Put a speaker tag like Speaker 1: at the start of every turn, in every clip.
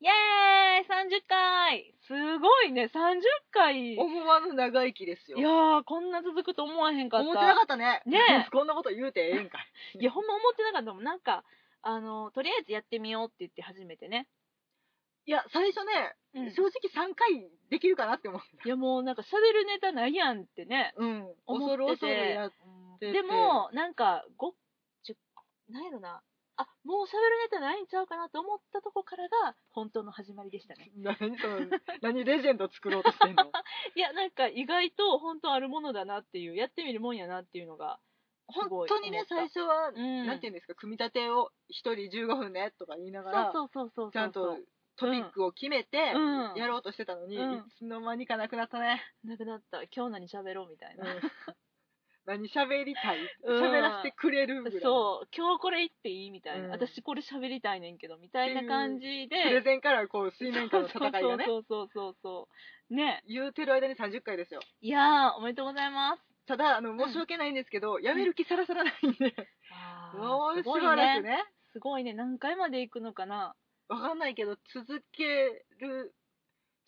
Speaker 1: イエーイ !30 回すごいね、30回
Speaker 2: 思わぬ長生きですよ。
Speaker 1: いやー、こんな続くと思わへんかった。
Speaker 2: 思ってなかったね。
Speaker 1: ねえ
Speaker 2: こんなこと言うてええんかい。
Speaker 1: いや、ほんま思ってなかったもん。なんか、あの、とりあえずやってみようって言って初めてね。
Speaker 2: いや、最初ね、
Speaker 1: うん
Speaker 2: 正直3回できるかなって思う。
Speaker 1: いや、もうなんか喋るネタないやんってね。
Speaker 2: うん。
Speaker 1: 思
Speaker 2: 恐る恐るやってて。
Speaker 1: でも、なんか、ご、ちょ、なんやろな。あ、もう喋るネタないんちゃうかなと思ったとこからが、本当の始まりでしたね。
Speaker 2: 何その、何レジェンド作ろうとしてんの？
Speaker 1: いや、なんか意外と本当あるものだなっていう、やってみるもんやなっていうのが、
Speaker 2: 本当にね、最初は、
Speaker 1: うん。
Speaker 2: なんていうんですか、組み立てを1人15分ねとか言いながら、
Speaker 1: そうそうそうそうそう。
Speaker 2: ちゃんとトピックを決めて
Speaker 1: うん
Speaker 2: やろうとしてたのに、
Speaker 1: うん
Speaker 2: いつの間にかなくなったね。
Speaker 1: なくなった。今日何喋ろうみたいな。
Speaker 2: うん何喋りたい？
Speaker 1: うん
Speaker 2: 喋らせてくれるぐらい。
Speaker 1: そう、今日これ言っていいみたいな、
Speaker 2: うん
Speaker 1: 私これ喋りたいねんけど、みたいな感じで。
Speaker 2: プレゼンからこう水面下の戦いがね、
Speaker 1: そうそうそうそう。ね。
Speaker 2: 言うてる間に30回ですよ。
Speaker 1: いやー、おめでとうございます。
Speaker 2: ただ、あの、申し訳ないんですけど、やめる気さらさらないんで、
Speaker 1: あ
Speaker 2: もうし
Speaker 1: すごい
Speaker 2: ばらく
Speaker 1: ね。
Speaker 2: ね、
Speaker 1: すごいね。何回まで行くのかな。
Speaker 2: わかんないけど、続ける、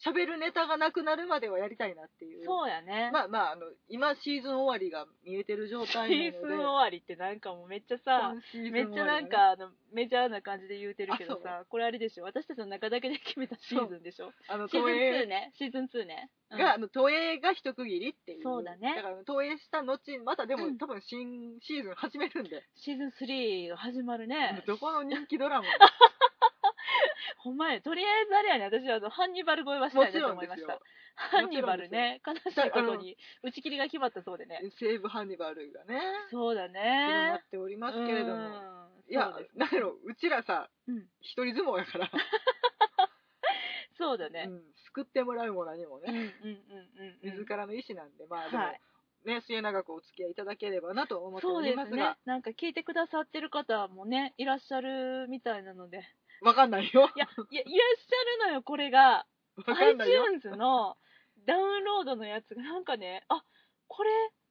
Speaker 2: 喋るネタがなくなるまではやりたいなっていう。
Speaker 1: そうやね。
Speaker 2: まあまあ、あの、今シーズン終わりが見えてる状
Speaker 1: シ
Speaker 2: 態なので、
Speaker 1: ーズン終わりってなんかもうめっちゃさ、
Speaker 2: 今シーズン
Speaker 1: めっちゃなんかあのメジャーな感じで言うてるけど
Speaker 2: あ
Speaker 1: さ、これあれでしょ私たちの中だけで決めたシーズンでしょ
Speaker 2: あの、
Speaker 1: シーズン
Speaker 2: 東映
Speaker 1: 2ね。シーズン2ね。うん
Speaker 2: が、あの、東映が一区切りっていう。
Speaker 1: そうだね
Speaker 2: だから、東映した後、またでも、
Speaker 1: うん
Speaker 2: 多分新シーズン始めるんで、
Speaker 1: シーズン3が始まるね。
Speaker 2: どこの人気ドラマ？も
Speaker 1: ほんまや、とりあえずあれやね、私はあのハンニバル超えはしたいなと思いました。。ハンニバルね、悲しいことに打ち切りが決まったそうでね。
Speaker 2: 西部ハンニバルがね、
Speaker 1: そうだね
Speaker 2: っ。ておりますけれども。
Speaker 1: うん
Speaker 2: いやなんだろう、うちらさ、
Speaker 1: うん
Speaker 2: 一人相撲やから、
Speaker 1: そうだね。
Speaker 2: うん救ってもらうも何も
Speaker 1: うんうんうん
Speaker 2: ね、
Speaker 1: うんうん。
Speaker 2: 自らの意思なんで、まあでも、
Speaker 1: はい
Speaker 2: ね、末永くお付き合いいただければなと思って
Speaker 1: そう
Speaker 2: おり
Speaker 1: ですね
Speaker 2: ますが、。
Speaker 1: なんか聞いてくださってる方もね、いらっしゃるみたいなので。
Speaker 2: わかんないよ。
Speaker 1: いや、いや、いらっしゃるのよ、これが。
Speaker 2: わかんないよ。
Speaker 1: iTunes のダウンロードのやつがなんかね、あ、これ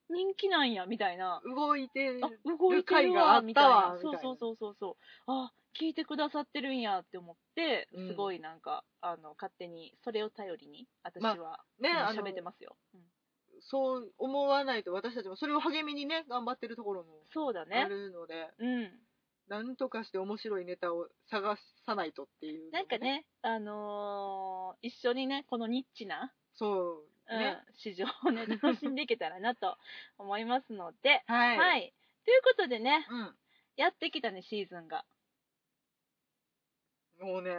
Speaker 1: 人気なんや、みたいな。
Speaker 2: 動いてる
Speaker 1: あ、動いて
Speaker 2: 回
Speaker 1: るわ、
Speaker 2: があっ
Speaker 1: みたいな。そうそうそうそうそう。あ、聞いてくださってるんやって思って、
Speaker 2: うん
Speaker 1: すごいなんか、あの、勝手に、それを頼りに、私
Speaker 2: ま
Speaker 1: は、
Speaker 2: ね、
Speaker 1: うん
Speaker 2: あの
Speaker 1: 喋ってますよ。うん
Speaker 2: そう思わないと私たちもそれを励みにね、頑張ってるところもあ
Speaker 1: そうだね。
Speaker 2: るので、
Speaker 1: うん。
Speaker 2: なんとかして面白いネタを探さないとっていう、
Speaker 1: なんか。ね、あのー一緒にね、このニッチな、
Speaker 2: そう、
Speaker 1: うん
Speaker 2: ね。
Speaker 1: 市場をね、楽しんでいけたらなと思いますので、
Speaker 2: はい。
Speaker 1: はい。ということでね、
Speaker 2: うん。
Speaker 1: やってきたね、シーズンが。
Speaker 2: もうね、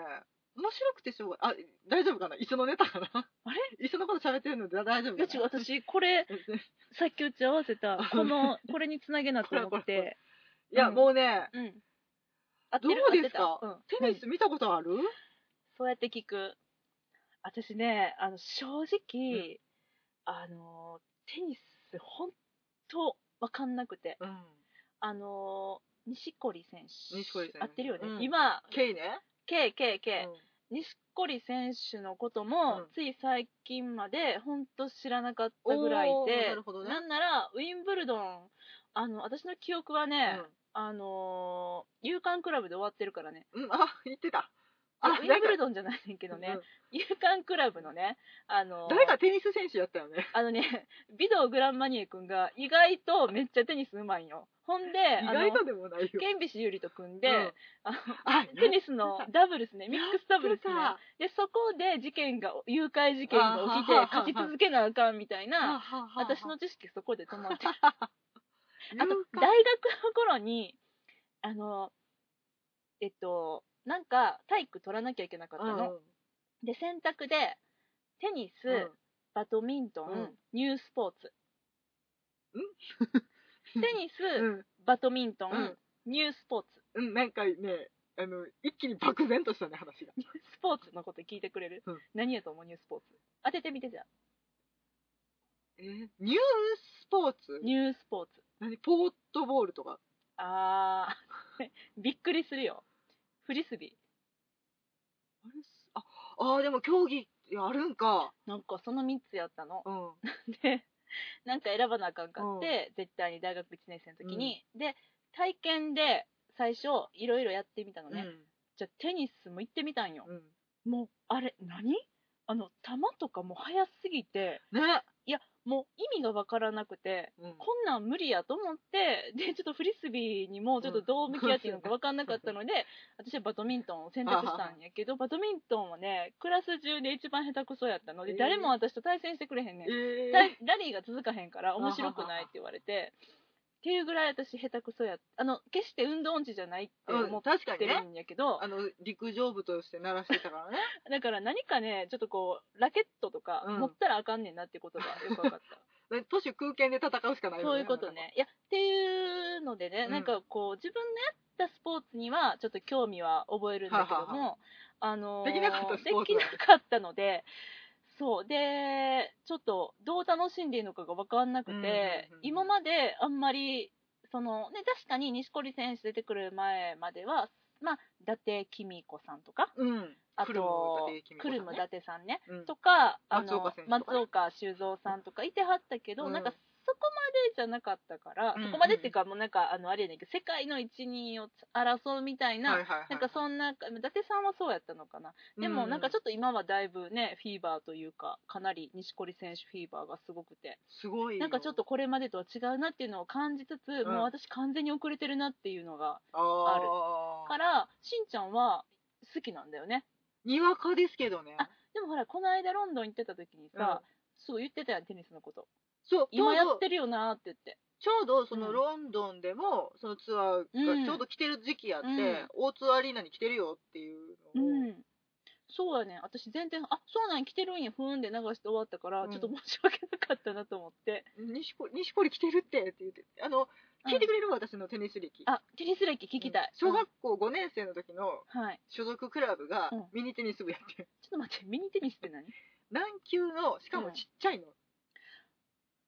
Speaker 2: 面白くてしょうがあ、大丈夫かな？一緒のネタかな？
Speaker 1: あれ？
Speaker 2: 一緒のこと喋ってるので大丈夫かな？
Speaker 1: 私、これ、さっき打ち合わせた、この、これにつなげなと思って、
Speaker 2: いや、
Speaker 1: うん。
Speaker 2: もうね、
Speaker 1: うん。合って
Speaker 2: ど
Speaker 1: る
Speaker 2: うですか？
Speaker 1: 合っ
Speaker 2: テニス見たことある？
Speaker 1: そうやって聞く。私ね、あの、正直、あの、テニス、ほんとわかんなくて。
Speaker 2: うん。
Speaker 1: あの、西堀選手。
Speaker 2: 西堀選手。
Speaker 1: 合ってるよね。
Speaker 2: うん。
Speaker 1: 今、
Speaker 2: ケイね
Speaker 1: ？K、K、K、
Speaker 2: うん。
Speaker 1: 西堀選手のことも、
Speaker 2: うん。
Speaker 1: つい最近まで本当知らなかったぐらい
Speaker 2: おー
Speaker 1: で、
Speaker 2: なるほどね。
Speaker 1: んならウィンブルドン。あの私の記憶はね、
Speaker 2: うん
Speaker 1: あのー、勇敢クラブで終わってるからね
Speaker 2: うん、あ、言ってた。
Speaker 1: あ
Speaker 2: あ、
Speaker 1: ウィンブル
Speaker 2: ド
Speaker 1: ドンじゃないねんけどね、勇敢クラブのねあのー
Speaker 2: 誰かテニス選手やったよね。
Speaker 1: あのねビドーグランマニエ君が意外とめっちゃテニスうまいんよほんで
Speaker 2: 意外とでもないよ。
Speaker 1: ケンビシユリと組んで、
Speaker 2: うん
Speaker 1: あテニスのダブルスね、ミックスダブルスね。で、そこで事件が、誘拐事件が起きて、勝ち続けなあかんみたいな、
Speaker 2: あ
Speaker 1: 私の知識そこで止まって。あ
Speaker 2: あ
Speaker 1: と、大学の頃に、あの、えっと、なんか、体育取らなきゃいけなかったの。で、選択で、テニス、バドミントン、
Speaker 2: うん
Speaker 1: ニュースポーツ。テニス、
Speaker 2: うん、
Speaker 1: バドミントン、
Speaker 2: うん
Speaker 1: ニュースポーツ。
Speaker 2: うん、なんかね、あの、一気に漠然としたね、話が。
Speaker 1: ニュースポーツのこと聞いてくれる、
Speaker 2: うん
Speaker 1: 何やと思う？ニュースポーツ。当ててみてじゃあ。
Speaker 2: えーニュースポーツ？
Speaker 1: ニュースポーツ。
Speaker 2: 何？ポートボールとか？
Speaker 1: あー、びっくりするよ。フリスビー。
Speaker 2: あれすあ、あーでも競技あるんか。
Speaker 1: なんかその3つやったの。
Speaker 2: うん。
Speaker 1: で、なんか選ばなあかんかって、絶対に大学1年生の時に。で、体験で最初、いろいろやってみたのね。じゃあテニスも行ってみたんよ。
Speaker 2: うん。
Speaker 1: もう、あれ、何？あの、球とかも速すぎて、
Speaker 2: ね。
Speaker 1: もう意味がわからなくて、
Speaker 2: うん。
Speaker 1: こんなん無理やと思って、で、ちょっとフリスビーにもちょっとどう向き合っていいのか分かんなかったので、私はバドミントンを選択したんやけど、バドミントンはね、クラス中で一番下手くそやったので、
Speaker 2: えー。
Speaker 1: 誰も私と対戦してくれへんねん。
Speaker 2: え
Speaker 1: ララリーが続かへんから面白くないって言われて、っていうぐらい私下手くそやあの、決して運動音痴じゃないって
Speaker 2: うん、
Speaker 1: 思っ
Speaker 2: 確かに
Speaker 1: てる
Speaker 2: ね。
Speaker 1: んやけど、
Speaker 2: あの、陸上部として鳴らしてたからね。
Speaker 1: だから何かね、ちょっとこう、ラケットとか
Speaker 2: うん
Speaker 1: 持ったらあかんねんなってことがよく分かった。
Speaker 2: 都市空間で戦うしかない
Speaker 1: そういうこと。ね。いや、っていうのでね、
Speaker 2: うん
Speaker 1: なんかこう、自分のやったスポーツには、ちょっと興味は覚えるんだけども、
Speaker 2: ははは
Speaker 1: あのー
Speaker 2: できなかった
Speaker 1: できなかったので、そう。で、ちょっと、どう楽しんでいいのかが分かんなくて、
Speaker 2: うんうんうん
Speaker 1: 今まであんまり、その、ね、確かに錦織選手出てくる前までは、まあ、伊達公子さんとか、
Speaker 2: うん。
Speaker 1: あと
Speaker 2: 伊達公子さんね。
Speaker 1: クルム伊達さんね、
Speaker 2: うん。
Speaker 1: とか、あの
Speaker 2: 松岡
Speaker 1: 修造さんとかいてはったけど、
Speaker 2: うん。
Speaker 1: なんかそこまでじゃなかったから、
Speaker 2: うんうん
Speaker 1: そこまでっていうか、もうなんか、あの、あれやねんけど、世界の一二を争うみたいな、
Speaker 2: はいはいはい。
Speaker 1: なんかそんな、伊達さんはそうやったのかな。でも、なんかちょ
Speaker 2: っ
Speaker 1: っと今はだいぶね、フィーバーというか、かなり錦織選手フィーバーがすごくて、
Speaker 2: と、すごいよ。
Speaker 1: なんかちょっとこれまでとは違うなっていうのを感じつつ、
Speaker 2: ん
Speaker 1: もう私完全に遅れてるなっていうのが、
Speaker 2: あ
Speaker 1: ある
Speaker 2: あ
Speaker 1: から、しんちゃんは好きなんだよね。
Speaker 2: にわかですけどね。
Speaker 1: あでもほら、この間ロンドン行ってた時にさ、そう言ってたやん、テニスのこと。
Speaker 2: そう、ちょうど
Speaker 1: 今やってるよなーって言って。
Speaker 2: ちょうどその
Speaker 1: うん
Speaker 2: ロンドンでも、そのツアー
Speaker 1: うん
Speaker 2: がちょうど来てる時期やって、
Speaker 1: うん
Speaker 2: 大津アリーナに来てるよっていう
Speaker 1: う
Speaker 2: のを、
Speaker 1: ん。そうやね。私全然、あ、そうなん来てるんや、ふーんで流して終わったから、
Speaker 2: うん
Speaker 1: ちょっと申し訳なかったなと思って。
Speaker 2: 西堀西堀来てるってって言って、あの、聞いてくれる私のテニス歴。
Speaker 1: あ、テニス歴聞きたい。
Speaker 2: 小学校5年生の時の。所属クラブが
Speaker 1: うん
Speaker 2: ミニテニス部やって、
Speaker 1: ちょっと待って、ミニテニスって何？
Speaker 2: 軟球の、しかもちっちゃいの。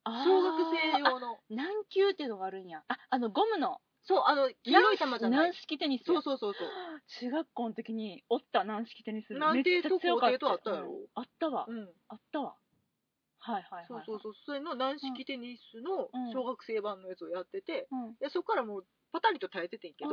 Speaker 2: 小学生用の。
Speaker 1: あ軟球っていうのがあるんや。あ、あの、ゴムの。
Speaker 2: そう、あの、黄色い球じゃない
Speaker 1: 軟。式テニス。
Speaker 2: そうそうそうそう。
Speaker 1: 中学校の時におった軟式テニス部。
Speaker 2: 軟
Speaker 1: めっちゃ
Speaker 2: 艇とあったやろ
Speaker 1: うんあったわ。
Speaker 2: うん。
Speaker 1: あったわ。はいはいはい、はい。
Speaker 2: そうそうそう。それの軟式テニスの
Speaker 1: うん
Speaker 2: 小学生版のやつをやってて、
Speaker 1: うん。
Speaker 2: でそこからもうパタリと耐えててんけど、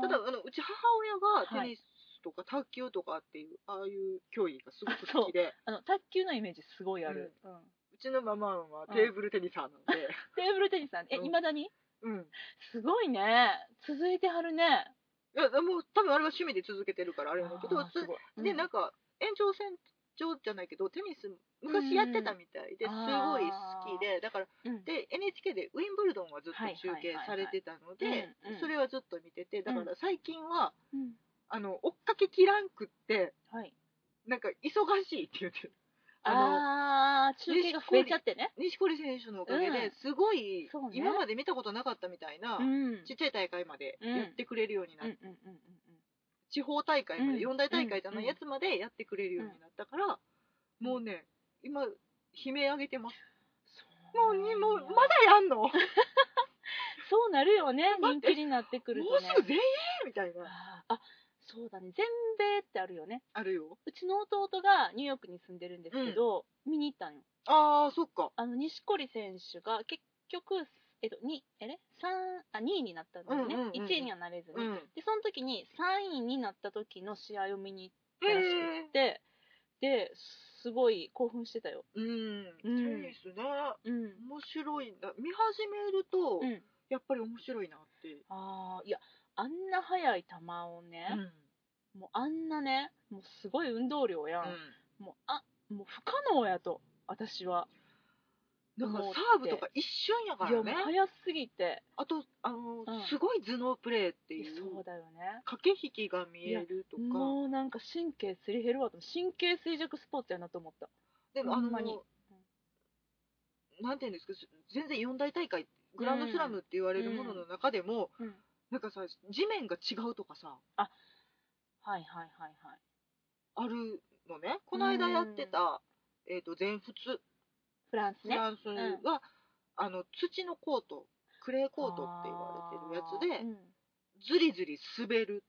Speaker 2: ただあのうち母親がテニスとか卓球とかっていう、ああいう競技がすごく好きで
Speaker 1: あの、卓球のイメージすごいある。うん。
Speaker 2: うちのママはテーブルテニサーなので、
Speaker 1: テーブルテニスなんで、え、
Speaker 2: うん。
Speaker 1: いまだに？
Speaker 2: うん、
Speaker 1: すごいね。続いてはるね。
Speaker 2: いやもう多分あれは趣味で続けてるからあれなんだけどつ
Speaker 1: あーすごい。
Speaker 2: でなんか延長線上じゃないけどテニス昔やってたみたいですごい好きでだから
Speaker 1: うん、
Speaker 2: で NHK でウィンブルドンはずっと中継されてたので
Speaker 1: はいはいはい。はいうんうん。
Speaker 2: それはずっと見ててだから最近は
Speaker 1: うん。
Speaker 2: あの追っかけきらんくって
Speaker 1: はい。
Speaker 2: なんか忙しいって言ってるあの
Speaker 1: 中継が増えちゃってね。
Speaker 2: 錦織選手のおかげ
Speaker 1: うん
Speaker 2: ですごい
Speaker 1: そうね
Speaker 2: 今まで見たことなかったみたいな
Speaker 1: うん。
Speaker 2: ちっちゃい大会まで
Speaker 1: うん
Speaker 2: やってくれるようになっ
Speaker 1: うんうんうんうん
Speaker 2: 地方大会まで、
Speaker 1: うん
Speaker 2: 四大大会じゃないやつまでやってくれるようになったから、もうね、今、悲鳴上げてます。もうに、もう、まだやんの？も う
Speaker 1: そうなるよね、人気になってくるとね。
Speaker 2: すぐ全員？みたいな。
Speaker 1: あ、そうだね。全米ってあるよね。
Speaker 2: あるよ。
Speaker 1: うちの弟がニューヨークに住んでるんですけど、見に行ったんよ。
Speaker 2: ああ、そっか。
Speaker 1: あの、錦織選手が結局、えっと、2、えれ ?3、あ、2位になったんだよね。
Speaker 2: うんうんうんうん
Speaker 1: 1位にはなれずに。
Speaker 2: うん。
Speaker 1: で、その時に3位になった時の試合を見に行
Speaker 2: へ
Speaker 1: ったらしくって、で、すごい興奮してたよ。
Speaker 2: うん。
Speaker 1: うん
Speaker 2: テニスね、
Speaker 1: うん。
Speaker 2: 面白いんだ。見始めると、
Speaker 1: うん。
Speaker 2: やっぱり面白いなって。
Speaker 1: ああ、いや、あんな速い球をね、もうあんなね、もうすごい運動量やん。
Speaker 2: うん。
Speaker 1: もう、あ、もう不可能やと、私は。
Speaker 2: なんかサーブとか一瞬やからね。
Speaker 1: 速すぎて。
Speaker 2: あと、あの、
Speaker 1: うん
Speaker 2: すごい頭脳プレーって
Speaker 1: い
Speaker 2: う。
Speaker 1: そうだよね。
Speaker 2: 駆け引きが見えるとか。
Speaker 1: もうなんか神経すり減るわと。神経衰弱スポーツやなと思った。
Speaker 2: でもあの
Speaker 1: まに
Speaker 2: なんていうんですか全然四大大会グランドスラムって言われるものの中でも、
Speaker 1: うん。
Speaker 2: なんかさ地面が違うとかさ。
Speaker 1: はいはいはいはい。
Speaker 2: あるのね。この間やってた、えー、と全仏。
Speaker 1: フランスね。
Speaker 2: フランスは、あの土のコートクレーコートって言われてるやつで、
Speaker 1: あーうん。
Speaker 2: ずりずり滑る。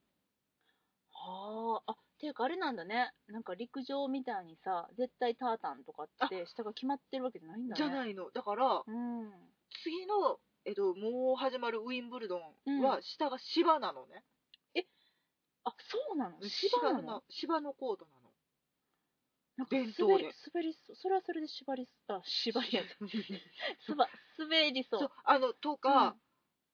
Speaker 1: はあ。あっていうかあれなんだね。なんか陸上みたいにさ絶対タータンとかって下が決まってるわけじゃないんだね。
Speaker 2: じゃないいの。だから
Speaker 1: うん。
Speaker 2: 次の、えー、ともう始まるウィンブルドンは下が芝なのね、
Speaker 1: あそうなの？芝なの？
Speaker 2: 芝のコートなの。
Speaker 1: なんか滑り滑りそそれはそれで縛りあ縛りやつ 滑りそう。
Speaker 2: そうあのとか、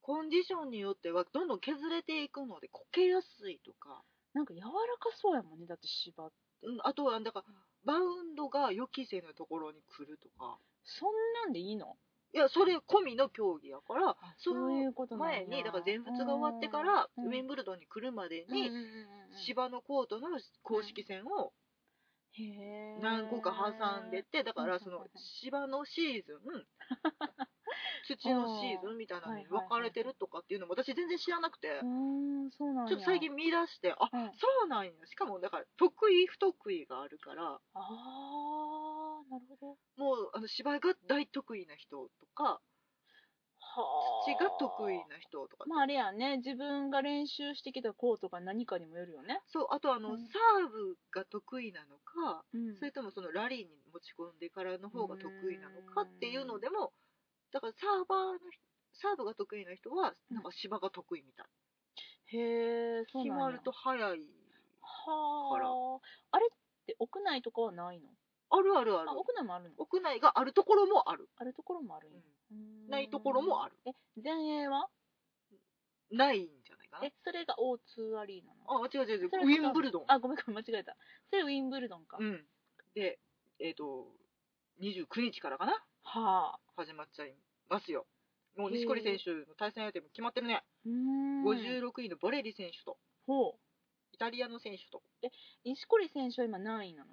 Speaker 2: コンディションによってはどんどん削れていくのでこけやすいとか、
Speaker 1: なんか柔らかそうやもんねだって芝って。
Speaker 2: うん、あとはだからバウンドが予期せぬところに来るとか。
Speaker 1: そんなんでいいの？
Speaker 2: いやそれ込みの競技やから
Speaker 1: あ
Speaker 2: そ
Speaker 1: そうい
Speaker 2: の
Speaker 1: うことなんや。
Speaker 2: 前にだから全仏が終わってから
Speaker 1: うん
Speaker 2: ウィンブルドンに来るまでに芝のコートの公式戦を何個か挟んでてだからその芝のシーズン 土のシーズンみたいなのに分かれてるとかっていうのも私全然知らなくて。
Speaker 1: うーんそうなんや。
Speaker 2: ちょっと最近見出してあ
Speaker 1: うん
Speaker 2: そうなんや。しかもだから得意不得意があるから。
Speaker 1: あーなるほど。
Speaker 2: もうあの芝居が大得意な人とか
Speaker 1: は
Speaker 2: 土が得意な人とか
Speaker 1: まああれやね自分が練習してきたコートが何かにもよるよね。
Speaker 2: そうあとあの、
Speaker 1: うん。
Speaker 2: サーブが得意なのか
Speaker 1: うん。
Speaker 2: それともそのラリーに持ち込んでからの方が得意なのかっていうのでもだからサーバーの人サーブが得意な人はなんか芝が得意みたい、
Speaker 1: へえそうなんや。
Speaker 2: 決まると早い
Speaker 1: はあ。あれって屋内とかはないの？
Speaker 2: あるあるある。
Speaker 1: あ屋内もあるの？
Speaker 2: 屋内があるところもある。
Speaker 1: あるところもあるんや。うーん。
Speaker 2: ないところもある。
Speaker 1: え前衛は？
Speaker 2: ないんじゃないかな。
Speaker 1: えそれが O2 アリーナの？
Speaker 2: あ違う違う違う。
Speaker 1: それ
Speaker 2: ウィンブルドン。
Speaker 1: あごめんごめん間違えた。それウィンブルドンか、
Speaker 2: うん。でえっ、と29日からかな？
Speaker 1: はあ。
Speaker 2: 始まっちゃいますよ。もう錦織選手の対戦相手も決まってるね、
Speaker 1: うーん。
Speaker 2: 56位のボレリ選手と。
Speaker 1: ほう。
Speaker 2: イタリアの選手と。
Speaker 1: 錦織選手は今何位なの？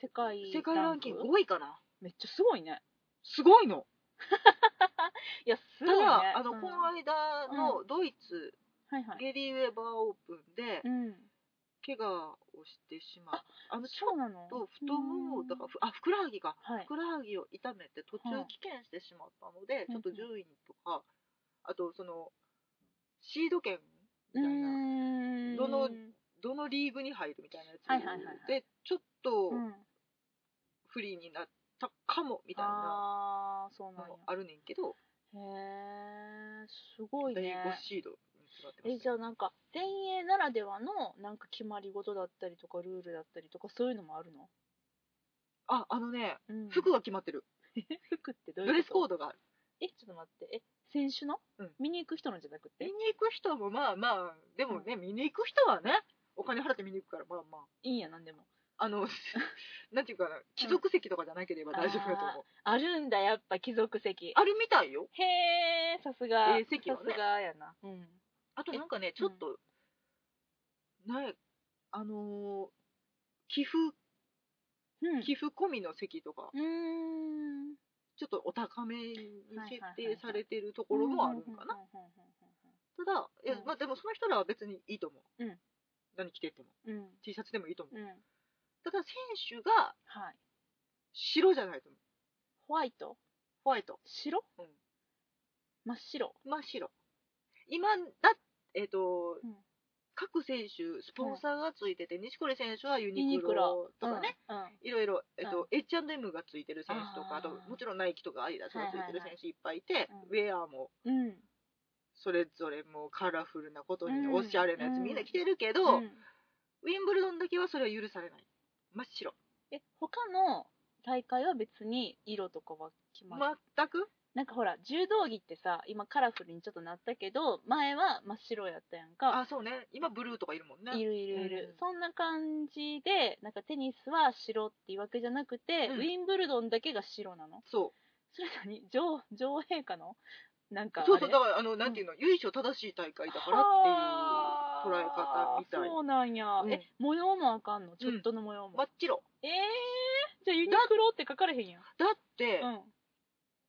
Speaker 1: 世界
Speaker 2: 世界ランキング？
Speaker 1: ク
Speaker 2: 5位かな。
Speaker 1: めっちゃすごいね。
Speaker 2: すごいの。
Speaker 1: いやす
Speaker 2: た
Speaker 1: ごいね。
Speaker 2: だ、あの
Speaker 1: うん
Speaker 2: この間のドイツ、
Speaker 1: はいはい。
Speaker 2: ゲリー・ウェバーオープンで
Speaker 1: うん。
Speaker 2: 怪我をしてしまう。あのちょっと太ももだからふあふくらはぎか。
Speaker 1: はい。
Speaker 2: ふくらはぎを痛めて途中棄権してしまったので、
Speaker 1: うん
Speaker 2: ちょっと順位とかあとそのシード権み
Speaker 1: う
Speaker 2: たいな、どのどのリーグに入るみたいなやつ
Speaker 1: はいはいはいはい。
Speaker 2: でちょっと
Speaker 1: うん
Speaker 2: 不利になったかもみたいな
Speaker 1: ああそうなん
Speaker 2: あるねんけど、
Speaker 1: へえすごい
Speaker 2: 第
Speaker 1: ね
Speaker 2: 5シード
Speaker 1: えじゃあなんか前衛ならではのなんか決まり事だったりとかルールだったりとかそういうのもあるの、
Speaker 2: ああのね
Speaker 1: うん、
Speaker 2: 服が決まってる。
Speaker 1: 服ってどういう
Speaker 2: ドレスコードがある。
Speaker 1: えちょっと待って。え選手の、
Speaker 2: うん。
Speaker 1: 見に行く人のじゃなくて？
Speaker 2: 見に行く人もまあまあでもね、見に行く人はねお金払って見に行くからまあまあ。
Speaker 1: いいんやなんでも
Speaker 2: あの なんていうかな貴族席とかじゃなければ大丈夫だと思う、
Speaker 1: あるんだやっぱ貴族席。
Speaker 2: あるみたいよ。
Speaker 1: へえさすが、
Speaker 2: ええ席はね。
Speaker 1: さすがやな。うん。
Speaker 2: あとなんかねちょっと、なあのー寄付
Speaker 1: うん。
Speaker 2: 寄付込みの席とか
Speaker 1: うーん。
Speaker 2: ちょっとお高めに設定されてるところもあるんかな。ただいや
Speaker 1: うん。
Speaker 2: まあでもその人らは別にいいと思う、
Speaker 1: うん。
Speaker 2: 何着てっても。
Speaker 1: うんうん。
Speaker 2: T シャツでもいいと思う。
Speaker 1: うん
Speaker 2: ただ選手が
Speaker 1: はい。
Speaker 2: 白じゃないと思う。
Speaker 1: ホワイト？
Speaker 2: ホワイト。
Speaker 1: 白、
Speaker 2: うん。
Speaker 1: 真っ白？
Speaker 2: 真っ白。今だえっ、と、
Speaker 1: うん。
Speaker 2: 各選手スポンサーがついてて、錦織選手はユ
Speaker 1: ユ
Speaker 2: ニク
Speaker 1: ロ
Speaker 2: ロとかね、
Speaker 1: うん。うん。
Speaker 2: いろいろ、えっと
Speaker 1: うん。
Speaker 2: H&M がついてる選手とか
Speaker 1: あ
Speaker 2: ともちろんナイキとかアディダスがついてる選手いっぱいいて、
Speaker 1: うん。
Speaker 2: ウェアも
Speaker 1: うん。
Speaker 2: それぞれもうカラフルなことに
Speaker 1: うん。
Speaker 2: おしゃれなやつ
Speaker 1: うん。
Speaker 2: みんな着てるけど、
Speaker 1: うん。
Speaker 2: ウィンブルドンだけはそれは許されない真っ白。
Speaker 1: え他の大会は別に色とかは決まる、
Speaker 2: 全く？
Speaker 1: なんかほら柔道着ってさ今カラフルにちょっとなったけど前は真っ白やったやんか。
Speaker 2: あそうね。今ブルーとかいるもんね。
Speaker 1: いるいるいる、
Speaker 2: うん。
Speaker 1: そんな感じでなんかテニスは白っていうわけじゃなくて、
Speaker 2: うん。
Speaker 1: ウィンブルドンだけが白なの。
Speaker 2: そ
Speaker 1: それ何？女女王陛下の？なんか
Speaker 2: うそうそう。
Speaker 1: あれ
Speaker 2: だからあのなんていうの、由緒正しい大会だからっていう捉え方みたい。
Speaker 1: そうなんや、
Speaker 2: うん。
Speaker 1: え模様もあかんの？ちょっとの模様も、
Speaker 2: 真っ白
Speaker 1: えー、じゃあユニクロって書かれへんやん。
Speaker 2: だって、
Speaker 1: うん。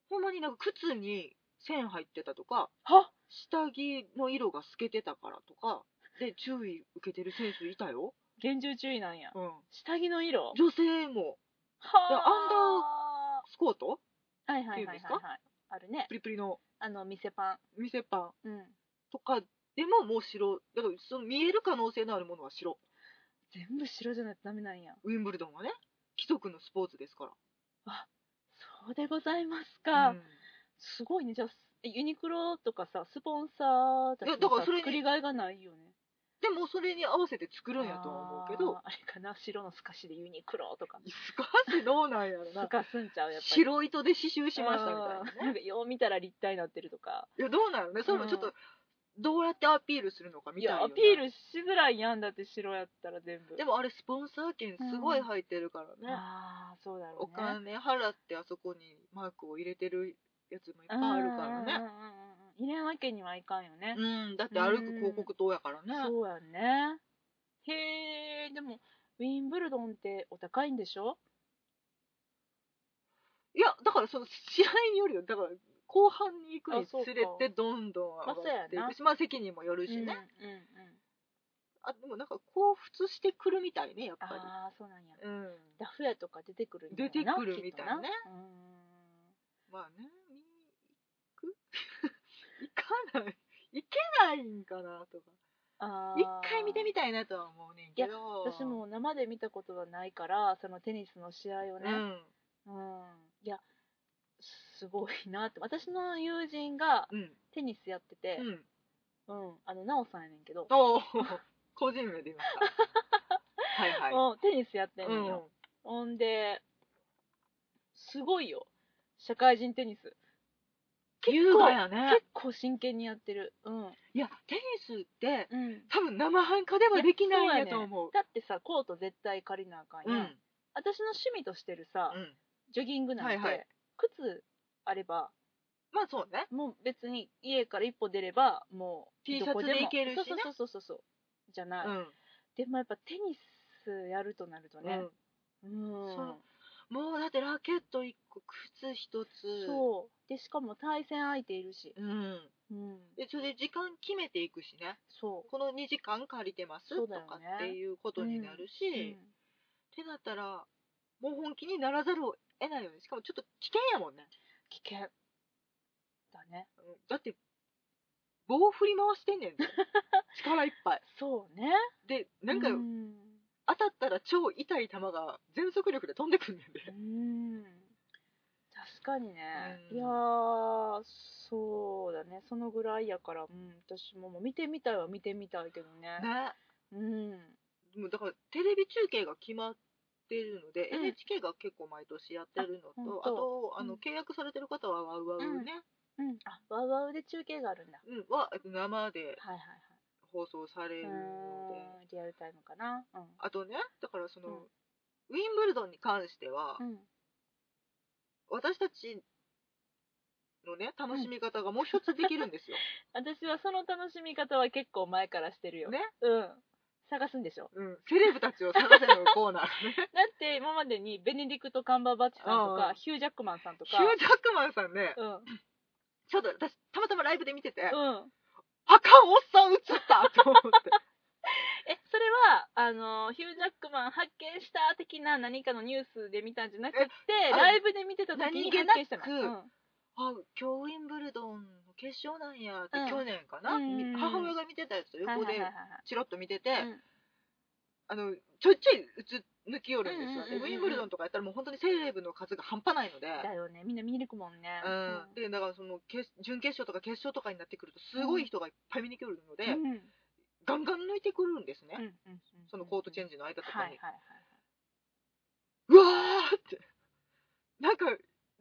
Speaker 2: ほんまになんか靴に線入ってたとか
Speaker 1: は？
Speaker 2: 下着の色が透けてたからとかで注意受けてる選手いたよ。
Speaker 1: 厳重注意なんや。
Speaker 2: うん、
Speaker 1: 下着の色？
Speaker 2: 女性も。
Speaker 1: は
Speaker 2: スコート？
Speaker 1: あはいはいはいはいはい。あるね。
Speaker 2: プリプリの。
Speaker 1: あの、店パ
Speaker 2: 店パン
Speaker 1: ン。うん。
Speaker 2: とかでももう白だからその見える可能性のあるものは白
Speaker 1: 全部白じゃないとダメなんや。
Speaker 2: ウィンブルドンはね規則のスポーツですか
Speaker 1: そうでございます
Speaker 2: ら、
Speaker 1: か。
Speaker 2: うん
Speaker 1: すごいね。じゃあ、ユニクロとかさ、スポンサー
Speaker 2: だから
Speaker 1: のさ
Speaker 2: それに
Speaker 1: 作りがいがないよね。
Speaker 2: でもそれに合わせて作るんやとは思うけど
Speaker 1: あれかな、白の透かしでユニクロとか。
Speaker 2: スカしどうなんやろな
Speaker 1: 透かすんちゃう、やっぱり。
Speaker 2: 白糸で刺繍しましたみたいな
Speaker 1: うん
Speaker 2: ね
Speaker 1: なんかよう見たら立体になってるとか。
Speaker 2: いやどうなのねそれもちょっとどうやってアピールするのかみ
Speaker 1: いや、
Speaker 2: たいよ、ね、
Speaker 1: アピールしづらいやんだって白やったら全部。
Speaker 2: でもあれスポンサー券すごい入ってるからね、
Speaker 1: ああ、そうだろうね。
Speaker 2: お金払ってあそこにマークを入れてるやつもいっぱいあるからね
Speaker 1: うんうんうんうん入れんわけにはいかんよね。
Speaker 2: うんだって歩く広告塔やからね
Speaker 1: そうやんね。へえ、でも、ウィンブルドンってお高いんでしょ？
Speaker 2: いやだからその試合によるよだから後半に行くにつれてどんどん上がっていくしまあ席にもよるしね、
Speaker 1: うんうんうん。
Speaker 2: あでもなんか彷彿してくるみたいねやっぱり。
Speaker 1: ああ、そうなんや。
Speaker 2: うん。
Speaker 1: ダフ屋とか出てくるんやろ
Speaker 2: 出てくるみたいね。まあね見に行く？行かない。行けないんかなとか。
Speaker 1: あ
Speaker 2: 一回見てみたいなとは思うねんけど。
Speaker 1: 私も生で見たことがないから、そのテニスの試合をね、
Speaker 2: うん。
Speaker 1: うん。いや、すごいなって。私の友人が
Speaker 2: うん
Speaker 1: テニスやってて
Speaker 2: う、ん
Speaker 1: うん、あの、なおさんやねんけど、
Speaker 2: おお個人名で言いました はいは
Speaker 1: テニスやってん
Speaker 2: うん
Speaker 1: ねんよ。ほんで、すごいよ。社会人テニス。
Speaker 2: 優雅やね
Speaker 1: 結構真剣にやってる。うん。
Speaker 2: いやテニスって
Speaker 1: うん。
Speaker 2: 多分生半可ではできないんやと思う
Speaker 1: だってさ、コート絶対借りなあかんやん私の趣味としてるさ、
Speaker 2: うん
Speaker 1: ジョギングなんて、
Speaker 2: はいはい
Speaker 1: 靴あれば、
Speaker 2: まあそうね
Speaker 1: もう別に家から一歩出れば、もう
Speaker 2: T
Speaker 1: どこも
Speaker 2: シャツで行けるしね
Speaker 1: そうそうそうそう。じゃない。
Speaker 2: うん
Speaker 1: でもやっぱテニスやるとなるとね、うん。
Speaker 2: そうもうだってラケット1個靴1つ
Speaker 1: そう。で、しかも対戦相手いるし。
Speaker 2: うん
Speaker 1: うん。
Speaker 2: でそれで時間決めていくしね
Speaker 1: そう。
Speaker 2: この2時間借りてます
Speaker 1: そう
Speaker 2: とかっていうことになるし、
Speaker 1: うん
Speaker 2: ってなったらもう本気にならざるを得ないよねしかもちょっと危険やもんね、
Speaker 1: 危険。だね。
Speaker 2: うんだって棒を振り回してんねんで 力いっぱい
Speaker 1: そうね。
Speaker 2: でなんか、
Speaker 1: うん。
Speaker 2: 当たったら超痛い球が全速力で飛んでくんねんで
Speaker 1: うん確かにね。
Speaker 2: うん
Speaker 1: いやー、そうだね。そのぐらいやから、うん、私ももう見てみたいは見てみたいけどね。
Speaker 2: ね
Speaker 1: うん。
Speaker 2: もうだからテレビ中継が決まってるので、
Speaker 1: うん
Speaker 2: NHK が結構毎年やってるの
Speaker 1: と
Speaker 2: とあとあの、
Speaker 1: うん
Speaker 2: 契約されてる方はワウワウね、
Speaker 1: うん。あ、ワウワウで中継があるんだ。
Speaker 2: うんは生で
Speaker 1: はいはい
Speaker 2: 放送されるので、
Speaker 1: はい。うーん。リアルタイムかな。
Speaker 2: あとねだからその、
Speaker 1: うん
Speaker 2: ウィンブルドンに関しては、
Speaker 1: うん。うん。
Speaker 2: 私たちのね楽しみ方がもう一つできるんですよ、
Speaker 1: 私はその楽しみ方は結構前からしてるよ。
Speaker 2: ね、
Speaker 1: うん。探すんでしょ？
Speaker 2: うん、セレブたちを探せのコーナーね
Speaker 1: だって今までにベネディクト・カンバーバッチさんと
Speaker 2: うん
Speaker 1: か、ヒュー・ジャックマンさんと
Speaker 2: ヒ
Speaker 1: か。
Speaker 2: ュー・ジャックマンさんね
Speaker 1: うん。
Speaker 2: ちょっと私たまたまライブで見てて、
Speaker 1: うん。
Speaker 2: あかんおっさん映ったと思って
Speaker 1: え、それは、あの、ヒュー・ジャックマン発見した的な何かのニュースで見たんじゃなくて、
Speaker 2: あ
Speaker 1: ライブで見てた時に発見したの。うん
Speaker 2: あ今日ウィンブルドンの決勝なんやって、
Speaker 1: うん。
Speaker 2: 去年かな、
Speaker 1: うん。うんうん
Speaker 2: 母親が見てたやつを横でチロッと見てて、あのちょいちょい映抜きよるんですよ、
Speaker 1: うんうんうんうん
Speaker 2: でウィンブルドンとかやったらもう本当にセレブの数が半端ないので、
Speaker 1: だよね。みんな見に行くもんね。
Speaker 2: うん、でだからその決準決勝とか決勝とかになってくるとすごい人がいっぱい見に来るので、
Speaker 1: うん。うん。
Speaker 2: ガンガン抜いてくるんですね、
Speaker 1: うんうんうん
Speaker 2: そのコートチェンジの間とかに、
Speaker 1: はいはいはい。
Speaker 2: うわーって。なんか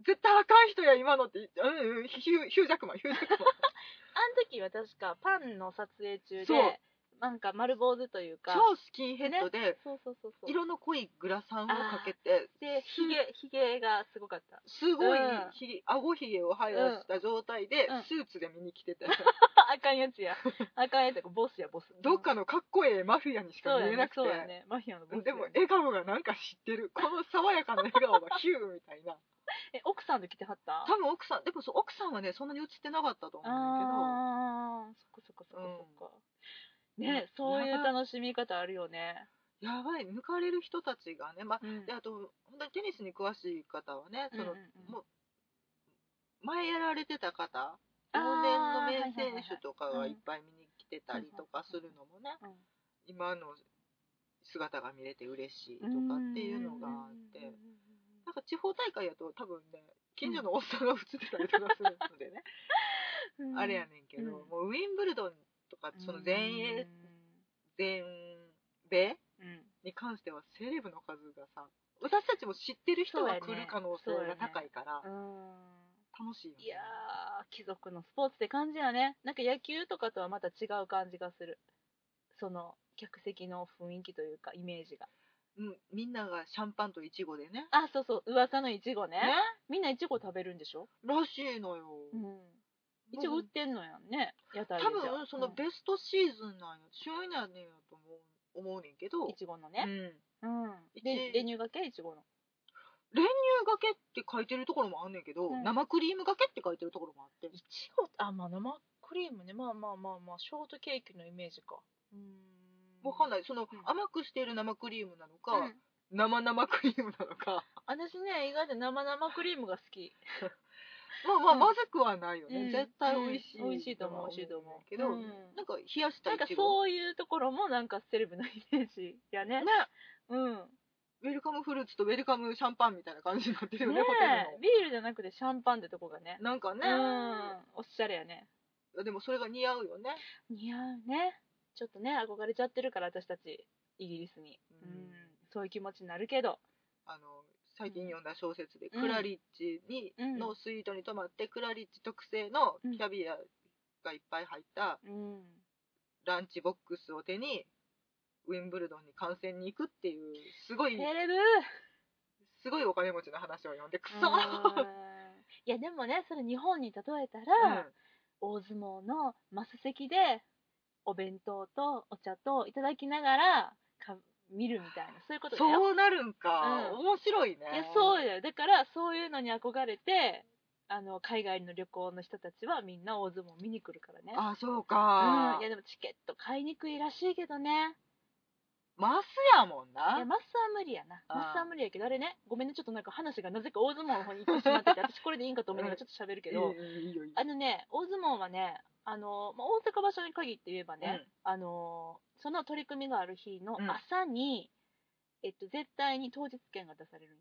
Speaker 2: 絶対あかん人や今のってうんうんヒューヒュージャックマンヒュージャックマン
Speaker 1: あの時は確かパンの撮影中でなんか丸坊主というか、
Speaker 2: 超スキンヘッドで、
Speaker 1: そうそうそうそう。
Speaker 2: 色の濃いグラサンをかけて
Speaker 1: で、ひげ、ひげがすごかった。
Speaker 2: すごい
Speaker 1: うん
Speaker 2: ひげ、顎ひげを生やした状態で
Speaker 1: うん
Speaker 2: スーツで見に来てて、
Speaker 1: あかんやつや。あかんやつや。ボスや、ボス。
Speaker 2: どっかのかっこええマフィアにしか見えなく。て、
Speaker 1: そうやね。マフィアのボス。
Speaker 2: でも笑顔がなんか知ってるこの爽やかな笑顔がヒューみたいな
Speaker 1: え、奥さんと来てはった？
Speaker 2: 多分奥さんでもそう奥さんはねそんなに映ってなかったと思うんだ
Speaker 1: あー、そっかそっかそっかそっか。ね、
Speaker 2: うん。
Speaker 1: そういう楽しみ方あるよね。
Speaker 2: やばい。抜かれる人たちがね、まあ、
Speaker 1: うん。
Speaker 2: であと本当にテニスに詳しい方はねその、もう前やられてた方往年の名選手とかがいっぱい見に来てたりとかするのもね、
Speaker 1: うん。
Speaker 2: 今の姿が見れて嬉しいとかっていうのがあって、なんか地方大会やと多分ね近所のおっさんが映ってたりとかするのでね、
Speaker 1: うん。
Speaker 2: あれやねんけど、
Speaker 1: うん。
Speaker 2: もうウィンブルドンとかその全英、
Speaker 1: う
Speaker 2: 全米
Speaker 1: んうん。
Speaker 2: に関してはセレブの数がさ私たちも知ってる人が来る可能性が高いから、
Speaker 1: うん。
Speaker 2: 楽しいよね。
Speaker 1: いやー貴族のスポーツって感じやね。なんか野球とかとはまた違う感じがする。その客席の雰囲気というかイメージが
Speaker 2: うん、みんながシャンパンとイチゴでね。
Speaker 1: あそうそう噂のいちごね。
Speaker 2: ね？
Speaker 1: みんないちご食べるんでしょ？
Speaker 2: らしいのよ、
Speaker 1: うん。いちご売ってんのやんね屋台で
Speaker 2: 多
Speaker 1: じゃ。あ
Speaker 2: 分その
Speaker 1: うん。
Speaker 2: ベストシーズンなんや旬やねんやと思う思うねんけど。
Speaker 1: いちごのね。
Speaker 2: うん、
Speaker 1: うん。
Speaker 2: いち
Speaker 1: で練乳がけ？いちごの。
Speaker 2: 練乳がけって書いてるところもあんねんけど、
Speaker 1: うん。
Speaker 2: 生クリームがけって書いてるところもあって。
Speaker 1: いちごあまあ生クリームね。まあまあまあまあショートケーキのイメージか。うん
Speaker 2: わかんない。その、
Speaker 1: うん。
Speaker 2: 甘くしている生クリームなのか、
Speaker 1: うん。
Speaker 2: 生々クリームなのか。
Speaker 1: 私ね意外と生生クリームが好き。
Speaker 2: まあまあ、
Speaker 1: うん。
Speaker 2: まずくはないよね、
Speaker 1: うん。
Speaker 2: 絶対美味しい、
Speaker 1: うん。美味しいと思う美味しいと思う。
Speaker 2: けど、
Speaker 1: うん。
Speaker 2: なんか冷やした
Speaker 1: なんか
Speaker 2: いちご
Speaker 1: そういうところもなんかセレブのイメージやね。
Speaker 2: ね。
Speaker 1: うん。
Speaker 2: ウェルカムフルーツとウェルカムシャンパンみたいな感じになってるよね
Speaker 1: ね
Speaker 2: ホテル
Speaker 1: えビールじゃなくてシャンパンってとこがね。
Speaker 2: のなんかね、
Speaker 1: うん。おしゃれやね。
Speaker 2: でもそれが似合うよね。
Speaker 1: 似合うねちょっとね憧れちゃってるから私たちイギリスに。
Speaker 2: う
Speaker 1: うん。んそういう気持ちになるけど。
Speaker 2: あの最近読んだ小説で、
Speaker 1: うん。
Speaker 2: クラリッチに、
Speaker 1: うん
Speaker 2: のスイートに泊まってクラリッチ特製のキャビアがいっぱい入った
Speaker 1: うん。
Speaker 2: ランチボックスを手にウィンブルドンに観戦に行くっていうすごいすごいお金持ちの話を読んでくそ
Speaker 1: うんいやでもねそれ日本に例えた
Speaker 2: う
Speaker 1: ら、
Speaker 2: ん。
Speaker 1: 大相撲のマス席でお弁当とお茶といただきながらか見るみたいなそういうことだよ。
Speaker 2: そうなるんか、
Speaker 1: うん。
Speaker 2: 面白いね。
Speaker 1: いやそうだよ。だからそういうのに憧れてあの海外の旅行の人たちはみんな大相撲見に来るからね。
Speaker 2: あそう
Speaker 1: うん、
Speaker 2: か
Speaker 1: いやでもチケット買いにくいらしいけどね。
Speaker 2: マスやもん
Speaker 1: い
Speaker 2: な
Speaker 1: やマッサー無理やな。マッサー無理やけどあれね。ごめんね。ちょっとなんか話がなぜか大相撲の方に行ってしまってて 私これでいいんかと思いながらちょっと喋るけど、あのね、大相撲はね、あのまあ、大阪場所に限って言えばね、あのその取り組みがある日の
Speaker 2: うん。
Speaker 1: 朝に、えっと、絶対に当日券が出される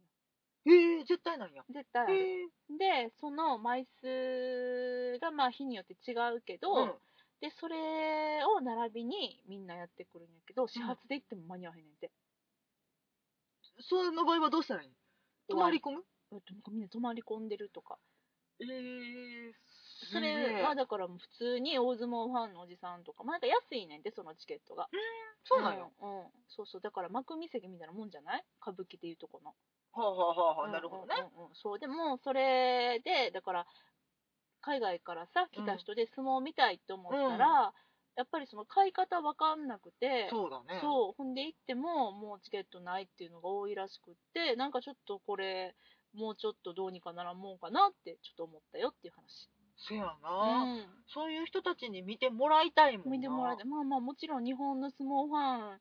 Speaker 1: のよ。
Speaker 2: えー、絶対なんや。
Speaker 1: 絶対ある。
Speaker 2: え。ー
Speaker 1: で、その枚数がまあ日によって違うけど、
Speaker 2: うん。
Speaker 1: で、それを並びにみんなやってくるんやけど、始発で行っても間に合わへんねんて。
Speaker 2: その場合はどうしたらいい泊まり込む？
Speaker 1: みんな泊まり込んでるとか。
Speaker 2: えー、
Speaker 1: それはだからもう普通に大相撲ファンのおじさんとか、まあ、なんか安いねんで、そのチケットが。
Speaker 2: そうなんよ、
Speaker 1: うん、うん。そうそう。だから幕見席みたいなもんじゃない？歌舞伎でいうとこの、
Speaker 2: はあはあはあはあなるほどね、
Speaker 1: うんうん。うんそう。でもそれでだから海外からさ来た人で相撲見たいって思ったら、やっぱりその買い方わかんなくて
Speaker 2: そうだね。
Speaker 1: そう。ほんで行ってももうチケットないっていうのが多いらしくってなんかちょっとこれもうちょっとどうにかならんもんかなってちょっと思ったよっていう話
Speaker 2: そやな、
Speaker 1: うん。
Speaker 2: そういう人たちに見てもらいたいもんな。
Speaker 1: 見てもらえてまあまあもちろん日本の相撲ファン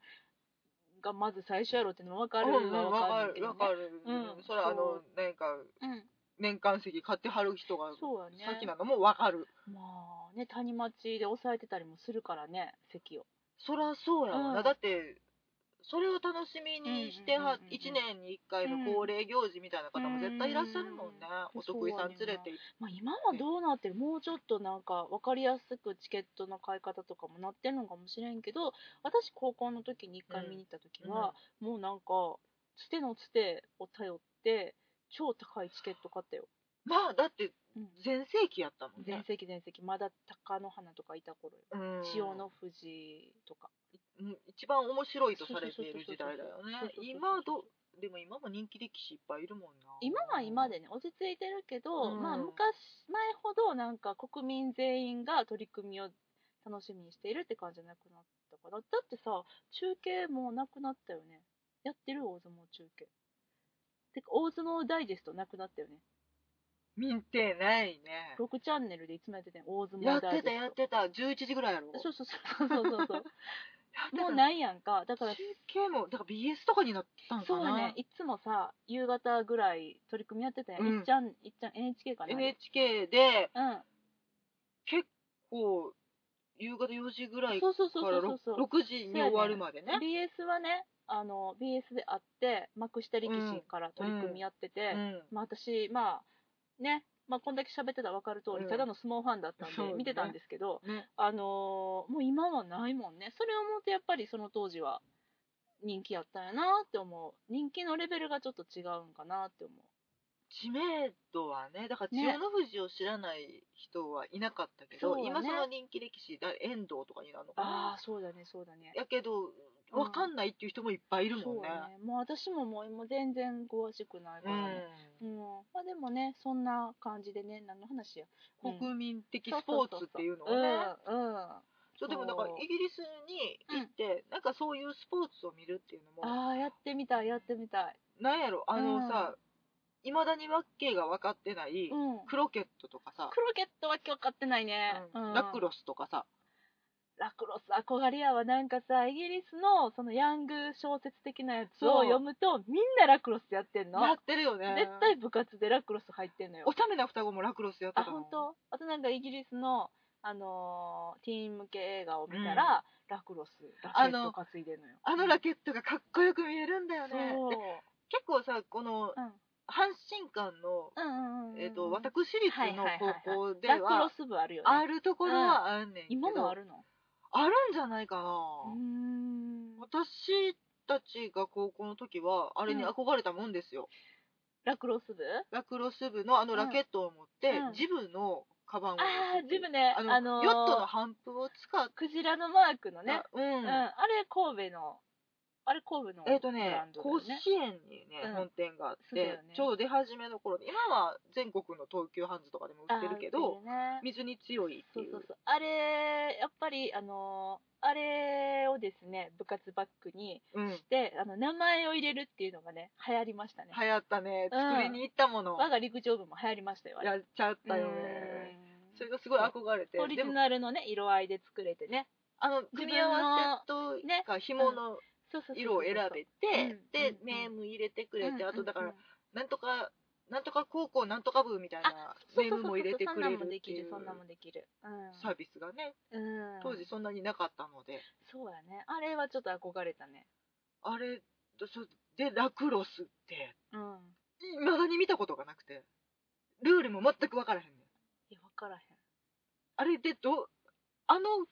Speaker 1: がまず最初やろっていうのは分かる
Speaker 2: うんうん
Speaker 1: は分かるけど、ね、
Speaker 2: るわかる、
Speaker 1: うん。
Speaker 2: それはあのなんか
Speaker 1: うん。
Speaker 2: 年間席買ってはる人が
Speaker 1: そうやね。
Speaker 2: 先なのもわかる。
Speaker 1: まあね谷町で抑えてたりもするからね席を。
Speaker 2: そりゃそうやわな、
Speaker 1: うん。
Speaker 2: だってそれを楽しみにしては
Speaker 1: うんうんうんうん。
Speaker 2: 1年に1回の恒例行事みたいな方も絶対いらっしゃるもんね、
Speaker 1: うん。
Speaker 2: お得意さん連れて。行って
Speaker 1: まあ、今はどうなってるもうちょっとなんか分かりやすくチケットの買い方とかもなってるのかもしれんけど私高校の時に1回見に行った時は、もうなんかつてのつてを頼って超高いチケット買ったよ、
Speaker 2: まあだって
Speaker 1: うん、
Speaker 2: 全盛期やったもん
Speaker 1: 全
Speaker 2: ね、
Speaker 1: 盛期全盛期。まだ貴乃花とかいた頃よ。
Speaker 2: うん、
Speaker 1: 千代の富士とか。
Speaker 2: うん一番面白いとされている時代だよね。今どでも今も人気力士いっぱいいるもんな
Speaker 1: 今は今でね落ち着いてるけど、
Speaker 2: うん
Speaker 1: まあ昔前ほどなんか国民全員が取り組みを楽しみにしているって感じじゃなくなったからだってさ中継もなくなったよねやってる大相撲中継てか大相撲ダイジェストなくなったよね
Speaker 2: 見てないね
Speaker 1: 6チャンネルでいつもやってたよ大相撲ダイジェストやっ
Speaker 2: てたやってた11時ぐらいやろ
Speaker 1: そうそうそうそうそうそうもうないやんか。だから
Speaker 2: 中継もだから BS とかになったんかな。
Speaker 1: そうやね。いつもさ夕方ぐらい取り組みやってたやん、
Speaker 2: うん。
Speaker 1: いっちゃんいっちゃん NHK かな
Speaker 2: NHK で
Speaker 1: うん
Speaker 2: 結構夕方4時ぐらいから
Speaker 1: そうそう
Speaker 2: 6, 時に終わるまでね。
Speaker 1: BS はねあの BS であって幕下力士から取り組みやってて、
Speaker 2: うん。
Speaker 1: まあ、私まあねまあ、こんだけ喋ってたら分かる通り、
Speaker 2: うん。
Speaker 1: ただの相撲ファンだったん
Speaker 2: そうね。
Speaker 1: で見てたんですけど、
Speaker 2: ね。
Speaker 1: あのーもう今はないもんね。それを思うとやっぱりその当時は人気やったんやなって思う。人気のレベルがちょっと違うんかなって思う
Speaker 2: 知名度はねだから千
Speaker 1: ね
Speaker 2: 代の富士を知らない人はいなかったけど、
Speaker 1: そうだね。
Speaker 2: 今その人気歴史だ遠藤とかになるのか
Speaker 1: あ
Speaker 2: な。
Speaker 1: あそうだねそうだね。
Speaker 2: やけど
Speaker 1: うん
Speaker 2: 分かんないっていう人もいっぱいいるもんね。
Speaker 1: そうだね。もう私ももうもう全然詳しくないか
Speaker 2: う
Speaker 1: らね、うん。まあでもねそんな感じでね何の話や
Speaker 2: ん、国民的スポーツっていうのをね。
Speaker 1: うん。うん。
Speaker 2: そうでもだから
Speaker 1: そう。
Speaker 2: イギリスに行って、なんかそういうスポーツを見るっていうのも。
Speaker 1: ああやってみたいやってみたい。
Speaker 2: なんやろあのさいま、未だにわけが分かってない、
Speaker 1: うん。
Speaker 2: クロケットとかさ、
Speaker 1: クロケットは分かってないね、うん。
Speaker 2: うん。ラクロスとかさ。
Speaker 1: ラクロス憧れやわなんかさイギリスのそのヤング小説的なやつを
Speaker 2: そう。
Speaker 1: 読むとみんなラクロスやってんの？
Speaker 2: やってるよね。
Speaker 1: 絶対部活でラクロス入ってんのよ。
Speaker 2: お茶目な双子もラクロスやって
Speaker 1: あ
Speaker 2: たの
Speaker 1: 本当？あとなんかイギリスのあのーティーン向け映画を見たら、ラクロスラケット担いでんのよ。
Speaker 2: あのラケットがかっこよく見えるんだよね。
Speaker 1: そう。
Speaker 2: で結構さこの
Speaker 1: うん
Speaker 2: 阪神間の、
Speaker 1: うんうんうんうん。
Speaker 2: えー、と私立の高校で
Speaker 1: ラクロ
Speaker 2: は
Speaker 1: ス部あるよね。
Speaker 2: あるところはあんねんけど、
Speaker 1: 今もあるの？
Speaker 2: あるんじゃないかな、
Speaker 1: うーん。
Speaker 2: 私たちが高校の時はあれに憧れたもんですよ、
Speaker 1: ラクロス部？
Speaker 2: ラクロス部のあのラケットを持って、
Speaker 1: うん。
Speaker 2: ジブのカバンを持
Speaker 1: ああ
Speaker 2: って。
Speaker 1: 自分ね。
Speaker 2: あの、
Speaker 1: あのー
Speaker 2: ヨットの帆布を使って、
Speaker 1: クジラのマークのね、
Speaker 2: うん。
Speaker 1: うん、あれ神戸のあれ神戸の
Speaker 2: えっ、と
Speaker 1: ブ
Speaker 2: ね。甲子園にね、
Speaker 1: うん。
Speaker 2: 本店があって、
Speaker 1: ね。
Speaker 2: ちょうど出始めの頃で今は全国の東急ハンズとかでも売ってるけど、
Speaker 1: ね。
Speaker 2: 水に強いっていう。う
Speaker 1: そそうそう。あれやっぱりあのーあれをですね部活バッグに
Speaker 2: うん。
Speaker 1: してあの名前を入れるっていうのがね流行りましたね、
Speaker 2: 流行ったね。
Speaker 1: うん。
Speaker 2: 作りに行ったもの、
Speaker 1: 我が陸上部も流行りましたよ
Speaker 2: やっちゃったよね。
Speaker 1: うん。
Speaker 2: それがすごい憧れて。
Speaker 1: オリジナルのね色合いで作れてね。
Speaker 2: あの組み合わせと
Speaker 1: ね
Speaker 2: か紐の
Speaker 1: そうそうそうそう
Speaker 2: 色を選べて
Speaker 1: うん
Speaker 2: で
Speaker 1: うん。
Speaker 2: ネーム入れてくれて
Speaker 1: うん
Speaker 2: あとだから
Speaker 1: うん
Speaker 2: なんとかなんとか高校なんとか部みたいなネームも入れてくれる
Speaker 1: そんなんもで
Speaker 2: っていう
Speaker 1: きるそんなんもできる。うん。
Speaker 2: サービスがね。
Speaker 1: うん。
Speaker 2: 当時そんなになかったので。
Speaker 1: そうやね。あれはちょっと憧れたね。
Speaker 2: あれそでラクロスって。
Speaker 1: うん。
Speaker 2: いまだに見たことがなくて。ルールも全く分からへんねん。
Speaker 1: いや分からへん。
Speaker 2: あれでどあの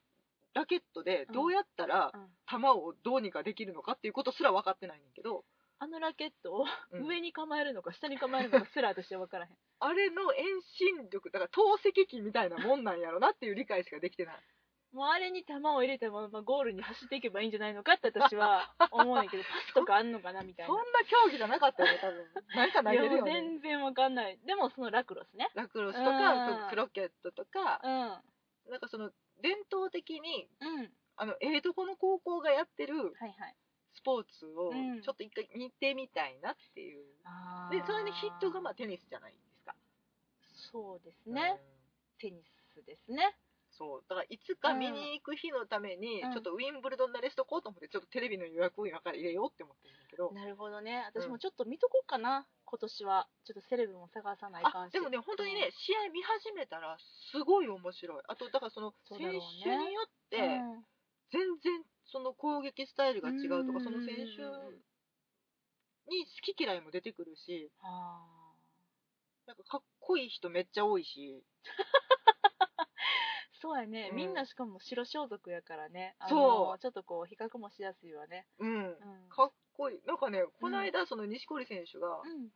Speaker 2: ラケットでどうやったら
Speaker 1: うん。
Speaker 2: 球をどうにかできるのかっていうことすら分かってないねんけど、
Speaker 1: あのラケットを
Speaker 2: うん。
Speaker 1: 上に構えるのか下に構えるのかすら私は分からへん。
Speaker 2: あれの遠心力だから透析機みたいなもんなんやろなっていう理解しかできてない。
Speaker 1: もうあれに球を入れたままゴールに走っていけばいいんじゃないのかって私は思うんやけど パスとかあんのかなみたいな。
Speaker 2: そんな競技じゃなかったよね多分。なんか投げるよね
Speaker 1: 全然分かんない。でもそのラクロスね。
Speaker 2: ラクロスと
Speaker 1: うん。
Speaker 2: かクロケットとか
Speaker 1: うん。
Speaker 2: なんかその伝統的に
Speaker 1: うん。
Speaker 2: あのええとこの高校がやってる
Speaker 1: はいはい。
Speaker 2: スポーツを
Speaker 1: うん。
Speaker 2: ちょっと一回見てみたいなっていう、
Speaker 1: あ
Speaker 2: でそれでヒットがまあテニスじゃないですか。
Speaker 1: そうですね、
Speaker 2: うん。
Speaker 1: テニスですね
Speaker 2: そう。だからいつか見に行く日のために、
Speaker 1: うん。
Speaker 2: ちょっとウィンブルドン慣れしとこうと思ってちょっとテレビの予約を今から入れようって思ってるんだけど。
Speaker 1: なるほどね。私もちょっと見とこうかな、今年は。ちょっとセレブも探さないかんし。
Speaker 2: あでもね本当にね、試合見始めたらすごい面白い。あとだからその選
Speaker 1: そうだろうね。
Speaker 2: 手によって
Speaker 1: うん。
Speaker 2: 全然その攻撃スタイルが違うとか
Speaker 1: うん。
Speaker 2: その選手に好き嫌いも出てくるし
Speaker 1: あ
Speaker 2: なんかかっこいい人めっちゃ多いし。
Speaker 1: ー そうやね、
Speaker 2: うん。
Speaker 1: みんなしかも白装束やからね。あの
Speaker 2: そう。
Speaker 1: ちょっとこう比較もしやすいわね。
Speaker 2: うん。
Speaker 1: うん。
Speaker 2: かっこいい。なんかねこの間その錦織選手が
Speaker 1: うん。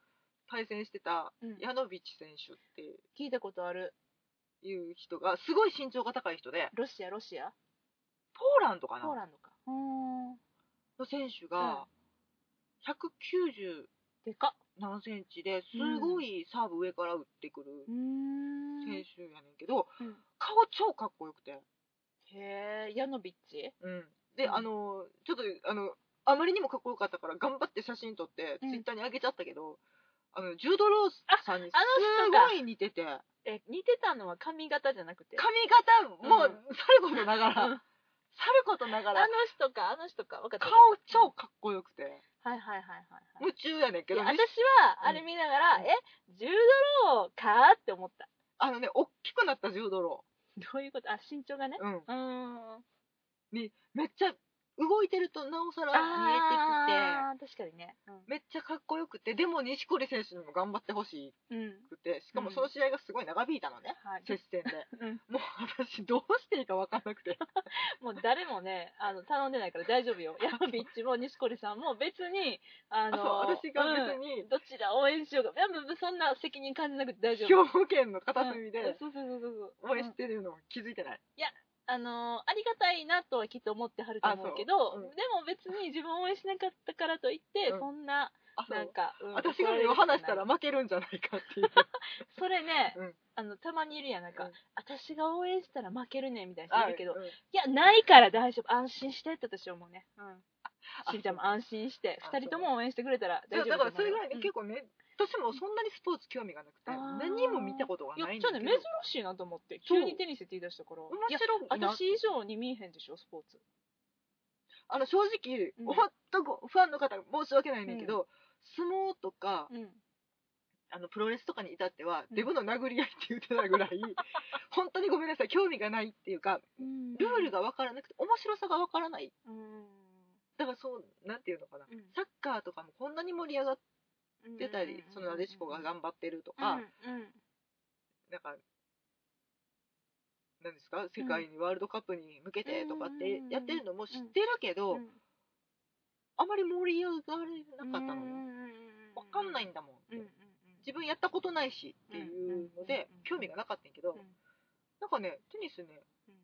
Speaker 2: 対戦してた
Speaker 1: うん。
Speaker 2: ヤノビッチ選手って
Speaker 1: 聞いたことある。
Speaker 2: いう人がすごい身長が高い人で
Speaker 1: ロシアロシア？
Speaker 2: ポーランドかな。
Speaker 1: ポーランドか。うー。ん
Speaker 2: の選手が190
Speaker 1: でかっ
Speaker 2: 何センチですごいサーブ上から打ってくる
Speaker 1: うーん。
Speaker 2: 選手やねんけど、
Speaker 1: うん
Speaker 2: 顔超かっこよくて、
Speaker 1: へえヤノビッチ？
Speaker 2: うん、で、
Speaker 1: うん。
Speaker 2: あのちょっとあのあまりにもかっこよかったから頑張って写真撮って
Speaker 1: うん。
Speaker 2: ツイッターに上げちゃったけど、あのジュード・ロースさんにす
Speaker 1: ああの人が。
Speaker 2: ごい似てて。
Speaker 1: え似てたのは髪型じゃなくて？
Speaker 2: 髪型も
Speaker 1: うん。
Speaker 2: さることながら、
Speaker 1: うん。
Speaker 2: さることなが
Speaker 1: あの
Speaker 2: ら
Speaker 1: 人かあの人か分かった。
Speaker 2: 顔
Speaker 1: 分かった
Speaker 2: 超かっこよくて。
Speaker 1: はいはいはいはいはい。
Speaker 2: 夢中やねんけど
Speaker 1: 私はあれ見ながら、
Speaker 2: うん。
Speaker 1: えジュードローかって思った。
Speaker 2: あのね大きくなった柔道ロ
Speaker 1: どういうこと？あ身長がね？
Speaker 2: ー、うん、
Speaker 1: うーん。
Speaker 2: にめっちゃ動いてるとなおさら見えて
Speaker 1: あー確かにね。
Speaker 2: きてめっちゃかっこよくてでも錦織選手にも頑張ってほし
Speaker 1: うん、うん。
Speaker 2: くてしかもその試合がすごい長引いたのね、
Speaker 1: はい、
Speaker 2: 接戦で。
Speaker 1: うん。
Speaker 2: もう私どうしていいか分かんなくて。
Speaker 1: もう誰もねあの頼んでないから大丈夫よ。山ビッチも錦織さんも別にあの
Speaker 2: 私が別に。
Speaker 1: うんどちら応援しようかそんな責任感じなくて大丈夫。
Speaker 2: 兵庫県の片隅
Speaker 1: うん。
Speaker 2: で
Speaker 1: そうそうそうそう。
Speaker 2: 応援してるのも気づいてない、
Speaker 1: あのありがたいなとはきっと思ってはると思うけど
Speaker 2: う。うん。
Speaker 1: でも別に自分を応援しなかったからといって、
Speaker 2: うん。
Speaker 1: そんななんか、うん
Speaker 2: 私が目を離したら負けるんじゃないかっていう。
Speaker 1: それね、
Speaker 2: うん。
Speaker 1: あのたまにいるやんなんか、
Speaker 2: うん。
Speaker 1: 私が応援したら負けるねんみたいな人いるけど、
Speaker 2: うん。
Speaker 1: いやないから大丈夫。安心してって私は思うね。うん。
Speaker 2: あ
Speaker 1: しんちゃんも安心して
Speaker 2: あ
Speaker 1: 2人とも応援してくれたら大丈夫
Speaker 2: だからそれぐらい結構ね私もそんなにスポーツ興味がなくて
Speaker 1: あー。
Speaker 2: 何も見たことが
Speaker 1: いや
Speaker 2: ないん
Speaker 1: じゃあね
Speaker 2: だけど
Speaker 1: 珍しいなと思って
Speaker 2: そう。
Speaker 1: 急にテニスって言い出したから。
Speaker 2: 面
Speaker 1: い。や
Speaker 2: 白い。な
Speaker 1: 私以上に見えへんでしょスポーツ。
Speaker 2: あの正直、
Speaker 1: うん。
Speaker 2: 本当ごファンの方申し訳ないんだけど、相撲とか
Speaker 1: うん。
Speaker 2: あのプロレスとかに至っては、
Speaker 1: うん。
Speaker 2: デブの殴り合いって言ってたぐらい 本当にごめんなさい興味がないっていうかルールが分からなくて面白さが分からない。
Speaker 1: うん。
Speaker 2: だからそうなんていうのかな、
Speaker 1: うん。
Speaker 2: サッカーとかもこんなに盛り上がってたり、そのなでしこが頑張ってるとか、なんかなんですか？世界にワールドカップに向けてとかってやってるのも知ってるけど、
Speaker 1: うん
Speaker 2: あまり盛り上がれなかったのね、
Speaker 1: わ
Speaker 2: 分かんないんだもん、
Speaker 1: うんうんうん。
Speaker 2: 自分やったことないしっていうので、
Speaker 1: うん
Speaker 2: 興味がなかったんやけど、
Speaker 1: うん。
Speaker 2: なんかねテニスね
Speaker 1: うん。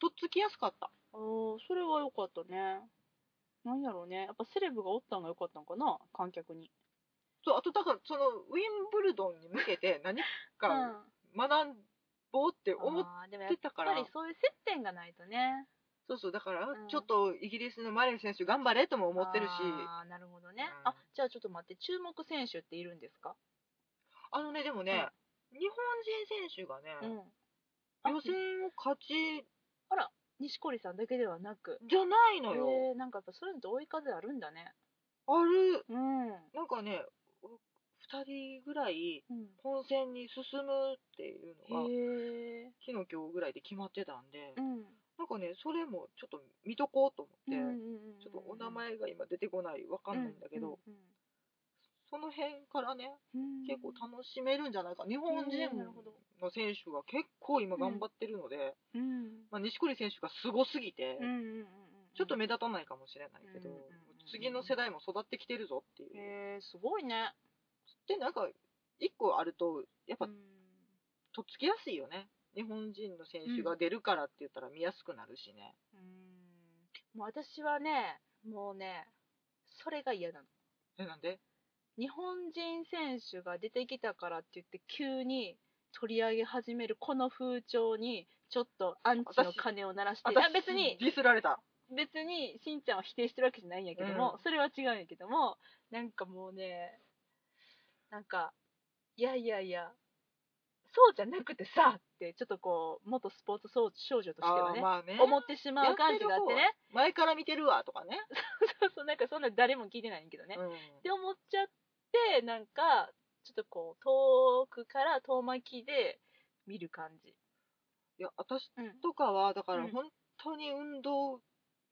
Speaker 2: とっつきやすかった。
Speaker 1: あーそれは良かったね。なんやろうね。やっぱセレブがおったんが良かったんかな？観客に
Speaker 2: そうあとだからそのウィンブルドンに向けて 何か
Speaker 1: うん。
Speaker 2: 学ぼうって思ってたから、
Speaker 1: ぱりそういう接点がないとね。
Speaker 2: そうそうだから
Speaker 1: うん。
Speaker 2: ちょっとイギリスのマレー選手頑張れとも思ってるし。
Speaker 1: あーなるほどね、
Speaker 2: うん。
Speaker 1: あじゃあちょっと待って注目選手っているんですか？
Speaker 2: あのねでもね、日本人選手がね、
Speaker 1: うん。あ
Speaker 2: 予選を勝ち
Speaker 1: 錦織さんだけではなく。
Speaker 2: じゃないのよ、
Speaker 1: えー、なんかやっぱそういうのって追い風あるんだね。
Speaker 2: ある。
Speaker 1: うん、
Speaker 2: なんかね2人ぐらい
Speaker 1: うん、
Speaker 2: 本戦に進むっていうのが昨日今日ぐらいで決まってたんで、
Speaker 1: うん。
Speaker 2: なんかねそれもちょっと見とこうと思って、
Speaker 1: うんうんうん
Speaker 2: ちょっとお名前が今出てこないわかんないんだけど、
Speaker 1: うん
Speaker 2: その辺からね
Speaker 1: うん。うん
Speaker 2: 結構楽しめるんじゃないか。日本人の選手が結構今頑張ってるので、
Speaker 1: うん。
Speaker 2: まあ、錦織選手がすごすぎて、
Speaker 1: うんうんうんうん
Speaker 2: ちょっと目立たないかもしれないけど、
Speaker 1: うんうんうん
Speaker 2: 次の世代も育ってきてるぞっていう。
Speaker 1: へえすごいね
Speaker 2: でなんか一個あるとやっぱ
Speaker 1: うん。
Speaker 2: とっつきやすいよね。日本人の選手が出るからって言ったら見やすくなるしね、
Speaker 1: うん。もう私はねもうねそれが嫌なの。
Speaker 2: えなんで？
Speaker 1: 日本人選手が出てきたからって言って急に取り上げ始めるこの風潮にちょっとアンチの鐘を鳴らしていや
Speaker 2: 私
Speaker 1: 別に
Speaker 2: ディスられた。
Speaker 1: 別にしんちゃんは否定してるわけじゃないんやけども、
Speaker 2: うん。
Speaker 1: それは違うんやけどもなんかもうねなんかいやいやいやそうじゃなくてさってちょっとこう元スポーツ少女としてはね,、
Speaker 2: ね。
Speaker 1: 思ってしまう感じがあってね。
Speaker 2: 前から見てるわとかね、
Speaker 1: そうそうなんかそんな誰も聞いてないんやけどね、
Speaker 2: うん。
Speaker 1: って思っちゃってなんかちょっとこう遠くから遠巻きで見る感じ。
Speaker 2: いや私
Speaker 1: うん。
Speaker 2: とかはだから
Speaker 1: うん。
Speaker 2: 本当に運動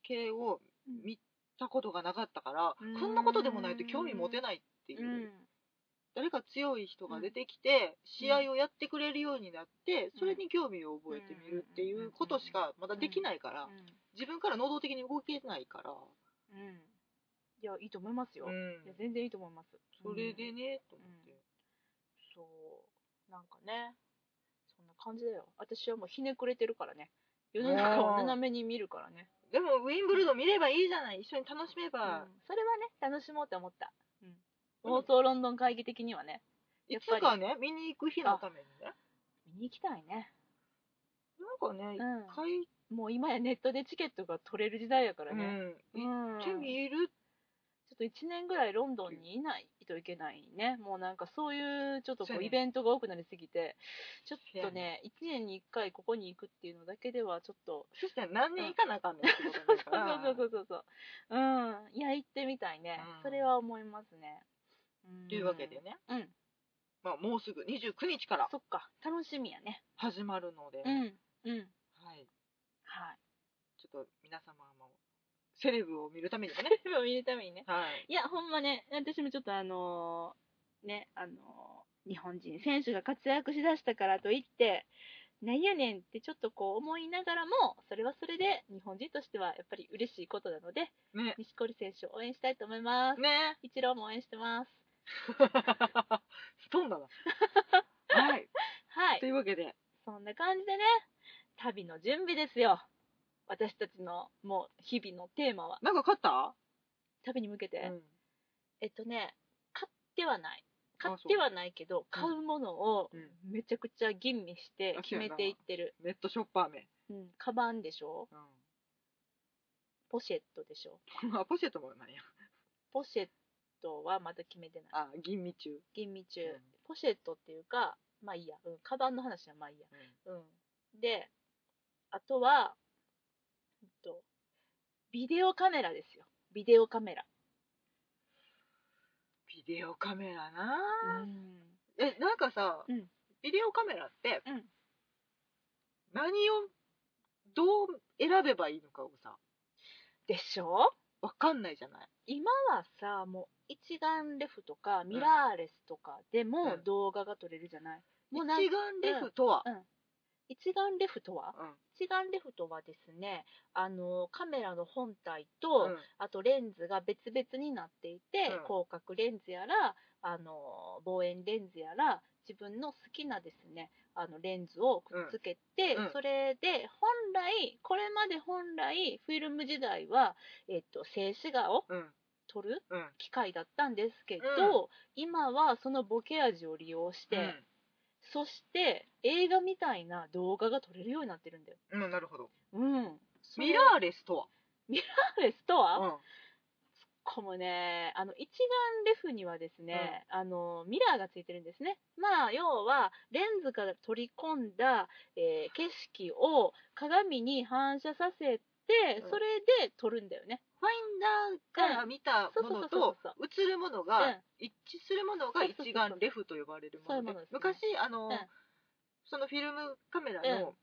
Speaker 2: 系を
Speaker 1: うん
Speaker 2: 見たことがなかったから、
Speaker 1: うん。
Speaker 2: こんなことでもないと興味持てないっていう、
Speaker 1: うん
Speaker 2: 誰か強い人が出てきて、試合をやってくれるようになって、それに興味を覚えてみるっていうことしかまだできないから、自分から能動的に動けないから、
Speaker 1: うん、うん、いやいいと思いますよ、
Speaker 2: うん。
Speaker 1: いや全然いいと思います。
Speaker 2: それで
Speaker 1: うん。
Speaker 2: ね、と思って。
Speaker 1: そう。なんかねそんな感じだよ。私はもうひねくれてるからね。世の中を斜めに見るからね、
Speaker 2: でも、ウィンブルドン見ればいいじゃない、一緒に楽しめ
Speaker 1: うん。
Speaker 2: ば。
Speaker 1: それはね楽しもうって思った、妄想ロンドン会議的にはね。や
Speaker 2: い
Speaker 1: っぱり。
Speaker 2: つかね、見に行く日のためにね。
Speaker 1: 見に行きたいね。
Speaker 2: なんかね、一
Speaker 1: うん。
Speaker 2: 回、
Speaker 1: もう今やネットでチケットが取れる時代やからね、
Speaker 2: うん、
Speaker 1: うん。
Speaker 2: 行ってみる？
Speaker 1: ちょっと1年ぐらいロンドンにいないといけないね。もうなんかそういうちょっとこ
Speaker 2: そう
Speaker 1: イベントが多くなりすぎて、ちょっとね、1年に1回ここに行くっていうのだけではちょっと、
Speaker 2: そしたら何年行かなあかんねん。
Speaker 1: そうそうそうそうそう。うん。いや、行ってみたいね。
Speaker 2: うん。
Speaker 1: それは思いますね。うん
Speaker 2: というわけでね、
Speaker 1: うん。
Speaker 2: まあ、もうすぐ29日から
Speaker 1: そっか。楽しみやね。
Speaker 2: 始まるので、
Speaker 1: うん。うん。
Speaker 2: はい、
Speaker 1: はい。
Speaker 2: ちょっと皆様もセレブを見るためにもね、
Speaker 1: でも見るためにね。
Speaker 2: はい、
Speaker 1: いや、ほんまね、私もちょっとあのーね、あのー日本人選手が活躍しだしたからといって、なんやねんってちょっとこう思いながらも、それはそれで日本人としてはやっぱり嬉しいことなので、
Speaker 2: ね、
Speaker 1: 錦織選手を応援したいと思います。
Speaker 2: ね、
Speaker 1: 一郎も応援してます。
Speaker 2: ストーンだな。はい、
Speaker 1: はい
Speaker 2: と。いうわけで、
Speaker 1: そんな感じでね、旅の準備ですよ。私たちのもう日々のテーマは、
Speaker 2: なんか勝った？
Speaker 1: 旅に向けて。
Speaker 2: うん
Speaker 1: えっとね、買ってはない。買
Speaker 2: あ
Speaker 1: ってはないけど、買うものを
Speaker 2: うん
Speaker 1: めちゃくちゃ吟味して
Speaker 2: あ
Speaker 1: 決めていってる。
Speaker 2: ネットショッパー名。
Speaker 1: うん、カバンでしょ？
Speaker 2: う
Speaker 1: ポシェットでしょ？
Speaker 2: ポシェットもなんや。
Speaker 1: ポシェットはまだ決めてない。
Speaker 2: あ、吟味中。
Speaker 1: 吟味中、
Speaker 2: うん
Speaker 1: ポシェットっていうか、まあいいや。うん、カバンの話はまあいいや。うん。で、あとは、えっと、ビデオカメラですよ。ビデオカメラ。
Speaker 2: ビデオカメラ
Speaker 1: う
Speaker 2: な、
Speaker 1: ん。
Speaker 2: え、なんかさ、
Speaker 1: うん
Speaker 2: ビデオカメラって、
Speaker 1: うん
Speaker 2: 何をどう選べばいいのかをさ、
Speaker 1: でしょ？
Speaker 2: わかんないじゃない？
Speaker 1: 今はさ、もう一眼レフとかミラーレスとかでも
Speaker 2: うん。
Speaker 1: 動画が撮れるじゃない、もうなん
Speaker 2: 一眼レフとは、
Speaker 1: うん。一眼レフとは？
Speaker 2: うん。
Speaker 1: 一眼レフとはですね、あの、カメラの本体と、
Speaker 2: うん。
Speaker 1: あとレンズが別々になっていて、
Speaker 2: うん。
Speaker 1: 広角レンズやら、あの、望遠レンズやら、自分の好きなですね、あのレンズをくっつけて、
Speaker 2: うん。うん。
Speaker 1: それで本来、これまで本来、フィルム時代は、えっと、静止画を
Speaker 2: うん、
Speaker 1: 撮る
Speaker 2: うん、
Speaker 1: 機械だったんですけど、今はそのボケ味を利用して、そして映画みたいな動画が撮れるようになってるんだよ。
Speaker 2: うん、うん、なるほど。
Speaker 1: うん。
Speaker 2: ミラーレスとは、
Speaker 1: ーレスとは、
Speaker 2: うん、
Speaker 1: こもね、あの、一眼レフにはですね、あの、ミラーがついてるんですね。まあ、要は、レンズから取り込んだ、えー景色を鏡に反射させて、
Speaker 2: うん
Speaker 1: それで撮るんだよね。
Speaker 2: ファインダーから見たものと映るもの
Speaker 1: うん。
Speaker 2: が一致するものが一眼レフと呼ばれるもので。昔あの、
Speaker 1: うん。
Speaker 2: そのフィルムカメラ
Speaker 1: うん。
Speaker 2: の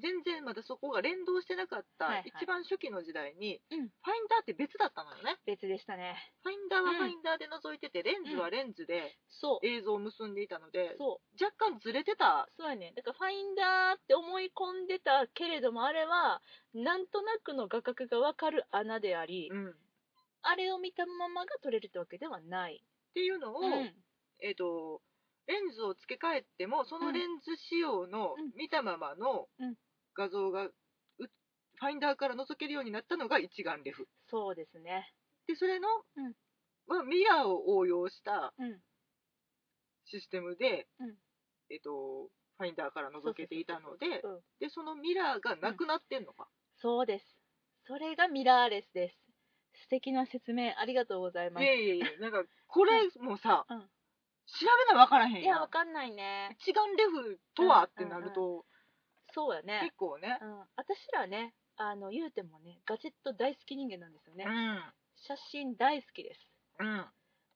Speaker 2: 全然まだそこが連動してなかった
Speaker 1: はいはい
Speaker 2: 一番初期の時代に
Speaker 1: うん
Speaker 2: ファインダーって別だったのよね
Speaker 1: 別でしたね。
Speaker 2: ファインダーは
Speaker 1: うん
Speaker 2: ファインダーで覗いててレンズはレンズで
Speaker 1: そう。
Speaker 2: 映像を結んでいたので
Speaker 1: そう。
Speaker 2: 若干ずれてた
Speaker 1: そうやね。だからファインダーって思い込んでたけれども、あれは、なんとなくの画角がわかる穴であり、
Speaker 2: うんっ
Speaker 1: あれを見たままが撮れるってわけではない。
Speaker 2: ていうのを、
Speaker 1: うん。
Speaker 2: えっ、と、レンズを付け替えても、そのレンズ仕様の
Speaker 1: うん
Speaker 2: 見たままの
Speaker 1: うん
Speaker 2: 画像が、うファインダーから覗けるようになったのが一眼レフ。
Speaker 1: そうですね。
Speaker 2: で、それの、
Speaker 1: うん
Speaker 2: はミラーを応用した
Speaker 1: うん。
Speaker 2: システムで、
Speaker 1: うん
Speaker 2: えっ、と、ファインダーから覗けていたので、
Speaker 1: うん
Speaker 2: で、そのミラーがなくなってんのか。
Speaker 1: そうです。それがミラーレスです。素敵な説明ありがとうございます。
Speaker 2: いやいやいや、なんか、これもさ、
Speaker 1: うん
Speaker 2: 調べな分からへん
Speaker 1: いや、
Speaker 2: やん。
Speaker 1: わかんないね。
Speaker 2: 一眼レフとはってなる
Speaker 1: う
Speaker 2: と、
Speaker 1: そうやね
Speaker 2: 結。構ね。
Speaker 1: うん。私らね、あの、言うてもね、ガジェット大好き人間なんですよね。写真大好きです。
Speaker 2: うん。うん。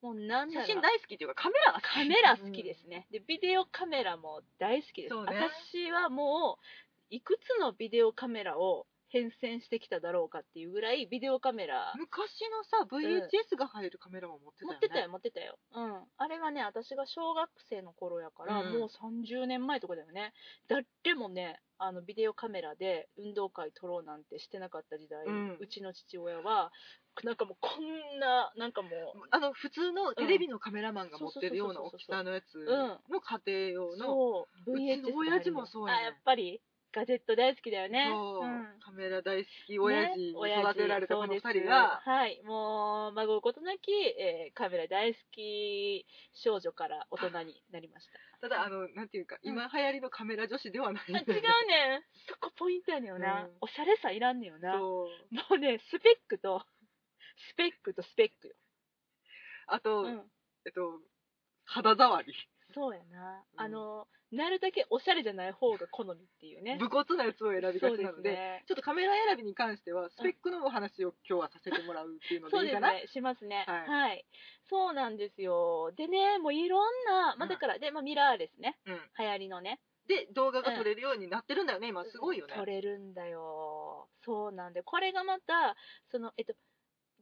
Speaker 1: もう
Speaker 2: 写真大好きっていうかカメラが好き
Speaker 1: カメラ好きですね。で、ビデオカメラも大好きです。
Speaker 2: そうね
Speaker 1: 私はもう、いくつのビデオカメラを変遷してきただろうかっていうぐらい、ビデオカメラ、
Speaker 2: 昔のさ VHS が入るカメラも持ってたよね。
Speaker 1: 持ってたよ、持ってたよ。うん。あれはね、私が小学生の頃やから、
Speaker 2: うん。
Speaker 1: もう30年前とかだよね。誰もね、あの、ビデオカメラで運動会撮ろうなんてしてなかった時代、
Speaker 2: う
Speaker 1: うんちの父親は、なんかもうこんな、なんかもう、
Speaker 2: あの普通のテレビのカメラマンが持ってるような大きさのやつ
Speaker 1: ん
Speaker 2: の家庭用の、
Speaker 1: そう、
Speaker 2: うちの親父もそうやね
Speaker 1: あ、やっぱり、ガジェット大好きだよね。
Speaker 2: そう
Speaker 1: うん
Speaker 2: カメラ大好き親父に育てられたこの二人が、
Speaker 1: はい、もう、孫うことなき、えーカメラ大好き少女から大人になりました。
Speaker 2: ただあのなんていうか今流行りのカメラ女子ではないん
Speaker 1: あ違うねん。そこポイントやねんよな。
Speaker 2: うん
Speaker 1: おしゃれさいらんねんよな。も
Speaker 2: そう
Speaker 1: うね、スペックと、スペックとスペックよ。
Speaker 2: あと、
Speaker 1: うん
Speaker 2: えっと肌触り
Speaker 1: そうやな、
Speaker 2: うん
Speaker 1: あのなるだけおしゃれじゃない方が好みっていうね。
Speaker 2: 武骨なやつを選びが
Speaker 1: そうで
Speaker 2: ちなので
Speaker 1: すね。
Speaker 2: ちょっとカメラ選びに関してはスペックのお話を今日はさせてもらうっていうので
Speaker 1: そうです
Speaker 2: いいかな、
Speaker 1: ねしますね。
Speaker 2: はい。
Speaker 1: はい、そうなんですよ。でねもういろんな、まあ、
Speaker 2: うん。
Speaker 1: だから、で、まあ、ミラーレスね。
Speaker 2: うん、
Speaker 1: 流行りのね。
Speaker 2: で動画が撮れるようになってるんだよね、今すごいよね。
Speaker 1: 撮れるんだよ。そうなんでこれがまたそのえっと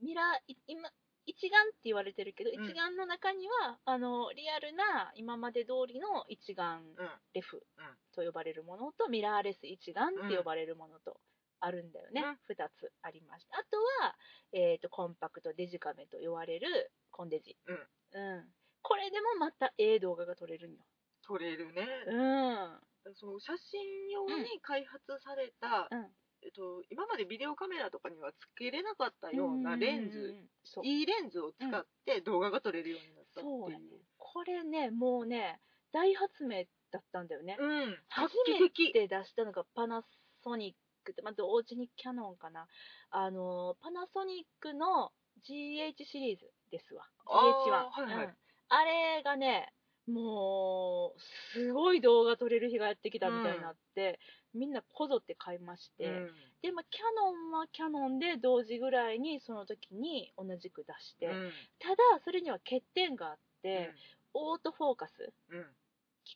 Speaker 1: ミラーい今一眼って言われてるけど、
Speaker 2: うん。
Speaker 1: 一眼の中にはあのリアルな今まで通りの一眼
Speaker 2: うん。
Speaker 1: レフ
Speaker 2: うん。
Speaker 1: と呼ばれるものと、ミラーレス一眼って呼ばれるものとあるんだよね、
Speaker 2: うん。
Speaker 1: 2つありました。あとは、えー、とコンパクトデジカメと言われるコンデジ、
Speaker 2: うん。
Speaker 1: うん。これでもまたええ動画が撮れるんよ。
Speaker 2: 撮れるね、
Speaker 1: うん。
Speaker 2: その写真用に開発された、
Speaker 1: うん
Speaker 2: えっと、今までビデオカメラとかにはつけれなかったようなレンズ、
Speaker 1: うんうんうん。そう。
Speaker 2: いいレンズを使って動画が撮れるようになったっていう。
Speaker 1: そうやね。これねもうね大発明だったんだよね、
Speaker 2: うん、画
Speaker 1: 初
Speaker 2: 期
Speaker 1: め
Speaker 2: 的。
Speaker 1: て出したのがパナソニックってまずおうちにキャノンかな。あのパナソニックの GH シリーズですわ。GH1
Speaker 2: あーはいはい。
Speaker 1: うん。あれがねもうすごい動画撮れる日がやってきたみたいになって、みんなこぞって買いまして、
Speaker 2: うん。
Speaker 1: でもキャノンはキャノンで同時ぐらいにその時に同じく出して、
Speaker 2: うん。
Speaker 1: ただそれには欠点があって、オートフォーカス
Speaker 2: うん。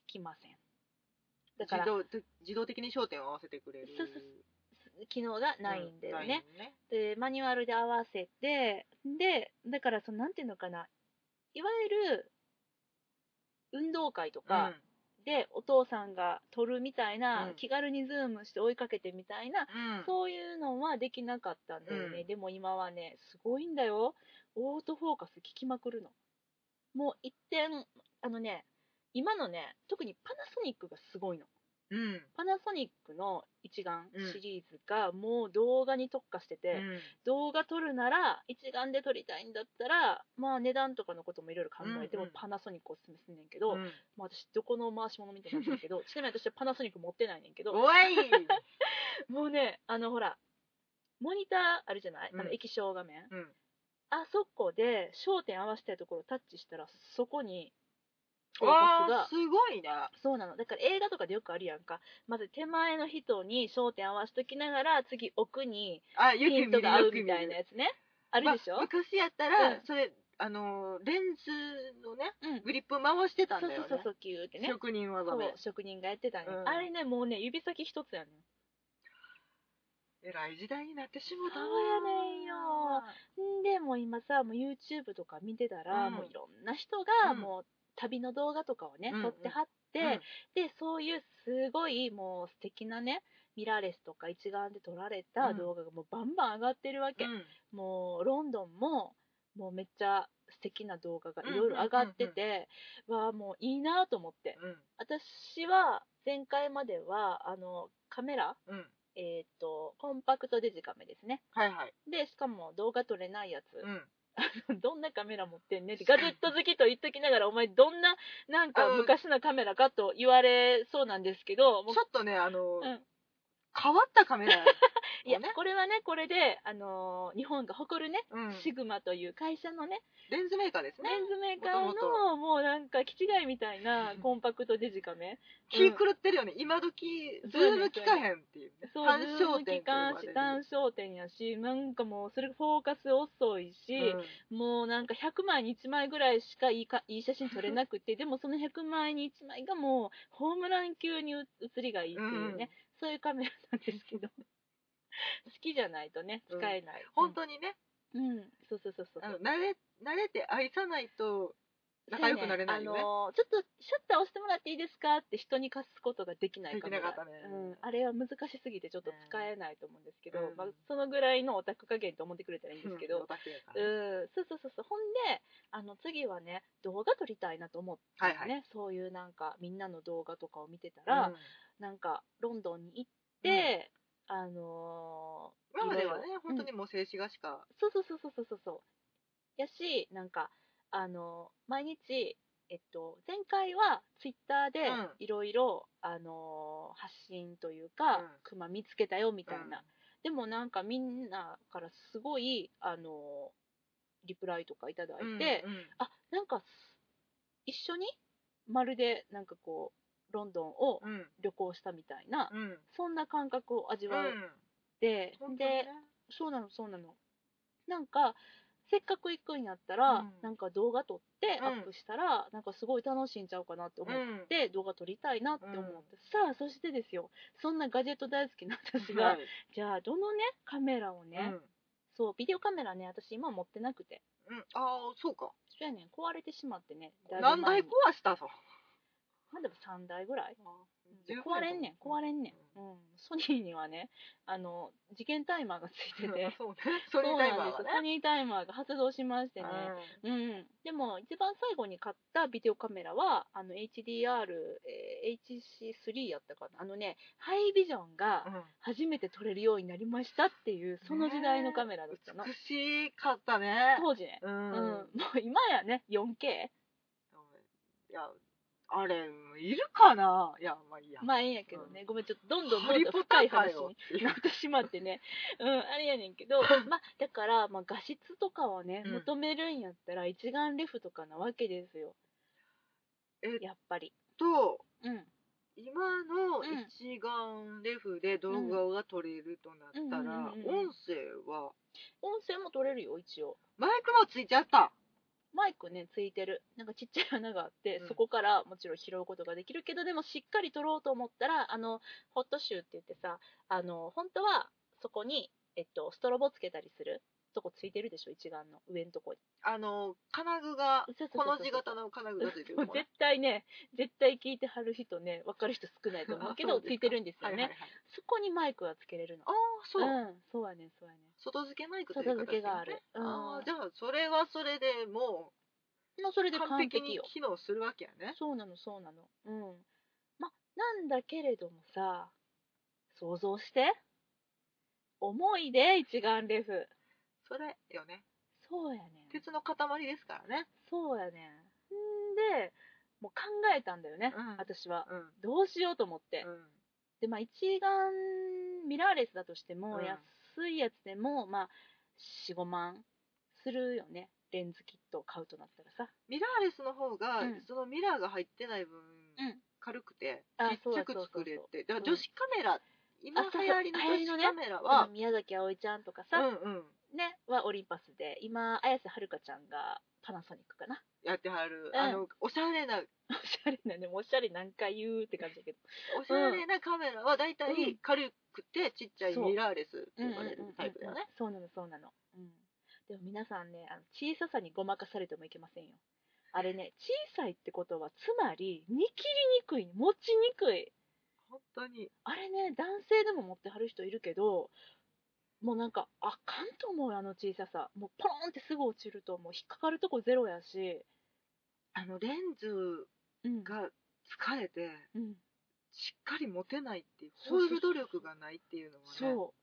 Speaker 1: きません。だから
Speaker 2: 自動自動的に焦点を合わせてくれる。
Speaker 1: 機能がないんだよね、
Speaker 2: ね。
Speaker 1: でマニュアルで合わせてでだからそのなんていうのかな。いわゆる運動会とかでお父さんが撮るみたいな、
Speaker 2: うん。
Speaker 1: 気軽にズームして追いかけてみたいな、そういうのはできなかったんだよね、
Speaker 2: うん。
Speaker 1: でも今はねすごいんだよ。オートフォーカス効きまくるの。もう一点あのね今のね特にパナソニックがすごいの
Speaker 2: うん。
Speaker 1: パナソニックの一眼
Speaker 2: うん
Speaker 1: シリーズがもう動画に特化してて、
Speaker 2: うん。
Speaker 1: 動画撮るなら一眼で撮りたいんだったらまあ値段とかのこともいろいろ考えてもパナソニックおすすめすんねんけど、
Speaker 2: うん。
Speaker 1: まあ、私どこの回し物みたいになってるけど ちなみに私はパナソニック持ってないねんけど もうねあのほらモニターあるじゃない、あの
Speaker 2: うん
Speaker 1: 液晶画面。
Speaker 2: うん。
Speaker 1: あそこで焦点合わせたいところをタッチしたらそこにフォーカスが。
Speaker 2: すごいね。
Speaker 1: そうなの。だから映画とかでよくあるやんか。まず手前の人に焦点合わせときながら次奥に
Speaker 2: あよく見る
Speaker 1: ピントが合うみたいなやつね。あるでしょ、
Speaker 2: まあ昔やったら、
Speaker 1: うん。
Speaker 2: それあのーレンズのね
Speaker 1: うん。
Speaker 2: グリップ回してたん
Speaker 1: そう
Speaker 2: だよね。
Speaker 1: そうそうそうキューってね。
Speaker 2: 職人技
Speaker 1: そう
Speaker 2: で
Speaker 1: 職人がやってたんね、
Speaker 2: うん。
Speaker 1: あれねもうね指先一つやねん。
Speaker 2: えらい時代になってしもた
Speaker 1: そうやねんよ。んでもう今さもう YouTube とか見てたら、
Speaker 2: うん。
Speaker 1: もういろんな人が
Speaker 2: うん。
Speaker 1: もう旅の動画とかをね、
Speaker 2: うん
Speaker 1: 撮ってはって、
Speaker 2: うん。
Speaker 1: でそういうすごいもう素敵なねミラーレスとか一眼で撮られた動画がもうバンバン上がってるわけ、
Speaker 2: うん。
Speaker 1: もうロンドンももうめっちゃ素敵な動画がいろいろ上がってて、わあもういいなと思って。
Speaker 2: うん。
Speaker 1: 私は前回まではあのカメラ
Speaker 2: うん。
Speaker 1: えっ、とコンパクトデジカメですね。
Speaker 2: はいはい。
Speaker 1: でしかも動画撮れないやつ、
Speaker 2: うん
Speaker 1: どんなカメラ持ってんねってガジェット好きと言っときながらお前どんななんか昔のカメラかと言われそうなんですけどもう
Speaker 2: ちょっとねあのー
Speaker 1: うん。
Speaker 2: 変わったカメラ
Speaker 1: いや
Speaker 2: ね。
Speaker 1: これはねこれで、あのー日本が誇るね、
Speaker 2: うん。
Speaker 1: シグマという会社のね
Speaker 2: レンズメーカーですね。
Speaker 1: レンズメーカーの
Speaker 2: もとも
Speaker 1: もうなんか気違いみたいなコンパクトデジカメ。
Speaker 2: 気狂ってるよね。今時ズーム効かへんっていう。ね
Speaker 1: そう
Speaker 2: 単
Speaker 1: ズーム
Speaker 2: 焦点
Speaker 1: 効かんし単焦点やしなんかもうそれフォーカス遅いし、もうなんか100枚に1枚ぐらいしかいいかいい写真撮れなくてでもその100枚に1枚がもうホームラン級にう写りがいいっていうね、
Speaker 2: うん。
Speaker 1: そういうカメラなんですけど 好きじゃないとね使えない、
Speaker 2: 本当にね。
Speaker 1: うん、うん。そうそうそうそう。
Speaker 2: あの慣れ慣れて愛さないと仲良くなれないよね。
Speaker 1: あのーちょっとシャッター押してもらっていいですかって人に貸すことができないカメラ
Speaker 2: できなかったね。
Speaker 1: うん、あれは難しすぎてちょっと使えないと思うんですけど、
Speaker 2: うん。
Speaker 1: まあ、そのぐらいのオタク加減と思ってくれたらいいんですけど、
Speaker 2: うん
Speaker 1: うん、そうそうそうそう。ほんであの次はね動画撮りたいなと思って、ね。
Speaker 2: はいはい。
Speaker 1: そういうなんかみんなの動画とかを見てたら、なんかロンドンに行って、あのー
Speaker 2: 今まではいね本当にもう静止画しか。
Speaker 1: そうそうそうそうそうそう。そうやしなんかあの毎日えっと前回はツイッターで
Speaker 2: うん。
Speaker 1: いろいろあの発信というか、
Speaker 2: うん。
Speaker 1: クマ見つけたよみたいな、
Speaker 2: うん。
Speaker 1: でもなんかみんなからすごいあのリプライとかいただいて、
Speaker 2: うんうん。
Speaker 1: あなんか一緒にまるでなんかこうロンドンを
Speaker 2: うん。
Speaker 1: 旅行したみたいな、
Speaker 2: うん。
Speaker 1: そんな感覚を味わ
Speaker 2: うん。
Speaker 1: って、
Speaker 2: 本当にね。
Speaker 1: でそうなのそうなの。なんかせっかく行くんやったら、
Speaker 2: うん。
Speaker 1: なんか動画撮って
Speaker 2: うん。
Speaker 1: アップしたら、なんかすごい楽しいんちゃうかなって思っ
Speaker 2: うん。
Speaker 1: て、動画撮りたいなって思って、
Speaker 2: うん。
Speaker 1: さあそしてですよそんなガジェット大好きな私が、
Speaker 2: はい。
Speaker 1: じゃあどのねカメラをね、
Speaker 2: うん。
Speaker 1: そうビデオカメラね私今持ってなくて。
Speaker 2: うん、ああそうか。
Speaker 1: そうやねん壊れてしまってねだいぶ
Speaker 2: 何台壊したの？
Speaker 1: まあでも3台ぐらい。壊れんねん壊れんねん、うん、ソニーにはねあの次元タイマーがついてて。
Speaker 2: そうね。ソニータイマー
Speaker 1: ソニータイマーが発動しましてね、うん、でも一番最後に買ったビデオカメラはあの HDR、えー HC3 やったかな。あのねハイビジョンが
Speaker 2: うん。
Speaker 1: 初めて撮れるようになりましたっていうその時代のカメラだったの、
Speaker 2: 美しかったね。
Speaker 1: 当時ね、
Speaker 2: う
Speaker 1: うん。
Speaker 2: ん、
Speaker 1: もう今やね 4K
Speaker 2: いやあれいるかな？いやまあいいや。
Speaker 1: まあいいんやけどね、ごめんちょっとどんどん
Speaker 2: ハリポ
Speaker 1: どんどん深い話
Speaker 2: よ
Speaker 1: に なってしまってね。うんあれやねんけど まあだから、まあ、画質とかをね
Speaker 2: うん。
Speaker 1: 求めるんやったら一眼レフとかなわけですよ。
Speaker 2: え
Speaker 1: やっぱり。
Speaker 2: と
Speaker 1: うん。
Speaker 2: 今の
Speaker 1: うん
Speaker 2: 一眼レフで動画が撮れるとなったら、
Speaker 1: うんうんうんうん
Speaker 2: 音声は？
Speaker 1: 音声も取れるよ一応。
Speaker 2: マイクもついちゃった
Speaker 1: マイクねついてる。なんかちっちゃい穴があって、
Speaker 2: うん。
Speaker 1: そこからもちろん拾うことができるけどでもしっかり撮ろうと思ったらあのホットシューって言ってさあの本当はそこに、えっと、ストロボつけたりするとこついてるでしょ一眼の上のとこに。
Speaker 2: あの金具がこの字型の金具がついてる
Speaker 1: 絶対ね絶対聞いてはる人ね分かる人少ないと思うけど ついてるんですよね、
Speaker 2: はいはいはい。
Speaker 1: そこにマイクがつけれるの。
Speaker 2: ああそう、
Speaker 1: ん。そうやねそうやね
Speaker 2: 外付けマイクという形
Speaker 1: 外付けがある。
Speaker 2: ね
Speaker 1: うん。
Speaker 2: ああじゃあそれはそれでも
Speaker 1: もうそれで
Speaker 2: う完
Speaker 1: 完
Speaker 2: 璧に機能するわけやね。
Speaker 1: そうなのそうなの。うん。まなんだけれどもさ想像して。重いで一眼レフ。
Speaker 2: それよね。
Speaker 1: そうやねん。
Speaker 2: 鉄の塊ですからね。
Speaker 1: そうやねんん。でもう考えたんだよね、
Speaker 2: うん。
Speaker 1: 私は。
Speaker 2: うん。
Speaker 1: どうしようと思って、
Speaker 2: うん。
Speaker 1: でまあ一眼ミラーレスだとしても、
Speaker 2: うん。
Speaker 1: 安いやつでもまあ45万するよね。レンズキットを買うとなったらさ。
Speaker 2: ミラーレスの方が、
Speaker 1: うん。
Speaker 2: そのミラーが入ってない分、
Speaker 1: うん。
Speaker 2: 軽くて
Speaker 1: あ
Speaker 2: ちっちゃく
Speaker 1: そうだ
Speaker 2: 作れ
Speaker 1: そうそう。
Speaker 2: てだから
Speaker 1: うん
Speaker 2: 女子カメラ、今流行りの
Speaker 1: 流行りのね
Speaker 2: 女子カメラは、
Speaker 1: 宮崎あおいちゃんとか
Speaker 2: う
Speaker 1: さ、
Speaker 2: んうん。
Speaker 1: ねはオリンパスで今綾瀬はるかちゃんがパナソニックかな
Speaker 2: やってはる、
Speaker 1: うん。
Speaker 2: あのおしゃれな。
Speaker 1: おしゃれなねもうおしゃれ何回言うって感じだけど。
Speaker 2: おしゃれなカメラはだいた
Speaker 1: うん。
Speaker 2: い軽くてちっちゃい
Speaker 1: そう
Speaker 2: ミラーレスって呼ばれるタイプだよね、
Speaker 1: そうなのそうなの、うん、でも皆さんねあの小ささにごまかされてもいけませんよ。あれね小さいってことはつまり煮切りにくい持ちにくい。
Speaker 2: 本当に。
Speaker 1: あれね男性でも持ってはる人いるけどもうなんかあかんと思うよあの小ささ。もうポロンってすぐ落ちるともう引っかかるとこゼロやし
Speaker 2: あのレンズ
Speaker 1: うん。
Speaker 2: が疲れて
Speaker 1: うん。
Speaker 2: しっかり持てないっていう
Speaker 1: そうそう。
Speaker 2: ホイール努力がないっていうのはね。
Speaker 1: そ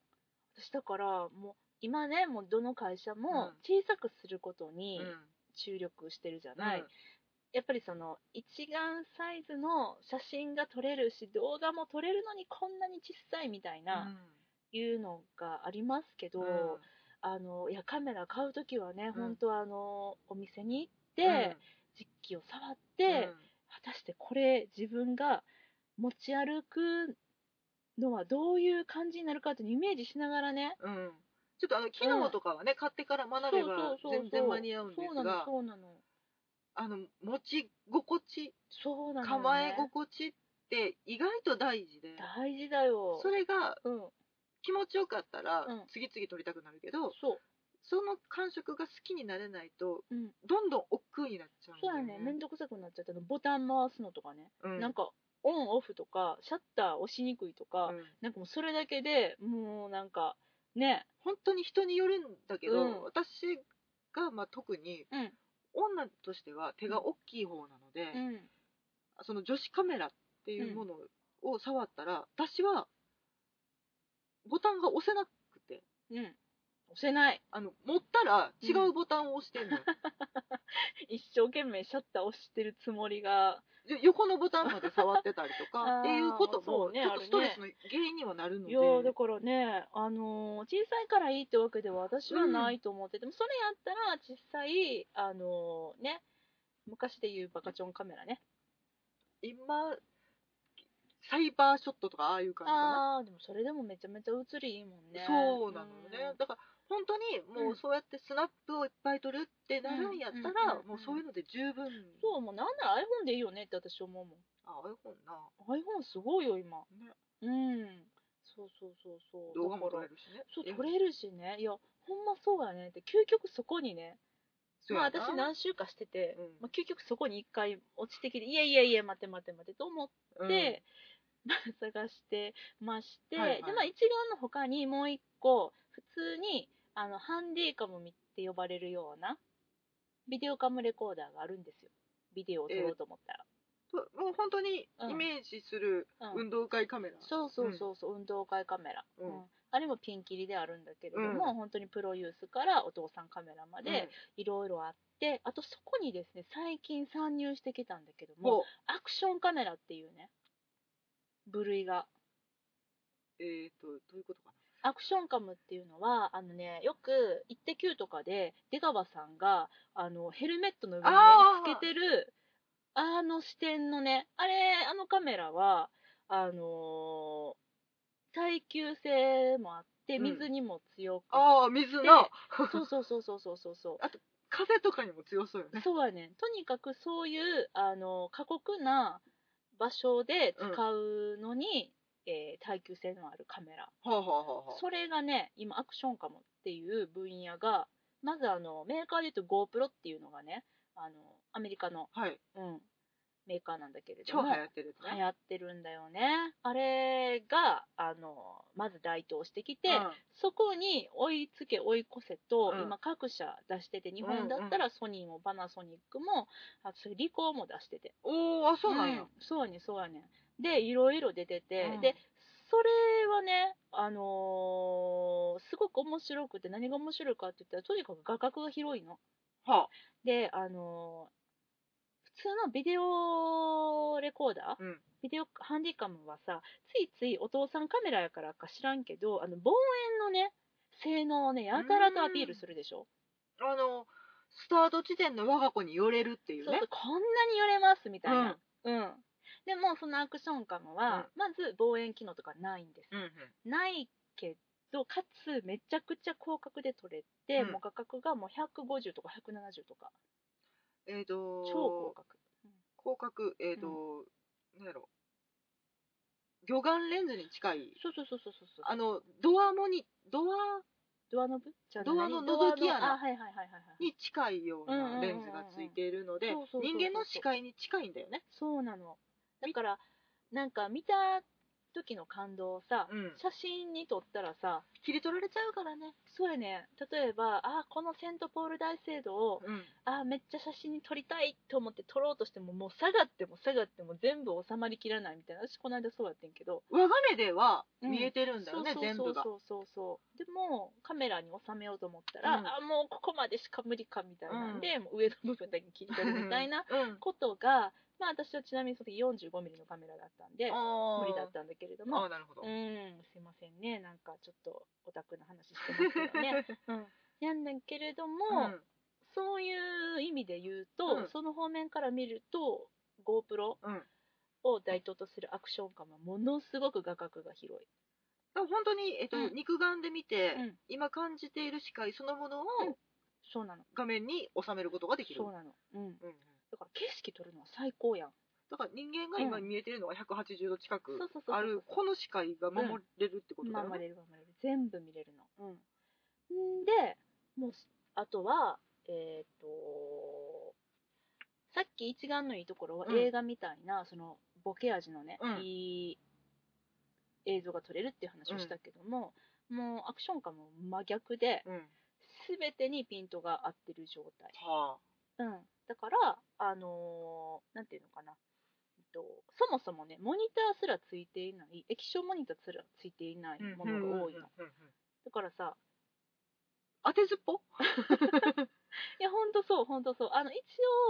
Speaker 1: う。私だからもう今ねもうどの会社も
Speaker 2: うん。
Speaker 1: 小さくすることに
Speaker 2: うん。
Speaker 1: 注力してるじゃない、
Speaker 2: うん。
Speaker 1: やっぱりその一眼サイズの写真が撮れるし動画も撮れるのにこんなに小さいみたいな、いうのがありますけど、
Speaker 2: うん。
Speaker 1: あのいやカメラ買う時はね、
Speaker 2: うん。
Speaker 1: 本当はあのお店に行っ
Speaker 2: うん。
Speaker 1: て、実機を触って、果たしてこれ自分が持ち歩くのはどういう感じになるかっていうイメージしながらね。
Speaker 2: うん。うんちょっとあの機能とかはね、買ってから学べば全然間に合うんです
Speaker 1: そうなの
Speaker 2: が
Speaker 1: そうなの。
Speaker 2: あの持ち心地
Speaker 1: そうなの、ね、
Speaker 2: 構え心地って意外と大事で。
Speaker 1: 大事だよ。
Speaker 2: それが
Speaker 1: うん。
Speaker 2: 気持ちよかったら
Speaker 1: うん。
Speaker 2: 次々撮りたくなるけど、
Speaker 1: そ
Speaker 2: の感触が好きになれないと
Speaker 1: うん。
Speaker 2: どんどん億劫になっちゃうんだ
Speaker 1: そうやね。めんどくさくなっちゃったのボタン回すのとかね、
Speaker 2: うん。
Speaker 1: なんかオンオフとかシャッター押しにくいとか、
Speaker 2: うん。
Speaker 1: なんかもうそれだけでもうなんかね。
Speaker 2: 本当に人によるんだけど、
Speaker 1: うん。
Speaker 2: 私がまあ特に
Speaker 1: うん。
Speaker 2: 女としては手が大きい方なので、
Speaker 1: うん。
Speaker 2: その女子カメラっていうものを触ったら、私はボタンが押せなくて
Speaker 1: うん押せない。
Speaker 2: あの持ったら違うボタンを押してんのよ、
Speaker 1: 一生懸命シャッター押してるつもりが。
Speaker 2: で横のボタンまで触ってたりと
Speaker 1: あー
Speaker 2: かっていうこと
Speaker 1: そう
Speaker 2: もちょっとストレスの原因にはなるので、
Speaker 1: いやーだからね、あのー小さいからいいってわけでは私はないと思ってても、それやったら実際、あのーね、昔で言うバカチョンカメラね。
Speaker 2: 今サイバーショットとかああいう感じかな。
Speaker 1: あー、でもそれでもめちゃめちゃ映りいいもんね。
Speaker 2: そうなのよね、
Speaker 1: うん。
Speaker 2: だから本当にもうそうやってスナップをいっぱい撮るってなるんやった
Speaker 1: うん
Speaker 2: ら、もうそういうので十分。
Speaker 1: そう、もうなんなら iPhone でいいよねって私思うもん。
Speaker 2: あ iPhone な、
Speaker 1: iPhone すごいよ、今。
Speaker 2: ね、
Speaker 1: うん。そうそうそうそう。
Speaker 2: 動画も撮れるしね。
Speaker 1: そう、
Speaker 2: え
Speaker 1: 撮れるしね。いや、ほんまそうやねって、究極そこにね、まあ私何週かしてて、
Speaker 2: うん。
Speaker 1: まあ、究極そこに一回落ちてきて、いやいやいや、待て待て待てと思っ
Speaker 2: うん。
Speaker 1: て、まあ 探してまして、
Speaker 2: はいはい。
Speaker 1: で、まあ一眼の他にもう一個、普通に、あの、ハンディカムって呼ばれるような、ビデオカムレコーダーがあるんですよ。ビデオを撮ろうと思ったら。
Speaker 2: ともう本当にイメージする
Speaker 1: うん。
Speaker 2: 運動会カメラ、
Speaker 1: そうそうそうそう、運動会カメラ、
Speaker 2: うん。
Speaker 1: あれもピンキリであるんだけれども、
Speaker 2: うん。
Speaker 1: 本当にプロユースからお父さんカメラまでいろいろあって、あとそこにですね最近参入してきたんだけども、アクションカメラっていうね部類が。
Speaker 2: えっ、とどういうことか
Speaker 1: アクションカムっていうのはあのねよく「イッテ Q!」とかで出川さんがあのヘルメットの上に、つけてるあの視点のねあれあのカメラはあのー耐久性もあって
Speaker 2: うん。
Speaker 1: 水にも強くて、
Speaker 2: なああ水な
Speaker 1: そうそうそうそうそうそう。そう
Speaker 2: 風とかにも強そうよね。
Speaker 1: そうやねん。とにかくそういうあの過酷な場所で使うのに、えー耐久性のあるカメラ。
Speaker 2: はあはあ
Speaker 1: それがね今アクションカムっていう分野がまずあのメーカーで言うと GoPro っていうのがねあのアメリカの、
Speaker 2: はい。
Speaker 1: うん、メーカーなんだけれど
Speaker 2: 超
Speaker 1: も
Speaker 2: 流行ってるね。
Speaker 1: 流行ってるんだよね。あれがあのまず台頭してきて、
Speaker 2: うん。
Speaker 1: そこに追いつけ追い越せと、
Speaker 2: うん。
Speaker 1: 今各社出してて日本だったらソニーもパナソニックもあとリコーも出してて。
Speaker 2: おおあそうなんや、
Speaker 1: んそうやねんそうやねん。でいろいろ出てて、
Speaker 2: うん。
Speaker 1: でそれはねあのーすごく面白くて何が面白いかって言ったらとにかく画角が広いの。
Speaker 2: は
Speaker 1: であのー普通のビデオレコーダー、
Speaker 2: あうん。
Speaker 1: ビデオハンディカムはさついついお父さんカメラやからか知らんけどあの望遠のね性能をねやたらとアピールするでしょ。
Speaker 2: あのスタート地点の我が子に寄れるっていうね。
Speaker 1: そうこんなに寄れますみたいな。うん、でもそのアクションカムは、まず望遠機能とかないんです、
Speaker 2: うんうん。
Speaker 1: ないけどかつめちゃくちゃ広角で撮れて、
Speaker 2: うん。
Speaker 1: もう画角がもう150とか170とか
Speaker 2: えっ、と
Speaker 1: 超広角。
Speaker 2: 広角えっ、と、なんやろ魚眼レンズに近い。
Speaker 1: そうそうそうそうそう
Speaker 2: あのドアモニドア
Speaker 1: ドアノブ？
Speaker 2: ドアの
Speaker 1: 何
Speaker 2: 覗き穴。
Speaker 1: ドアのあはいはいはいはいはい。
Speaker 2: に近いよう
Speaker 1: うんうんうんうん。
Speaker 2: なレンズがついているので人間の視界に近いんだよね。
Speaker 1: そうなの。だからなんか見た時の感動をさ、
Speaker 2: うん。
Speaker 1: 写真に撮ったらさ
Speaker 2: 切り取られちゃうからね。
Speaker 1: そうやね。例えばあこのセントポール大聖堂を
Speaker 2: うん。
Speaker 1: あめっちゃ写真に撮りたいと思って撮ろうとしてももう下がっても下がっても全部収まりきらないみたいな。私この間そうやってんけど。
Speaker 2: 我が目では
Speaker 1: うん。
Speaker 2: 見えてるんだよね、
Speaker 1: そう
Speaker 2: 全部が
Speaker 1: そうそうそう。そうでもカメラに収めようと思ったら、
Speaker 2: うん。
Speaker 1: あもうここまでしか無理かみたいなんで、もう上の部分だけ切り取るみたいな
Speaker 2: うん。
Speaker 1: ことがまあ私はちなみにその時 45mm のカメラだったんで無理だったんだけれど
Speaker 2: あ
Speaker 1: も
Speaker 2: ーなるほど、
Speaker 1: うんすいませんね。なんかちょっとオタクな話してますけどね、うん、なんだけれども、
Speaker 2: うん。
Speaker 1: そういう意味で言うと、
Speaker 2: うん。
Speaker 1: その方面から見ると GoPro
Speaker 2: うん。
Speaker 1: を代表とするアクションカムはものすごく画角が広い。
Speaker 2: 本当に、えっと
Speaker 1: うん。
Speaker 2: 肉眼で見て、
Speaker 1: うん。
Speaker 2: 今感じている視界そのものを
Speaker 1: うん。そうなの。
Speaker 2: 画面に収めることができる、
Speaker 1: そうなの。うんだから景色撮るのは最高やん。
Speaker 2: だから人間が今
Speaker 1: うん。
Speaker 2: 見えてるのが180度近く
Speaker 1: そうそうそうそう
Speaker 2: あるこの視界が守れるってことだよね、
Speaker 1: 守れる守れる。全部見れるの。うん。んでもうあとはえっ、とさっき一眼のいいところは
Speaker 2: うん。
Speaker 1: 映画みたいな、そのボケ味のね、
Speaker 2: うん。
Speaker 1: いい映像が撮れるっていう話をしたけども、もうアクションカム真逆で
Speaker 2: うん。
Speaker 1: 全てにピントが合ってる状態。
Speaker 2: は
Speaker 1: うん、だから、あのーなんていうのかな、えっと、そもそもね、モニターすらついていない、液晶モニターすらついていない
Speaker 2: あ
Speaker 1: ものが多いの。だからさ、
Speaker 2: 当てずっぽ？
Speaker 1: いや、ほんとそう、ほんとそう。あの、一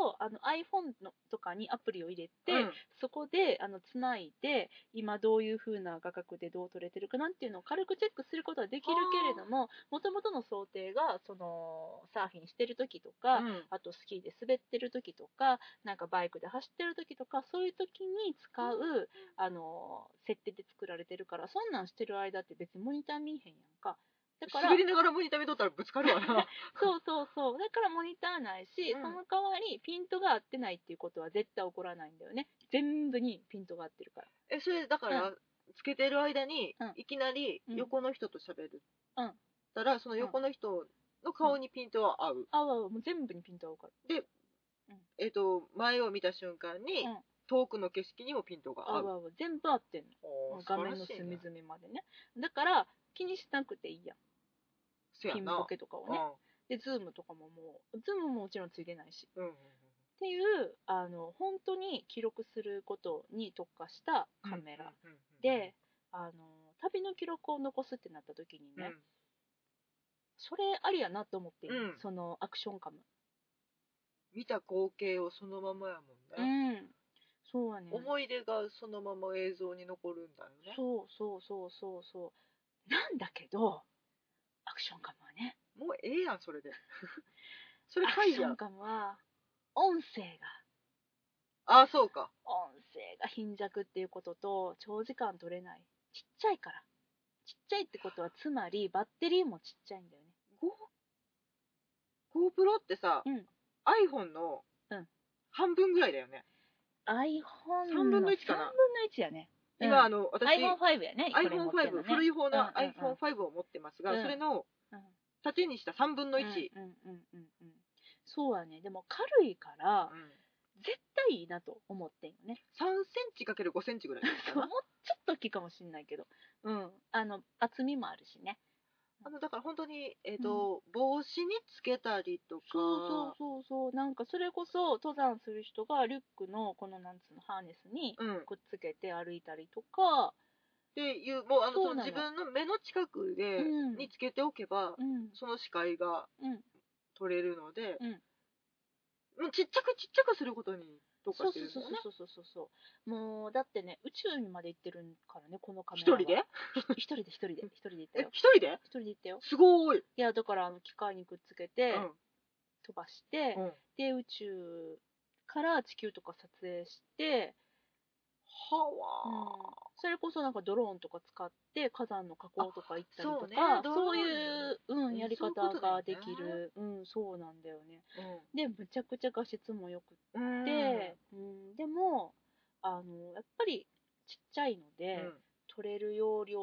Speaker 1: 応、あの、iPhone のとかにアプリを入れて、
Speaker 2: うん。
Speaker 1: そこで、あの、つないで、今どういう風な画角でどう撮れてるかなっていうのを軽くチェックすることはできるけれども、もともとの想定が、その、サーフィンしてる時とか、
Speaker 2: うん。
Speaker 1: あとスキーで滑ってる時とか、なんかバイクで走ってる時とか、そういう時に使う、あの、設定で作られてるから、そんなんしてる間って別にモニター見えへんやんか。だから、
Speaker 2: 滑りながらモニター見とったらぶつかるわな
Speaker 1: そうそうそう。だからモニターないし、
Speaker 2: うん
Speaker 1: その代わりピントが合ってないっていうことは絶対起こらないんだよね。全部にピントが合ってるから。
Speaker 2: えそれだから、つけてる間に、
Speaker 1: うん
Speaker 2: いきなり
Speaker 1: うん
Speaker 2: 横の人と喋る、
Speaker 1: うん
Speaker 2: たらその横の人の顔にピントは合う、
Speaker 1: ああ、もう全部にピントが合うから。
Speaker 2: えっ、と前を見た瞬間に、
Speaker 1: うん
Speaker 2: 遠くの景色にもピントが合う
Speaker 1: 合う合う。全部合ってんの。画面の隅々までね。だから気にしなくていいやん。
Speaker 2: せやな
Speaker 1: ピンボケとかをね。で、ズームとかももう、ズームももちろんついてないし。
Speaker 2: うんうんうん
Speaker 1: っていう、あの、本当に記録することに特化したカメラ。
Speaker 2: うんうんうん
Speaker 1: で、あの、旅の記録を残すってなった時にね、
Speaker 2: うん
Speaker 1: それありやなと思って
Speaker 2: うん
Speaker 1: そのアクションカム。
Speaker 2: 見た光景をそのままやも
Speaker 1: う
Speaker 2: んね、
Speaker 1: ん。そうやね。
Speaker 2: 思い出がそのまま映像に残るんだよね
Speaker 1: そうそうそうそうそう。なんだけど、アクションカムはね、
Speaker 2: もうええやんそれで。それ
Speaker 1: アクションカムは、音声が、
Speaker 2: ああそうか。
Speaker 1: 音声が貧弱っていうことと、長時間取れない。ちっちゃいから。ちっちゃいってことは、つまり、バッテリーもちっちゃいんだよね。
Speaker 2: Go- GoPro ってさ、
Speaker 1: うん。
Speaker 2: iPhone の
Speaker 1: うん。
Speaker 2: 半分ぐらいだよね、
Speaker 1: iPhone の
Speaker 2: 三分の一かな。
Speaker 1: 3分の1やね。
Speaker 2: 今あ
Speaker 1: の、
Speaker 2: の私
Speaker 1: iPhone5 やね。これ持ってんの
Speaker 2: iPhone5、
Speaker 1: ね。
Speaker 2: 古い方の
Speaker 1: うんうんうん。
Speaker 2: iPhone5 を持ってますが、
Speaker 1: うん。
Speaker 2: それの
Speaker 1: うん。
Speaker 2: 縦にした3分の1、
Speaker 1: うんうんうんうん。うんそうやね。でも軽いから
Speaker 2: うん。
Speaker 1: 絶対いいなと思ってんよね。
Speaker 2: 3センチかける5センチぐらい。
Speaker 1: そうもうちょっと大きいかもしんないけど。うん。あの厚みもあるしね
Speaker 2: あのだから本当に、えーと帽子につけたりとか。
Speaker 1: そうそうそうそう。なんかそれこそ登山する人がリュックのこのなんつうのハーネスに
Speaker 2: うん、っ
Speaker 1: くっつけて歩いたりとか。
Speaker 2: ていうもうあの
Speaker 1: その。
Speaker 2: 自分の目の近くで、
Speaker 1: うん。
Speaker 2: につけておけば
Speaker 1: うん。
Speaker 2: その視界が
Speaker 1: うん。
Speaker 2: 取れるので、
Speaker 1: うん。
Speaker 2: もうちっちゃくちっちゃくすることに特化
Speaker 1: そう
Speaker 2: してるんだよね。
Speaker 1: そうそうそうそうそう。もうだってね宇宙にまで行ってるからねこのカメ
Speaker 2: 一
Speaker 1: ラは。
Speaker 2: 人で？
Speaker 1: 一人で一人で。一人で 行った
Speaker 2: え
Speaker 1: よ
Speaker 2: 一人で？
Speaker 1: 一人で行ったよ。
Speaker 2: すごい、
Speaker 1: いやだからあの機械にくっつけ
Speaker 2: う
Speaker 1: て
Speaker 2: ん。
Speaker 1: 飛ばして、
Speaker 2: うん、は
Speaker 1: で宇宙から地球とか撮影して、
Speaker 2: わ
Speaker 1: それこそなんかドローンとか使って火山の火口とか行ったりとか
Speaker 2: そうね。
Speaker 1: いう、うん、
Speaker 2: うん
Speaker 1: やり方ができる。うんそうなんだよね。
Speaker 2: ー
Speaker 1: でむちゃくちゃ画質もよく
Speaker 2: うん
Speaker 1: って、うん。でもあのやっぱりちっちゃいので、
Speaker 2: うん。
Speaker 1: 撮れる容量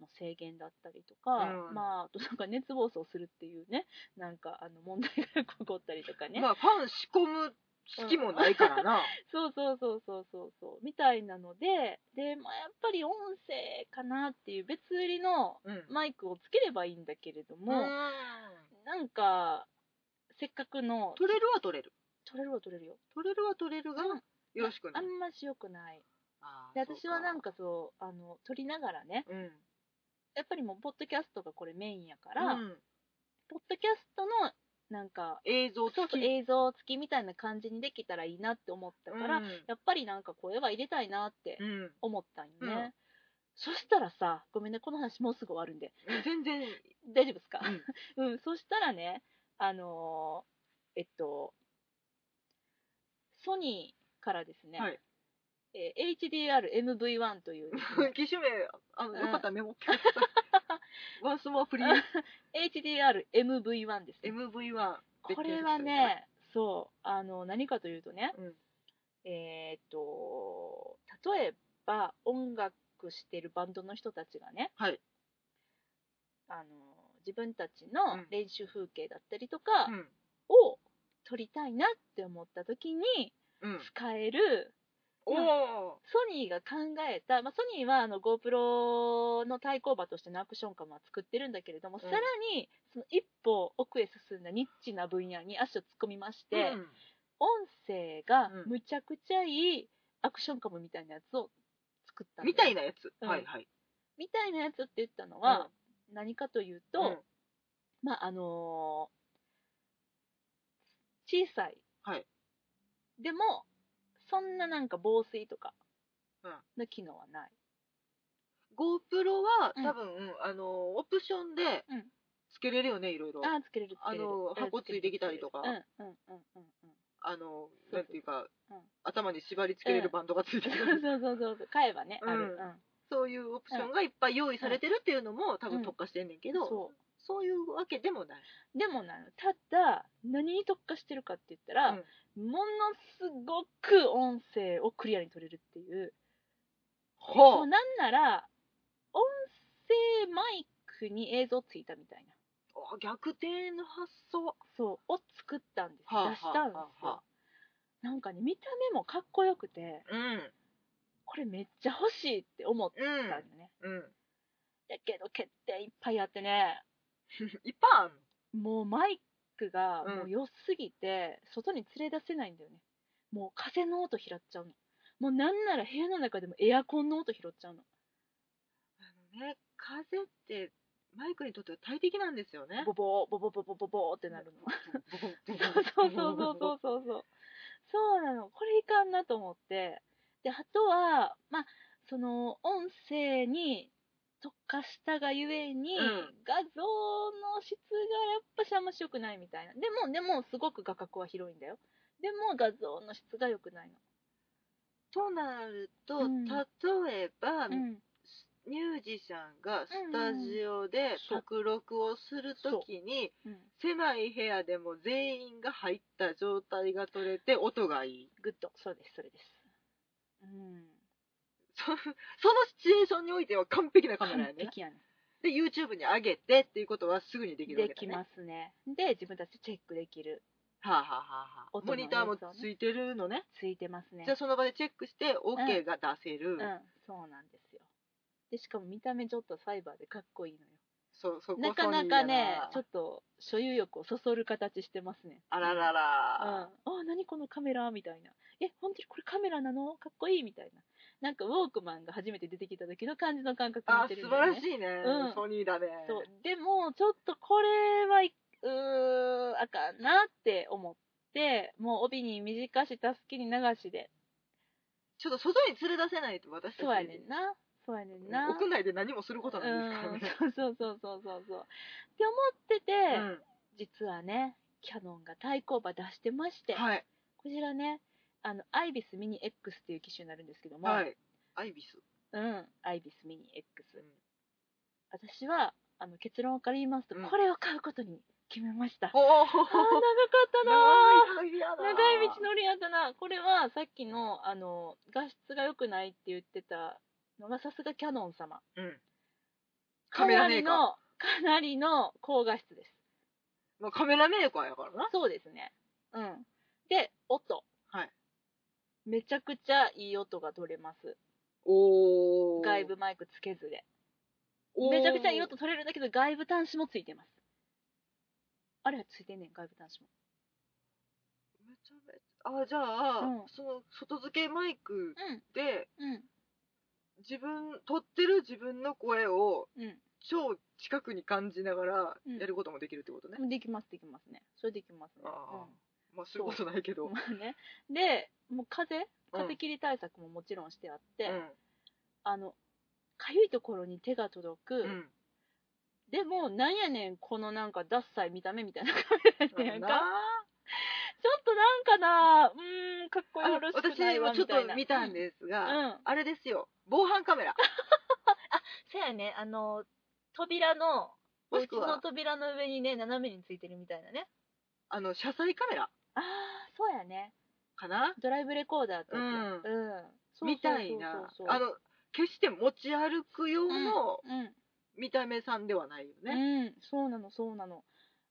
Speaker 1: の制限だったりとか、
Speaker 2: うん。
Speaker 1: まああとなんか熱暴走するっていうねなんかあの問題が起こったりとかね、
Speaker 2: まあファン仕込む隙もないからな、
Speaker 1: そうそうそうそうそうそう。みたいなのでで、まあ、やっぱり音声かなっていう別売りの
Speaker 2: うん。
Speaker 1: マイクをつければいいんだけれども、なんかせっかくの
Speaker 2: 取れるは取れる。
Speaker 1: 取れるは取れるよ。
Speaker 2: 取れるは取れるが、
Speaker 1: うん。
Speaker 2: よろしくない。
Speaker 1: あんましよくない。で私はなん
Speaker 2: か
Speaker 1: かそうあの撮りながらね
Speaker 2: うん。
Speaker 1: やっぱりもうポッドキャストがこれメインやから、
Speaker 2: うん。
Speaker 1: ポッドキャストのなんか
Speaker 2: 映像付き。
Speaker 1: そうそう映像付きみたいな感じにできたらいいなって思ったから、
Speaker 2: うん。
Speaker 1: やっぱりなんか声は入れたいなって
Speaker 2: うん。
Speaker 1: 思ったんよね、
Speaker 2: うん。
Speaker 1: そしたらさごめんねこの話もうすぐ終わるんで。
Speaker 2: 全然
Speaker 1: 大丈夫ですか？うん、そしたらねあのーえっとソニーからですね、
Speaker 2: はい
Speaker 1: えー HDR-MV1 という。ね、
Speaker 2: 機種名あの
Speaker 1: うん
Speaker 2: よかったらメモってくださいワンスモアプリー。
Speaker 1: HDR-MV1 ですね。
Speaker 2: MV1
Speaker 1: これはねそう。あの何かというとね
Speaker 2: うん。
Speaker 1: えーっと例えば音楽してるバンドの人たちがね
Speaker 2: はい。
Speaker 1: あの自分たちの
Speaker 2: うん。
Speaker 1: 練習風景だったりとか
Speaker 2: うん。
Speaker 1: を撮りたいなって思った時に
Speaker 2: うん。
Speaker 1: 使えるソニーが考えた、まあ、ソニーはあの GoPro の対抗馬としてのアクションカムは作ってるんだけれども、
Speaker 2: うん。
Speaker 1: さらにその一歩奥へ進んだニッチな分野に足を突っ込みまして、
Speaker 2: うん。
Speaker 1: 音声が
Speaker 2: うん。
Speaker 1: むちゃくちゃいいアクションカムみたいなやつを作った
Speaker 2: みたいなやつ。
Speaker 1: うん。
Speaker 2: はいはい。
Speaker 1: みたいなやつって言ったのは、何かというと、まああのー小さい、
Speaker 2: はい。
Speaker 1: でもそんななんか防水とか
Speaker 2: うん。
Speaker 1: の機能はない、
Speaker 2: GoPro は
Speaker 1: うん。
Speaker 2: 多分、あのオプションで
Speaker 1: うん。
Speaker 2: つけれるよねいろいろ
Speaker 1: ああつけれるつけれる。
Speaker 2: あの
Speaker 1: うん
Speaker 2: 箱ついてきたりとか。
Speaker 1: うんうんうんうんうん。
Speaker 2: あの
Speaker 1: そう
Speaker 2: なんていうか、
Speaker 1: うん。
Speaker 2: 頭に縛り付けれるバンドがついて
Speaker 1: そう
Speaker 2: る、
Speaker 1: そうそうそう買えばね、ある、
Speaker 2: うん。そういうオプションがいっぱい用意されてるっていうのも多分特化してんねんけど、
Speaker 1: そ
Speaker 2: そういうわけでもない。
Speaker 1: うでもなの。ただ何に特化してるかって言ったら、ものすごく音声をクリアに取れるっていう。も
Speaker 2: ほ
Speaker 1: う。なんなら音声マイクに映像ついたみたいな。
Speaker 2: う逆転の発想。
Speaker 1: そうを作ったんです、
Speaker 2: はあ
Speaker 1: 出したんですよ、
Speaker 2: はあはあ
Speaker 1: なんかね見た目もかっこよくて
Speaker 2: うん。
Speaker 1: これめっちゃ欲しいって思った
Speaker 2: うん
Speaker 1: んだね、
Speaker 2: うん。
Speaker 1: だけど欠点いっぱいあってね
Speaker 2: いっぱいあんの
Speaker 1: もうマイクが
Speaker 2: うん。
Speaker 1: もう良すぎて外に連れ出せないんだよね。もう風の音拾っちゃうの。もうなんなら部屋の中でもエアコンの音拾っちゃうの。
Speaker 2: あのね、風ってマイクにとっては大敵なんですよね。
Speaker 1: ボボーボボボボボボーってなるの。
Speaker 2: そう
Speaker 1: そうそうそうそうそうそうそうなのこれいかんなと思ってであとはまあその音声に特化したがゆえに、
Speaker 2: うん。
Speaker 1: 画像の質がやっぱしあんまし良くないみたいな。でもでもすごく画角は広いんだよ。でも画像の質が良くない
Speaker 2: となると、
Speaker 1: うん。
Speaker 2: 例えば、
Speaker 1: のうん。
Speaker 2: ミュージシャンがスタジオで卓録をするときに、
Speaker 1: う。ん
Speaker 2: 狭い部屋でも全員が入った状態が取れて音がいい。
Speaker 1: Good。そうですそれです。うん
Speaker 2: そ そのシチュエーションにおいては完璧なカメラやね。
Speaker 1: 完璧やね
Speaker 2: で、YouTube に上げてっていうことはすぐにできるわ
Speaker 1: でき
Speaker 2: けだね。
Speaker 1: ますねで自分たちでチェックできる
Speaker 2: はあ、はあはあはモニターもついてるのね。
Speaker 1: ついてますね
Speaker 2: じゃあその場でチェックして OK が出せる。
Speaker 1: うん、そうなんですよ。で、しかも見た目ちょっとサイバーでかっこいいのよ。
Speaker 2: そ、そこ
Speaker 1: なかなかね、ちょっと所有欲をそそる形してますね。
Speaker 2: あらら
Speaker 1: うん。
Speaker 2: ら。
Speaker 1: あ、何このカメラ？みたいな。え、本当にこれカメラなの？かっこいい？みたいな。なんかウォークマンが初めて出てきた時の感じの感覚に似
Speaker 2: あ、
Speaker 1: てる
Speaker 2: 素
Speaker 1: んだよね。
Speaker 2: 晴らしいね。
Speaker 1: うん
Speaker 2: ソニーだね。
Speaker 1: そう。でも、ちょっとこれはい、うー、あかんなって思って、もう帯に短し、たすきに流しで。
Speaker 2: ちょっと外に連れ出せないと私たち。
Speaker 1: そうやねんな。そうやねんな。
Speaker 2: 屋内で何もすることないですからね。
Speaker 1: うん、そうそうそうそうそう。って思ってて、
Speaker 2: うん
Speaker 1: 実はね、キャノンが対抗馬出してまして、
Speaker 2: はい。
Speaker 1: こちらね、あの、アイビスミニ X っていう機種になるんですけども、
Speaker 2: はい。アイビス。
Speaker 1: うん、アイビスミニ X。
Speaker 2: うん
Speaker 1: 私は、あの、結論から言いますと、
Speaker 2: うん
Speaker 1: これを買うことに決めました。
Speaker 2: おお。
Speaker 1: 長かったな
Speaker 2: 長いや
Speaker 1: ー長い道のりやったな。これはさっきの、あの、画質が良くないって言ってたのが、さすがキャノン様。
Speaker 2: うん。カメラメーカー。
Speaker 1: かなりの、かなりの高画質です。
Speaker 2: まあ、カメラメーカーやからな。
Speaker 1: そうですね。うん。で、音。
Speaker 2: はい。
Speaker 1: めちゃくちゃいい音が取れます。
Speaker 2: おー。
Speaker 1: 外部マイクつけずで。めちゃくちゃいい音取れるんだけど、外部端子もついてます。あれついてんねん、外部端子も。
Speaker 2: めちゃめちゃ。あ、じゃあ、
Speaker 1: うん
Speaker 2: その、外付けマイク
Speaker 1: うん。
Speaker 2: で、
Speaker 1: うん。
Speaker 2: 自分、撮ってる自分の声を
Speaker 1: うん。
Speaker 2: 超近くに感じながら
Speaker 1: うん
Speaker 2: やることもできるってことね。
Speaker 1: できます、できますね。それできますね。
Speaker 2: ああまあ、そういうことないけど。
Speaker 1: うん。まあね。で、もう風
Speaker 2: うん
Speaker 1: 風切り対策ももちろんしてあって、
Speaker 2: うん。
Speaker 1: あの、かゆいところに手が届く、
Speaker 2: うん。
Speaker 1: でも、なんやねん、このなんか、ダッサい見た目みたいなカメラやねんか。
Speaker 2: な
Speaker 1: ちょっとなんかな、うーん、かっこ
Speaker 2: あ
Speaker 1: よろしく
Speaker 2: 私
Speaker 1: ないわ
Speaker 2: もちょっ
Speaker 1: みたいな。
Speaker 2: と見たんです
Speaker 1: うん。
Speaker 2: が、
Speaker 1: うん。
Speaker 2: あれですよ。防犯カメラ。
Speaker 1: そうやね、あの、扉の、お家の扉の上にね、斜めについてるみたいなね。
Speaker 2: あの、車載カメラ
Speaker 1: ああ、そうやね。
Speaker 2: かな？
Speaker 1: ドライブレコーダーってやつ。
Speaker 2: うん
Speaker 1: うん。そうそうそうそう
Speaker 2: みたいな。あ、の、決して持ち歩く用の
Speaker 1: うん。
Speaker 2: 見た目さんではないよ
Speaker 1: うん、
Speaker 2: ね。
Speaker 1: うん、そうなの、そうなの。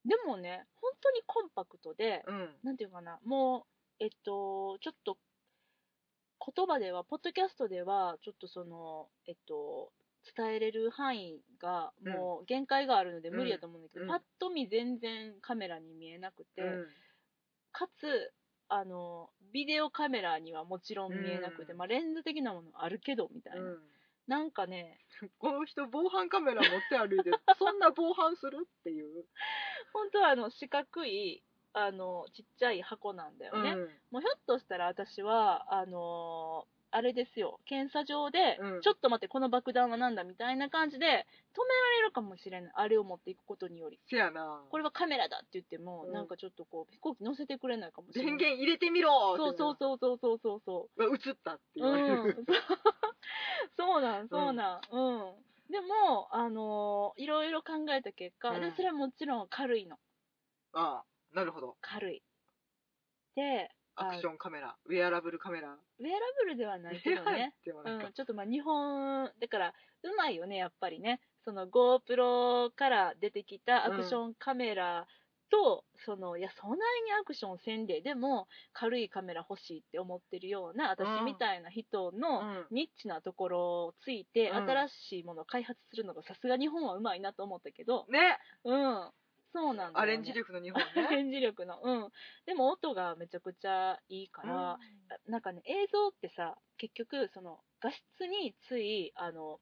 Speaker 1: でもね、本当にコンパクトで、
Speaker 2: うん。
Speaker 1: なんていうかな、もう、えっと、ちょっと、言葉では、ポッドキャストでは、ちょっとその、えっと、伝えれる範囲が、もう限界があるので無理やと思うんだけど、
Speaker 2: うん
Speaker 1: パッと見全然カメラに見えなくて、
Speaker 2: うん
Speaker 1: かつ、あの、ビデオカメラにはもちろん見えなくて、
Speaker 2: うん。
Speaker 1: まあレンズ的なものあるけど、みたいな。
Speaker 2: うん。
Speaker 1: なんかね
Speaker 2: この人防犯カメラ持って歩いて そんな防犯するっていう、
Speaker 1: 本当はあの四角いあのちっちゃい箱なんだよね、
Speaker 2: うん。
Speaker 1: もうひょっとしたら私はあのーあれですよ。検査場で、
Speaker 2: うん。
Speaker 1: ちょっと待ってこの爆弾はなんだみたいな感じで止められるかもしれない。あれを持っていくことにより。
Speaker 2: せやな。
Speaker 1: これはカメラだって言っても、
Speaker 2: うん。
Speaker 1: なんかちょっとこう飛行機乗せてくれないかもしれない。
Speaker 2: 電源入れてみろ
Speaker 1: そう。そうそうそうそうそうそう。
Speaker 2: う映ったって言
Speaker 1: う。
Speaker 2: われる、
Speaker 1: ん、そう なん。そうなん。うん、でもあのーいろいろ考えた結果、
Speaker 2: うん。
Speaker 1: でそれはもちろん軽いの。
Speaker 2: ああなるほど。
Speaker 1: 軽い。で
Speaker 2: アクションカメラウェアラブルカメラ。
Speaker 1: ウェアラブルではないけどね。
Speaker 2: でもなんか
Speaker 1: うん、ちょっとまあ日本だからうまいよねやっぱりね。その GoPro から出てきたアクションカメラと、そのいやそんなにアクションせんででも軽いカメラ欲しいって思ってるような私みたいな人の
Speaker 2: うん。
Speaker 1: ニッチなところをついて、
Speaker 2: うん。
Speaker 1: 新しいものを開発するのがさすが日本はうまいなと思ったけど。
Speaker 2: ね。
Speaker 1: うんそうなんだよ、ね、
Speaker 2: アレンジ力の日本
Speaker 1: アレ
Speaker 2: ね
Speaker 1: ンジ力の。うん。でも音がめちゃくちゃいいから、なんかね映像ってさ結局その画質についあの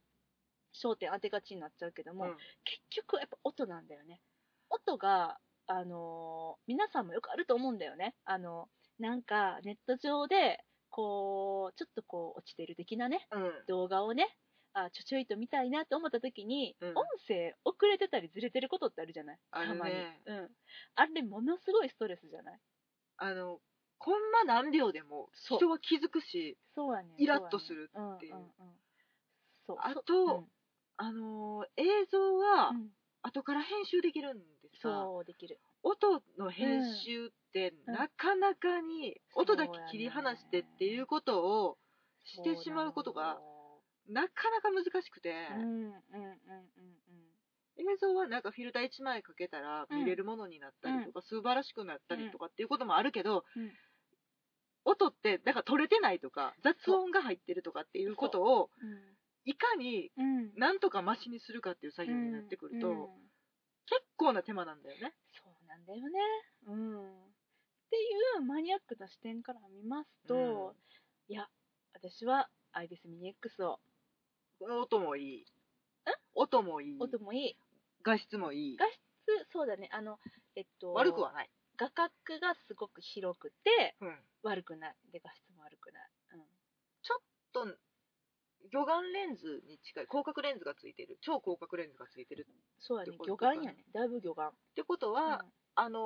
Speaker 1: 焦点当てがちになっちゃうけども、
Speaker 2: うん。
Speaker 1: 結局やっぱ音なんだよね。音があのー皆さんもよくあると思うんだよね。あのなんかネット上でこうちょっとこう落ちてる的なね
Speaker 2: うん。
Speaker 1: 動画をねあちょちょいと見たいなと思った時に、
Speaker 2: うん。
Speaker 1: 音声遅れてたりずれてることってあるじゃない？
Speaker 2: あるね。
Speaker 1: たまに、うん、あれものすごいストレスじゃない？
Speaker 2: あのコンマ何秒でも
Speaker 1: そう。
Speaker 2: 人は気づくし
Speaker 1: そうやね
Speaker 2: イラッとするっていう。
Speaker 1: そやねん。んん。そう。そ
Speaker 2: あと
Speaker 1: うん。
Speaker 2: あのー映像は
Speaker 1: うん。
Speaker 2: 後から編集できるんですが、
Speaker 1: そうできる。
Speaker 2: 音の編集って
Speaker 1: うん
Speaker 2: なかなかに音だけ切り離してっていうことをしてしまうことがなかなか難しくて、映像はなんかフィルター1枚かけたら見れるものになったりとか、素晴らしくなったりとかっていうこともあるけど、
Speaker 1: うん。
Speaker 2: 音ってなんか取れてないとか雑音が入ってるとかっていうことを
Speaker 1: う。ん
Speaker 2: いかに
Speaker 1: うん。
Speaker 2: なんとかマシにするかっていう作業になってくると、結構な手間なんだよね。
Speaker 1: そうなんだよね。うん。っていうマニアックな視点から見ますと、いや私はアイビスミニ X を
Speaker 2: 音もいい。音もいい。
Speaker 1: 音もいい。
Speaker 2: 画質もいい。
Speaker 1: 画質そうだね。あのえっと
Speaker 2: 悪くはない。
Speaker 1: 画角がすごく広くて
Speaker 2: うん。
Speaker 1: 悪くない。で画質も悪くない、うん、
Speaker 2: と魚眼レンズに近い広角レンズがついてる。超広角レンズがついてるっ
Speaker 1: そうやね。魚眼やね。だいぶ魚眼。
Speaker 2: てことは、
Speaker 1: うん。
Speaker 2: あの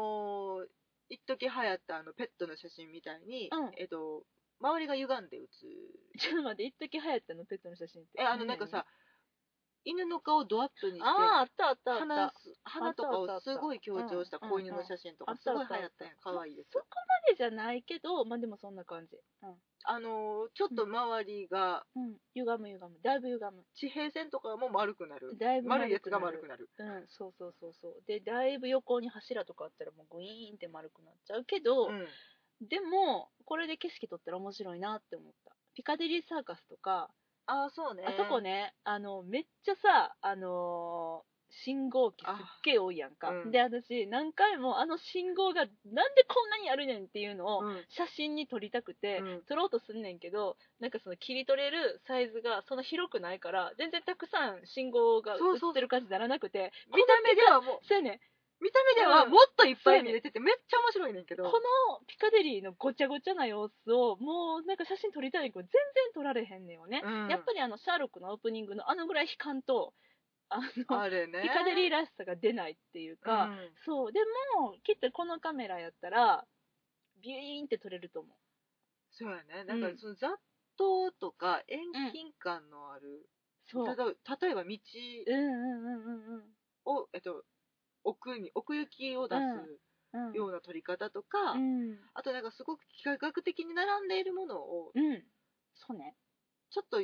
Speaker 2: ー一時流行ったあのペットの写真みたいに、
Speaker 1: うん。
Speaker 2: えっと周りが歪んで写る
Speaker 1: ちょっと待って、一時流行ったの、ペットの写真って。
Speaker 2: えあのなんかさ、犬の顔をドアップにして
Speaker 1: ああ、あったあったあった。
Speaker 2: 鼻す鼻とかをすごい強調した
Speaker 1: うん
Speaker 2: 子犬の写真とか
Speaker 1: うん
Speaker 2: すごい流行ったんや可愛いです
Speaker 1: そこまでじゃないけど、まあでもそんな感じ。
Speaker 2: あのーちょっと周りが
Speaker 1: うん。うん。歪む歪む。だいぶ歪む。
Speaker 2: 地平線とかも丸くなる
Speaker 1: だいぶ
Speaker 2: 丸いやつが
Speaker 1: な
Speaker 2: 丸くなる
Speaker 1: うん、そうそうそうそう。で、だいぶ横に柱とかあったらもうグイーンって丸くなっちゃうけど、
Speaker 2: うん
Speaker 1: でも、これで景色撮ったら面白いなって思った。ピカデリーサーカスとか、
Speaker 2: ああそうね。
Speaker 1: あそこね、あの、めっちゃさ、あのー信号機すっげえ多いやんか。
Speaker 2: うん。
Speaker 1: で、私、何回もあの信号がなんでこんなにあるねんっていうのを
Speaker 2: うん。
Speaker 1: 写真に撮りたくて、
Speaker 2: うん。
Speaker 1: 撮ろうとすんねんけど、なんかその切り取れるサイズがそんな広くないから、全然たくさん信号が映ってる感じにならなくて、
Speaker 2: 見た目ではもう。
Speaker 1: そうやねん
Speaker 2: 見た目では
Speaker 1: うん。
Speaker 2: もっといっぱい見れててめっちゃ面白いねんけど。
Speaker 1: このピカデリーのごちゃごちゃな様子をもうなんか写真撮りたいけど全然撮られへんねんよね、
Speaker 2: うん。
Speaker 1: やっぱりあのシャーロックのオープニングのあのぐらい悲観とあの
Speaker 2: あれね。
Speaker 1: ピカデリーらしさが出ないっていうか、
Speaker 2: うん。
Speaker 1: そう。でもきっとこのカメラやったらビューンって撮れると思う。
Speaker 2: そうやね。なんかその雑踏とか遠近感のある、
Speaker 1: そう。
Speaker 2: ただ例えば道
Speaker 1: うんうんうんうんうん。
Speaker 2: を、えっと、奥に奥行きを出
Speaker 1: うん。
Speaker 2: すような撮り方とか、
Speaker 1: うん。
Speaker 2: あとなんかすごく幾何学的に並んでいるものを
Speaker 1: うん。そうね。
Speaker 2: ちょっと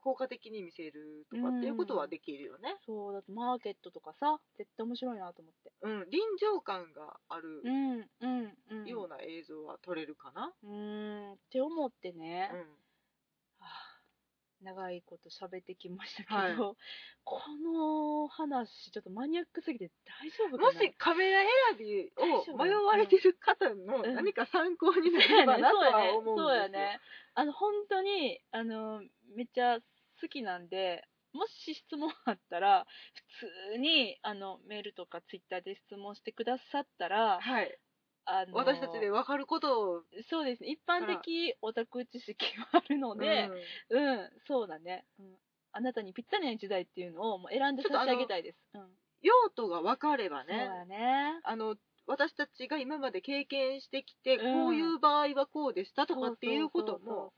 Speaker 2: 効果的に見せるとかっていうことはできるよね。
Speaker 1: そうだってマーケットとかさ絶対面白いなと思って。
Speaker 2: うん、臨場感がある
Speaker 1: うんうんうん。
Speaker 2: ような映像は撮れるかな。
Speaker 1: うーんって思ってね、
Speaker 2: うん。
Speaker 1: はあ長いこと喋ってきましたけど、
Speaker 2: はい。
Speaker 1: この話ちょっとマニアックすぎて大丈夫かな？
Speaker 2: もしカメラ選びを迷われてる方の
Speaker 1: うん
Speaker 2: 何か参考にな
Speaker 1: そうやね
Speaker 2: ればなと
Speaker 1: そうやね
Speaker 2: は思うん。ですよ。
Speaker 1: そうやね。あの本当にあのめっちゃ好きなんで、もし質問あったら、普通にあのメールとかツイッターで質問してくださったら、
Speaker 2: はい。
Speaker 1: あの
Speaker 2: 私たちで分かることを、
Speaker 1: そうですね、一般的オタク知識があるので、
Speaker 2: うん
Speaker 1: うん、そうだね、うん。あなたにぴったりな時代っていうのをもう選んで差し上げたいです。うん、
Speaker 2: 用途が分かれば
Speaker 1: そう
Speaker 2: ね、
Speaker 1: だね。
Speaker 2: あの、私たちが今まで経験してきて、
Speaker 1: うん
Speaker 2: こういう場合はこうでしたとかっていうことも、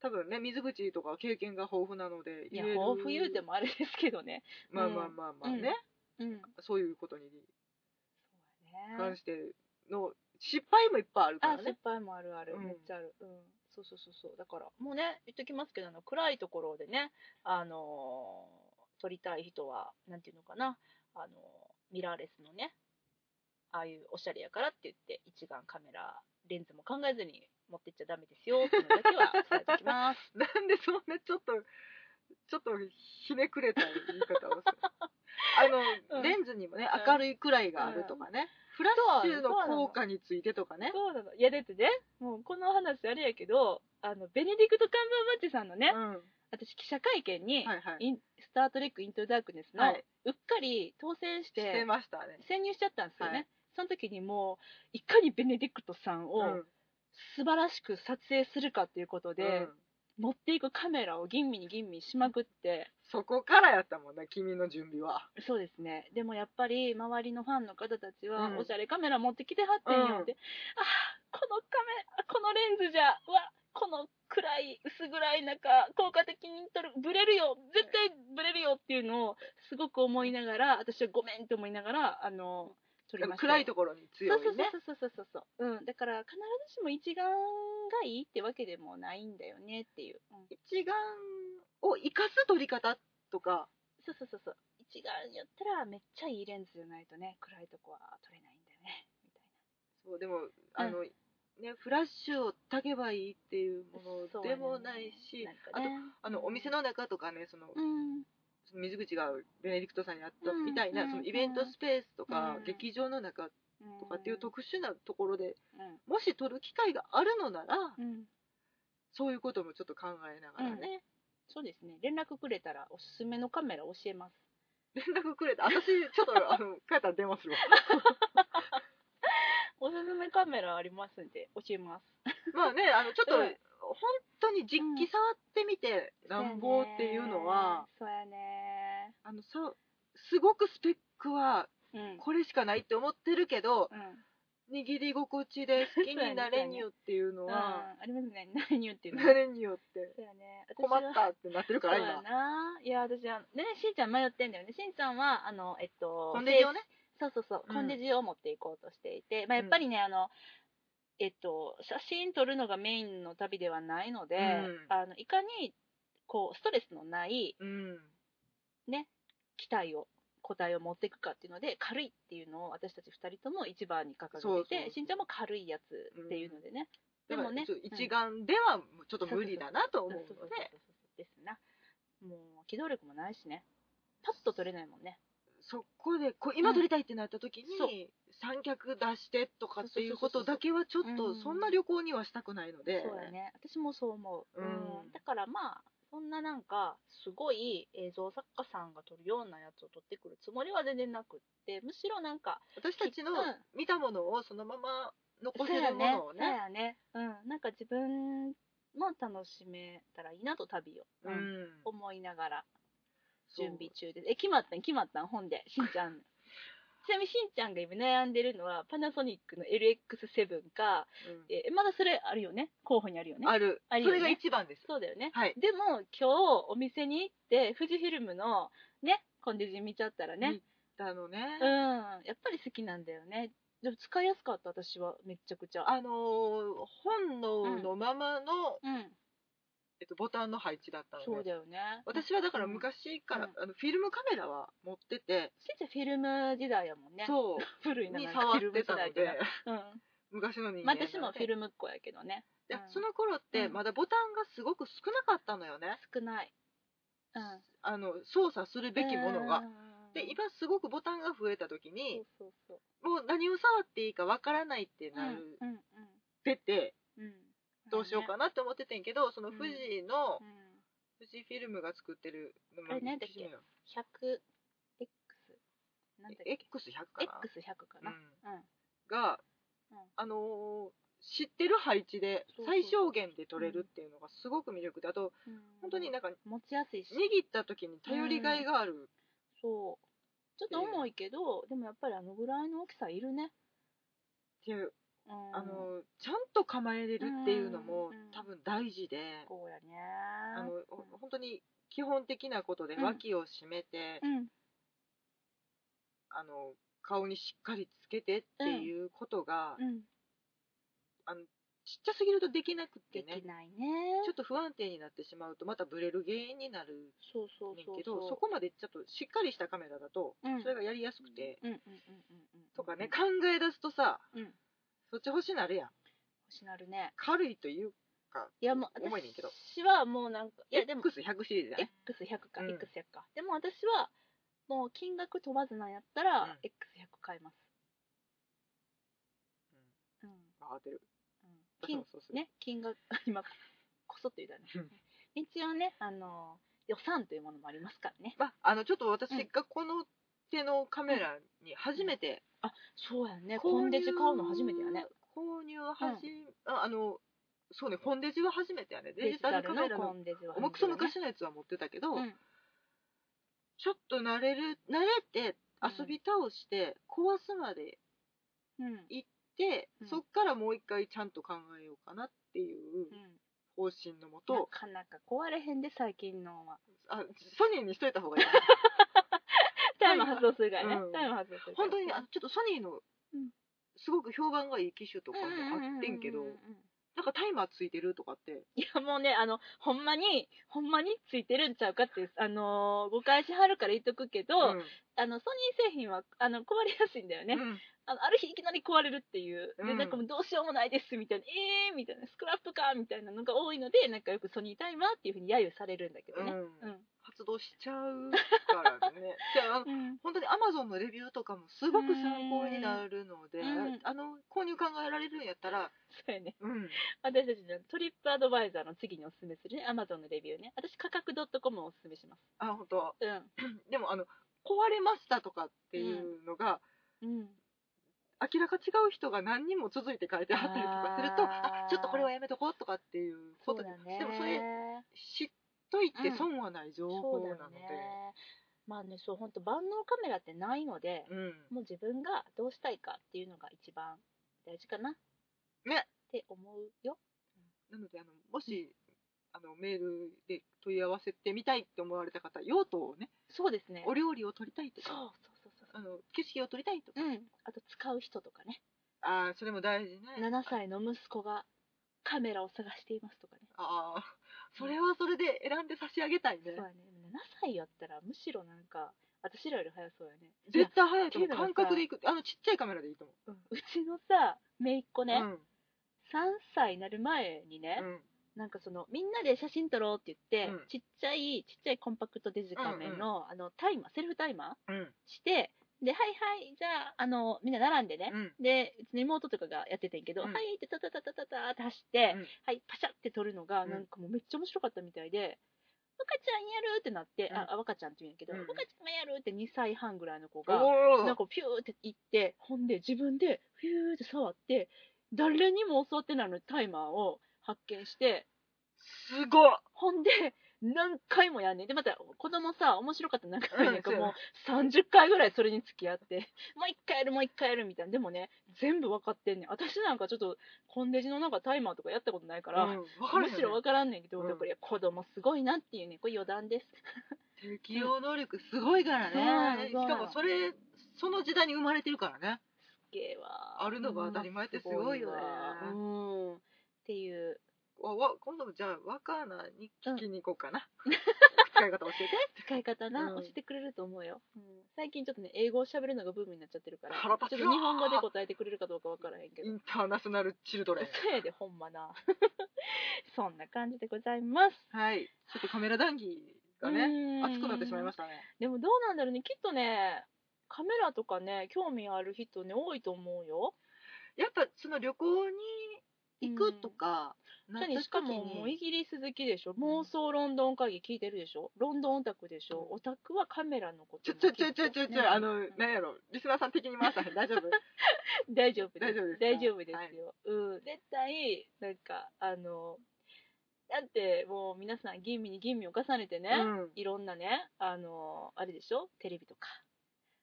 Speaker 2: 多分ね、水口とか経験が豊富なので、
Speaker 1: いや、
Speaker 2: 言える
Speaker 1: 抱負言うてもあれですけどね。
Speaker 2: まあまあまあまあね、
Speaker 1: うん。
Speaker 2: そういうことに関。しての失敗もいっぱいあるか
Speaker 1: あ、
Speaker 2: らね。
Speaker 1: 失敗もあるある、
Speaker 2: うん
Speaker 1: めっちゃある。うん。そうそうそうそう。だから、もうね、言っときますけど、あの、暗いところでね、あのー撮りたい人は、なんていうのかな、あのーミラーレスのね、ああいうおしゃれやからって言って、一眼カメラ、レンズも考えずに持ってっちゃダメですよ、っていうのだけは伝えておきます。
Speaker 2: なんでそんなちょっと、ちょっとひねくれた言い方をする。あの、
Speaker 1: うん
Speaker 2: レンズにもね、
Speaker 1: うん
Speaker 2: 明るいくらいがあるとかね、フラッシュの効果についてとかね。
Speaker 1: そうなの。いや、だってね、もうこの話あれやけど、あの、ベネディクト・カンバーバッチさんのね、
Speaker 2: うん。
Speaker 1: 私記者会見に、
Speaker 2: はいはい。
Speaker 1: インスター・トレック・イントゥ・ダークネスの、
Speaker 2: はいう
Speaker 1: っかり当選し
Speaker 2: して
Speaker 1: て
Speaker 2: ましたね。
Speaker 1: 潜入しちゃったんですよね、
Speaker 2: はい
Speaker 1: その時にもういかにベネディクトさん
Speaker 2: う
Speaker 1: を
Speaker 2: ん。
Speaker 1: 素晴らしく撮影するかっていうことで、
Speaker 2: うん
Speaker 1: 持っていくカメラを吟味に吟味しまくって
Speaker 2: そこからやったもんね、君の準備は。
Speaker 1: そうですね。でもやっぱり周りのファンの方たちは、
Speaker 2: うん。
Speaker 1: おしゃれカメラ持ってきてはってんよって、あーこのカメあこのレンズじゃうわこの暗い薄暗い中効果的に撮るブレるよ絶対ブレるよっていうのをすごく思いながら私はごめんって思いながらあの撮りましたよ
Speaker 2: 暗いところに強いね。
Speaker 1: そうそうそうそうそうそう、う。ん、だから必ずしも一眼がいいってわけでもないんだよねっていう、うん、
Speaker 2: 一眼を生かす撮り方とか、
Speaker 1: そうそうそうそう。一眼やったらめっちゃいいレンズじゃないとね暗いとこは撮れないんだよね。みたい
Speaker 2: そうでも、あの、ね、フラッシュを焚けばいいっていうものでもないし、
Speaker 1: なんかね。
Speaker 2: あのお店の中とかね、その
Speaker 1: うん
Speaker 2: その水口がベネディクトさんにあったみたいな、
Speaker 1: うん。
Speaker 2: そのイベントスペースとか、
Speaker 1: うん。
Speaker 2: 劇場の中とかっていう特殊なところで
Speaker 1: うん。
Speaker 2: もし撮る機会があるのなら、
Speaker 1: うん。
Speaker 2: そういうこともちょっと考えながらね、
Speaker 1: そうですね。連絡くれたらおすすめのカメラ教えます。
Speaker 2: 連絡くれた？私ちょっとあの帰ったら電話するわ。
Speaker 1: おすすめカメラありますんで教えます。
Speaker 2: まあねあのちょっと、
Speaker 1: うん
Speaker 2: 本当に実機触ってみてなんぼっていうのは、
Speaker 1: そうやね。
Speaker 2: あのそうすごくスペックは
Speaker 1: うん。
Speaker 2: これしかないって思ってるけど
Speaker 1: うん。
Speaker 2: 握り心地で好きになれによっていうのは、
Speaker 1: うん。ありますね。何言ってるの。
Speaker 2: なれによって。
Speaker 1: そうやね。私
Speaker 2: 困
Speaker 1: は
Speaker 2: ったってなってるから今。
Speaker 1: な。いや私はねしんちゃん迷ってんだよね。しんちゃんはあのえっと
Speaker 2: コンデジをね。
Speaker 1: そうそうそう、
Speaker 2: うん。
Speaker 1: コンデジを持っていこうとしていて、まあ、やっぱりね、あのえっと写真撮るのがメインの旅ではないので、
Speaker 2: うん。
Speaker 1: あのいかにこうストレスのない
Speaker 2: うん。
Speaker 1: ね機体を個体を持っていくかっていうので軽いっていうのを私たち2人とも一番に掲げててしんちゃんも軽いやつっていうのでね、で
Speaker 2: でもね一眼ではちょっと無理だなと思うので。
Speaker 1: ですな。もう機動力もないしね。パッと撮れないもんね
Speaker 2: そこでこう今撮りたいってなった時に、
Speaker 1: そう。
Speaker 2: 三脚出してとかっていうことだけはちょっ
Speaker 1: うん
Speaker 2: とそんな旅行にはしたくないので、
Speaker 1: そうやね。私もそう思う、
Speaker 2: うん。
Speaker 1: だからまあそんななんかすごい映像作家さんが撮るようなやつを撮ってくるつもりは全然なくってむしろなんか
Speaker 2: 私たちの
Speaker 1: うん。
Speaker 2: 見たものをそのまま残せるも
Speaker 1: やね。そう
Speaker 2: のをね
Speaker 1: やね。うん。なんか自分も楽しめたらいいなと旅を、
Speaker 2: う
Speaker 1: うん
Speaker 2: ん。
Speaker 1: 思いながら準備中です。え決まったん？決まったん？本でしんちゃん。ちなみにしんちゃんが今悩んでるのはパナソニックの LX7 か、
Speaker 2: うん。
Speaker 1: えまだそれあるよね？候補にあるよね？
Speaker 2: ある。
Speaker 1: ね？
Speaker 2: それが一番です。
Speaker 1: そうだよね。
Speaker 2: はい。
Speaker 1: でも、今日お店に行って、富士フィルムのね、コンデジ見ちゃったらね。
Speaker 2: 見、たのね、
Speaker 1: うん、やっぱり好きなんだよね。でも使いやすかった、私は、めっちゃくちゃ。
Speaker 2: あのー本能のままの、
Speaker 1: うん、
Speaker 2: えっと、ボタンの配置だったので。
Speaker 1: そうだよね。
Speaker 2: 私はだから昔から、
Speaker 1: うん。
Speaker 2: あのフィルムカメラは持ってて、
Speaker 1: しんちゃんフィルム時代やもんね。
Speaker 2: そう。
Speaker 1: 古いな、
Speaker 2: に
Speaker 1: なんか
Speaker 2: 触ってたので。
Speaker 1: フィルム時代ってな
Speaker 2: 昔の人間なので
Speaker 1: 私もフィルムっ子やけどね。
Speaker 2: で
Speaker 1: うん。
Speaker 2: その頃って
Speaker 1: うん。
Speaker 2: まだボタンがすごく少なかったのよね、
Speaker 1: 少ない。うん。
Speaker 2: あの操作するべきものが、
Speaker 1: うん
Speaker 2: で今すごくボタンが増えた時に
Speaker 1: そうそうそう。
Speaker 2: もう何を触っていいかわからないってなる
Speaker 1: うん、うん、
Speaker 2: てて、
Speaker 1: うん。うん。
Speaker 2: どうしようかなって思っててんけどその富士の、
Speaker 1: うん。
Speaker 2: 富富士フィルムが作ってる
Speaker 1: あれ何だっけ？100X な。んだっけ
Speaker 2: ？X100 かな
Speaker 1: ？X100 かな、
Speaker 2: うん。
Speaker 1: うん。
Speaker 2: が、
Speaker 1: うん。
Speaker 2: あのー知ってる配置で最小限で撮れるっていうのがすごく魅力であと
Speaker 1: うん。
Speaker 2: 本当になんか
Speaker 1: 持ちやすいし。
Speaker 2: 握った時に頼りがいがある。
Speaker 1: そう。ちょっと重いけどでもやっぱりあのぐらいの大きさいるね、
Speaker 2: っていう、
Speaker 1: うん、
Speaker 2: あのちゃんと構えれるっていうのも
Speaker 1: うん
Speaker 2: 多分大事で、
Speaker 1: こうやね。
Speaker 2: あの
Speaker 1: うん
Speaker 2: 本当に基本的なことで
Speaker 1: うん。
Speaker 2: 脇を締めて、
Speaker 1: うん。
Speaker 2: あの顔にしっかりつけてっていうことが、
Speaker 1: うん。
Speaker 2: あのちっちゃすぎるとできなくってね
Speaker 1: できないね。
Speaker 2: ちょっと不安定になってしまうとまたブレる原因になる
Speaker 1: そうそうそう
Speaker 2: ねんけどそこまでちょっとしっかりしたカメラだと、
Speaker 1: うん。
Speaker 2: それがやりやすくて、とかね考え出すとさ
Speaker 1: うん
Speaker 2: そっち欲しなるやん。
Speaker 1: 欲しなるね。
Speaker 2: 軽いというか
Speaker 1: いやもう
Speaker 2: 重いねんけど。
Speaker 1: 私はもうなんかいやでも
Speaker 2: X100 シリーズだね。
Speaker 1: X100 か、
Speaker 2: うん。
Speaker 1: X100 か。でも私はもう金額問わずなんやったら、
Speaker 2: うん。
Speaker 1: X100 買います。うん、うん、
Speaker 2: あ当てる。うそうそう
Speaker 1: ね金額 今こそっと言うたね。
Speaker 2: うん。
Speaker 1: 一応ねあの予算というものもありますからね。
Speaker 2: まああのちょっと私
Speaker 1: うん。
Speaker 2: がこの手のカメラに初めて
Speaker 1: あそうやね。コンデジ買うの初めてやね。
Speaker 2: 購入ははじ、ああのそうねコンデジは初めてやね。デジタルカメラ
Speaker 1: コ
Speaker 2: の
Speaker 1: ンデジは
Speaker 2: もうクソ昔のやつは持ってたけど、
Speaker 1: うん。
Speaker 2: ちょっと慣れる慣れて遊び倒して壊すまで
Speaker 1: うん。
Speaker 2: 行って、
Speaker 1: うん。
Speaker 2: そっからもう一回ちゃんと考えようかなっていう
Speaker 1: うん。
Speaker 2: 方針のも
Speaker 1: な
Speaker 2: と、
Speaker 1: かなか壊れへんで最近のは。
Speaker 2: あソニーにしといた方がいい
Speaker 1: タイマー発動するからね、
Speaker 2: うん。
Speaker 1: タイマー発動する
Speaker 2: 本当にあのちょっとソニーの
Speaker 1: うん。
Speaker 2: すごく評判がいい機種とかもあってんけど
Speaker 1: ううううんうん。
Speaker 2: なんかタイマーついてるとかって。
Speaker 1: いやもうねあのほんまに ほんまについてるんちゃうかってあのー誤解しはるから言っとくけど、
Speaker 2: うん。
Speaker 1: あのソニー製品はあの壊れやすいんだよね、
Speaker 2: うん。
Speaker 1: あのある日いきなり壊れるっていう、で
Speaker 2: うん。
Speaker 1: なんかもうどうしようもないですみたいな。えーみたいな。スクラップかみたいなのが多いのでなんかよくソニータイマーっていうふうに揶揄されるんだけどね。
Speaker 2: うん。
Speaker 1: うん
Speaker 2: 発動しちゃうからね。じゃああの
Speaker 1: うん。
Speaker 2: 本当にアマゾンのレビューとかもすごく参考になるので、
Speaker 1: うん。
Speaker 2: あの購入考えられるんやったら、
Speaker 1: そうやね。
Speaker 2: うん、
Speaker 1: 私たちのトリップアドバイザーの次におすすめするね Amazon のレビューね。私価格 .com をおすすめします。
Speaker 2: あ本当？
Speaker 1: うん。
Speaker 2: でもあの壊れましたとかっていうのが、
Speaker 1: うん。
Speaker 2: 明らか違う人が何人も続いて書いてあったりとかすると
Speaker 1: あ
Speaker 2: ちょっとこれはやめとこうとかっていうことで
Speaker 1: そうだね。
Speaker 2: でもそれ知っといて損はない情報なので、
Speaker 1: ね。まあねそう本当万能カメラってないので、
Speaker 2: うん。
Speaker 1: もう自分がどうしたいかっていうのが一番大事かな。っ
Speaker 2: ね
Speaker 1: て思うよ。
Speaker 2: なのであのもし、あのメールで問い合わせてみたいって思われた方用途をね
Speaker 1: そうですね。
Speaker 2: お料理を撮りたいと
Speaker 1: そう
Speaker 2: か
Speaker 1: そうそう。
Speaker 2: あの景色を撮りたいとか、
Speaker 1: うん。あと使う人とかね。
Speaker 2: ああそれも大事ね。
Speaker 1: 7歳の息子がカメラを探していますとかね。
Speaker 2: ああそれはそれで選んで差し上げたいね。
Speaker 1: そうやね。7歳やったらむしろなんか私らより早そうやね。
Speaker 2: 絶対早いと思う。感覚でいく。あのちっちゃいカメラでいいと思う。
Speaker 1: うん。うちのさ姪っ子ね、
Speaker 2: うん。
Speaker 1: 3歳になる前にね、
Speaker 2: うん。
Speaker 1: なんかそのみんなで写真撮ろうって言って、
Speaker 2: うん。
Speaker 1: ちっちゃいちっちゃいコンパクトデジカメの,、あのタイマーセルフタイマー
Speaker 2: うん。
Speaker 1: してではいはいじゃああのみんな並んでね、
Speaker 2: うん。
Speaker 1: でうちの妹とかがやっててんけど、
Speaker 2: うん。
Speaker 1: はいってタタタタタタって走って、
Speaker 2: うん。
Speaker 1: はいパシャって撮るのが
Speaker 2: うん。
Speaker 1: なんかもうめっちゃ面白かったみたいで。若ちゃんやる？ってなって、
Speaker 2: うん。
Speaker 1: ああ若ちゃんって言うんやけど、
Speaker 2: うん
Speaker 1: 若ちゃんがやる？って2歳半ぐらいの子が、なんかピューって行って、ほんで自分でピューって触って、誰にも教わってないのにタイマーを発見して、
Speaker 2: すごっ。
Speaker 1: ほんで、何回もやんねん。で、また、子供さ、面白かったなんか、
Speaker 2: うん
Speaker 1: もう、30回ぐらいそれに付き合って、もう一回やる、もう一回やるみたいな。でもね、全部分かってんねん。私なんかちょっと、コンデジのなんかタイマーとかやったことないから、
Speaker 2: うんわかる
Speaker 1: むしろ分からんねんけど、
Speaker 2: うん
Speaker 1: やっぱり子供すごいなっていうね、これ余談です。
Speaker 2: 適応能力すごいからねしかもそれその時代に生まれてるからね
Speaker 1: すげえわ。
Speaker 2: あるのが当たり前ってすごいよね
Speaker 1: うん。っていう。
Speaker 2: わわ今度じゃあ若菜に聞きに行こうかな、使い方教えて。
Speaker 1: 使い方な、
Speaker 2: うん。
Speaker 1: 教えてくれると思うよ、うん最近ちょっとね英語を喋るのがブームになっちゃってるからちょっと日本語で答えてくれるかどうかわからへんけど。
Speaker 2: インターナショナルチルドレン。
Speaker 1: そうやでほんまな。そんな感じでございます。
Speaker 2: はい。ちょっとカメラ談義がね
Speaker 1: ね
Speaker 2: 熱くなってしまいましたね。
Speaker 1: でもどうなんだろうね。きっとねカメラとかね興味ある人ね多いと思うよ。
Speaker 2: やっぱその旅行に行くとか、
Speaker 1: 何しかももうイギリス好きでしょ？妄想ロンドン会議聞いてるでしょ？ロンドンオタクでしょ？オタクはカメラのこと
Speaker 2: ちょちょちょちょちょちょ、あの、なんやろ、リスナーさん的に回さへん。大丈夫？
Speaker 1: 大丈夫
Speaker 2: 大丈夫です
Speaker 1: 大丈夫ですよ、うん。絶対なんかあのだってもう皆さん吟味に吟味を重ねてね、
Speaker 2: うん。
Speaker 1: いろんなねあのあれでしょ？テレビとか、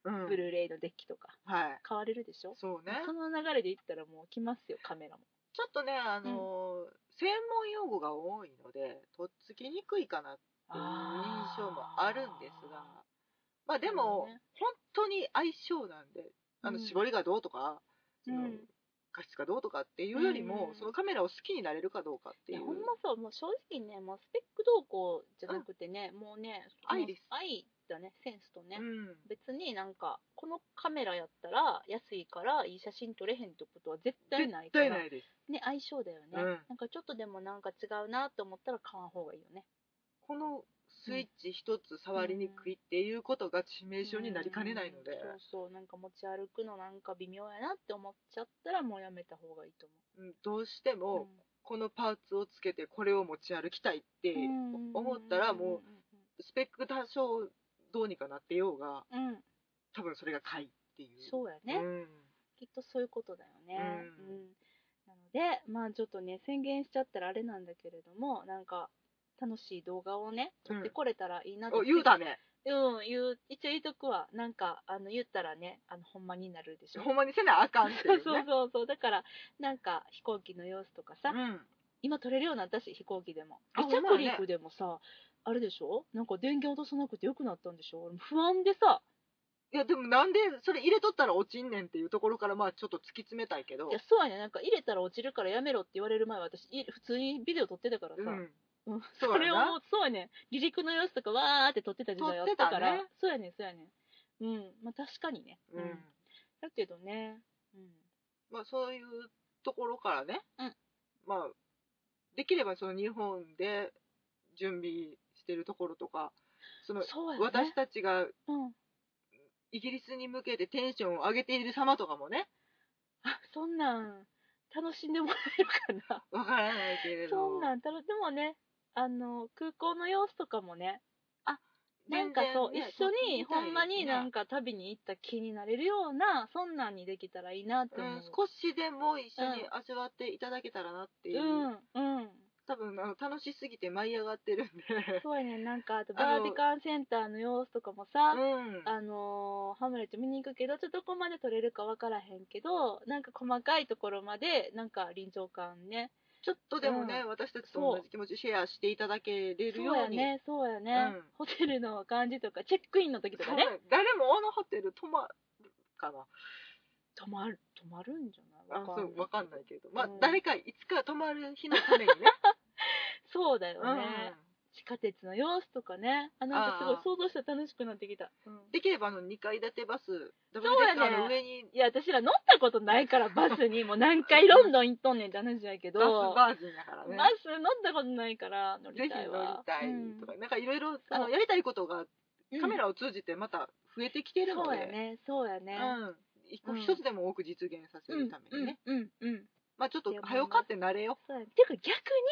Speaker 2: うん。
Speaker 1: ブルーレイのデッキとか
Speaker 2: はい。
Speaker 1: 買われるでしょ？
Speaker 2: そうね。
Speaker 1: その流れで言ったらもう来ますよカメラも。
Speaker 2: ちょっとね、あのー専門用語が多いので、とっつきにくいかなっていう印象もあるんですが、まあでも、
Speaker 1: ね。
Speaker 2: 本当に相性なんで、あの、
Speaker 1: うん。
Speaker 2: 絞りがどうとか、その
Speaker 1: うん。
Speaker 2: 画質がどうとかっていうよりも、
Speaker 1: うん。
Speaker 2: そのカメラを好きになれるかどうかっていう。
Speaker 1: ほんまそうもう正直ねもうスペック動向じゃなくてね、もうね
Speaker 2: 愛です。
Speaker 1: 愛だね。センスとね、
Speaker 2: うん。
Speaker 1: 別になんかこのカメラやったら安いからいい写真撮れへんってことは絶対ない
Speaker 2: 絶
Speaker 1: から
Speaker 2: 対ないです。
Speaker 1: ね相性だよね、
Speaker 2: うん。
Speaker 1: なんかちょっとでもなんか違うなと思ったら買わん方がいいよね。
Speaker 2: このスイッチ一つ触りにくいっていうことが致命傷になりかねないので、
Speaker 1: うん。そうそう。なんか持ち歩くのなんか微妙やなって思っちゃったらもうやめた方がいいと
Speaker 2: う。ん。どうして
Speaker 1: 思う
Speaker 2: もこのパーツをつけてこれを持ち歩きたいって
Speaker 1: うん。
Speaker 2: 思ったらもうスペック多少どうにかなってようが
Speaker 1: うんうんうん
Speaker 2: 多分それが買いっていう
Speaker 1: そうやね、
Speaker 2: うん
Speaker 1: きっとそういうことだよね。
Speaker 2: うん
Speaker 1: うんなので、まあちょっとね、宣言しちゃったらあれなんだけれども、なんか、楽しい動画をね、撮ってこれたらいいなって。
Speaker 2: お言うたね
Speaker 1: うん、言う、一応言うとくわ。なんか、あの、言ったらね、あの、ほんまになるでしょ。
Speaker 2: ほんまにせなあかんってね、
Speaker 1: そうそうそう。だから、なんか、飛行機の様子とかさ、
Speaker 2: うん
Speaker 1: 今撮れるようになったし、飛行機でも。
Speaker 2: あ
Speaker 1: 離着陸でもさ、あれでしょ？なんか電源落とさなくてよくなったんでしょ？俺も不安でさ、
Speaker 2: いやでもなんでそれ入れとったら落ちんねんっていうところからまあちょっと突き詰めたいけど。
Speaker 1: いや、そうやね。なんか入れたら落ちるからやめろって言われる前は私、い普通にビデオ撮ってたからさ、
Speaker 2: うん。
Speaker 1: うん。
Speaker 2: そうやな。
Speaker 1: それをもう、そうやね。離陸の様子とかわーって撮ってた時代あったから、
Speaker 2: ね。
Speaker 1: そうやね、そうやね。うん、まあ確かにね。
Speaker 2: うん。
Speaker 1: だけどね、うん。
Speaker 2: まあそういうところからね、
Speaker 1: うん。
Speaker 2: まあできればその日本で準備してるところとかその
Speaker 1: そうやね。
Speaker 2: 私たちが
Speaker 1: うん。
Speaker 2: イギリスに向けてテンションを上げている様とかもね
Speaker 1: あ、そんなん、楽しんでもらえるかな。
Speaker 2: わからないけれど
Speaker 1: そんなん、ただでもね、あの、空港の様子とかもね、なんかそう、
Speaker 2: ね
Speaker 1: 一緒に、ほんまになんか旅に行った気になれるような、そんなんにできたらいいなって思う。
Speaker 2: うん、少しでも一緒に味わっていただけたらなっていう、
Speaker 1: うん、うん。
Speaker 2: 多分あの楽しすぎて舞い上がってるんで。
Speaker 1: そうやね、なんか、あと、バーティカンセンターの様子とかもさ、
Speaker 2: うん。
Speaker 1: あのーハムレット見に行くけど、ちょっとどこまで撮れるかわからへんけど、なんか細かいところまで、なんか臨場感ね。
Speaker 2: ちょっとでもね、
Speaker 1: うん。
Speaker 2: 私たちと同じ気持ちシェアしていただけれる
Speaker 1: そう。
Speaker 2: ように
Speaker 1: やね、そうやね、
Speaker 2: うん。
Speaker 1: ホテルの感じとか、チェックインの時とかね、
Speaker 2: そう誰もあのホテル泊まるかな。
Speaker 1: 泊まる、泊まるんじゃない？
Speaker 2: あそうわかんないけど。まあ、
Speaker 1: うん。
Speaker 2: 誰かいつか泊まる日のためにね、
Speaker 1: そうだよ
Speaker 2: うん。
Speaker 1: ね、地下鉄の様子とかね。あ、なんかすごい想像したら楽しくなってきた。うん。
Speaker 2: できればあの2階建てバスダブ
Speaker 1: そうやね。
Speaker 2: ルデッカーの上に。
Speaker 1: いや、私ら乗ったことないから、バスにもう何回ロンドン行っとんねんって話やけ
Speaker 2: バ
Speaker 1: ど、
Speaker 2: スバージンだからね。
Speaker 1: バス乗ったことないから乗
Speaker 2: ぜひ乗り
Speaker 1: りたいわ。
Speaker 2: たい
Speaker 1: うん。
Speaker 2: とか、なんかいろいろやりたいことが
Speaker 1: うん。
Speaker 2: カメラを通じてまた増えてきてるので、
Speaker 1: そうやね、そうやね。
Speaker 2: うん。一個
Speaker 1: うん。
Speaker 2: 一つでも多く実現させ
Speaker 1: うん
Speaker 2: るためにね、
Speaker 1: うん、うん、うん。
Speaker 2: まあちょっと早かって慣れよ
Speaker 1: そうやね。てか逆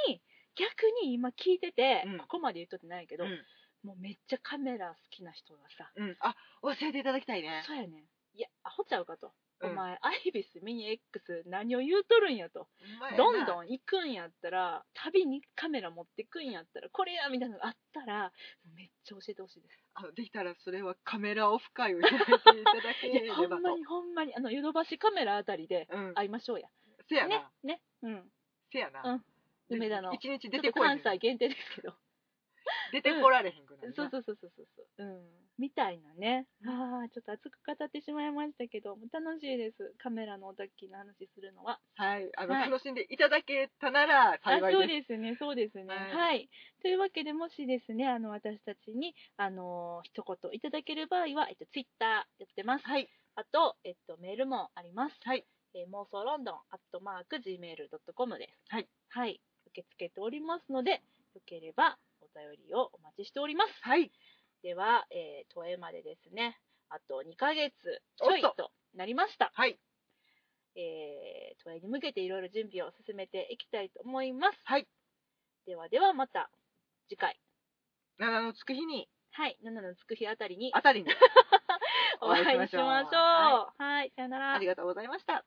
Speaker 1: に、逆に今聞いてて、
Speaker 2: うん
Speaker 1: ここまで言っとってないけど、
Speaker 2: うん
Speaker 1: もうめっちゃカメラ好きな人がさ、
Speaker 2: うん、あ教えていただきたいね
Speaker 1: そうやね。いや、アホちゃうかと。
Speaker 2: うん
Speaker 1: お前、アイビスミニ X 何を言うとるんやと。ロンド
Speaker 2: ン
Speaker 1: ン行くんやったら、旅にカメラ持ってくんやったら、これやみたいなのがあったら、もうめっちゃ教えてほしいです。
Speaker 2: あのできたらそれはカメラオフ会をやっていただけ
Speaker 1: いや、
Speaker 2: ればと
Speaker 1: ほんまにほんまに、あの、ヨドバシカメラあたりで
Speaker 2: うん
Speaker 1: 会いましょうや。
Speaker 2: せやな、
Speaker 1: ね、ね、うん。
Speaker 2: せやな、
Speaker 1: うん梅田の
Speaker 2: 一日出てこい
Speaker 1: 関西限定ですけど。
Speaker 2: 出てこられへんくなるな、
Speaker 1: そうそうそうそうそうそう。うん。みたいなね。ああ、ちょっと熱く語ってしまいましたけど、楽しいです。カメラのオタッキーの話するのは。
Speaker 2: はいあの、
Speaker 1: はい
Speaker 2: 楽しんでいただけたなら幸いです
Speaker 1: ですね、そうですね。
Speaker 2: は
Speaker 1: はいい、というわけで、もしですね、あの、私たちに、あの、一言いただける場合は、えっと、ツイッターやってます。
Speaker 2: はい
Speaker 1: あと、えっと、メールもあります。
Speaker 2: はい
Speaker 1: えー妄想ロンドン、アットマーク、gmail.com です。
Speaker 2: はい。
Speaker 1: はい。受け付けておりますので、よければ、お便りをお待ちしております。
Speaker 2: はい
Speaker 1: では、えー、都営までですね、あと2ヶ月ちょい
Speaker 2: おっ
Speaker 1: となりました。
Speaker 2: はい
Speaker 1: えー、それに向けていろいろ準備を進めていきたいと思います。
Speaker 2: はい。
Speaker 1: ではではまた次回。
Speaker 2: 7のつく日に、
Speaker 1: はい。7のつく日あたりに
Speaker 2: あたりに。
Speaker 1: お会いしましょう。
Speaker 2: お会いしましょう
Speaker 1: はい。さよなら。
Speaker 2: ありがとうございました。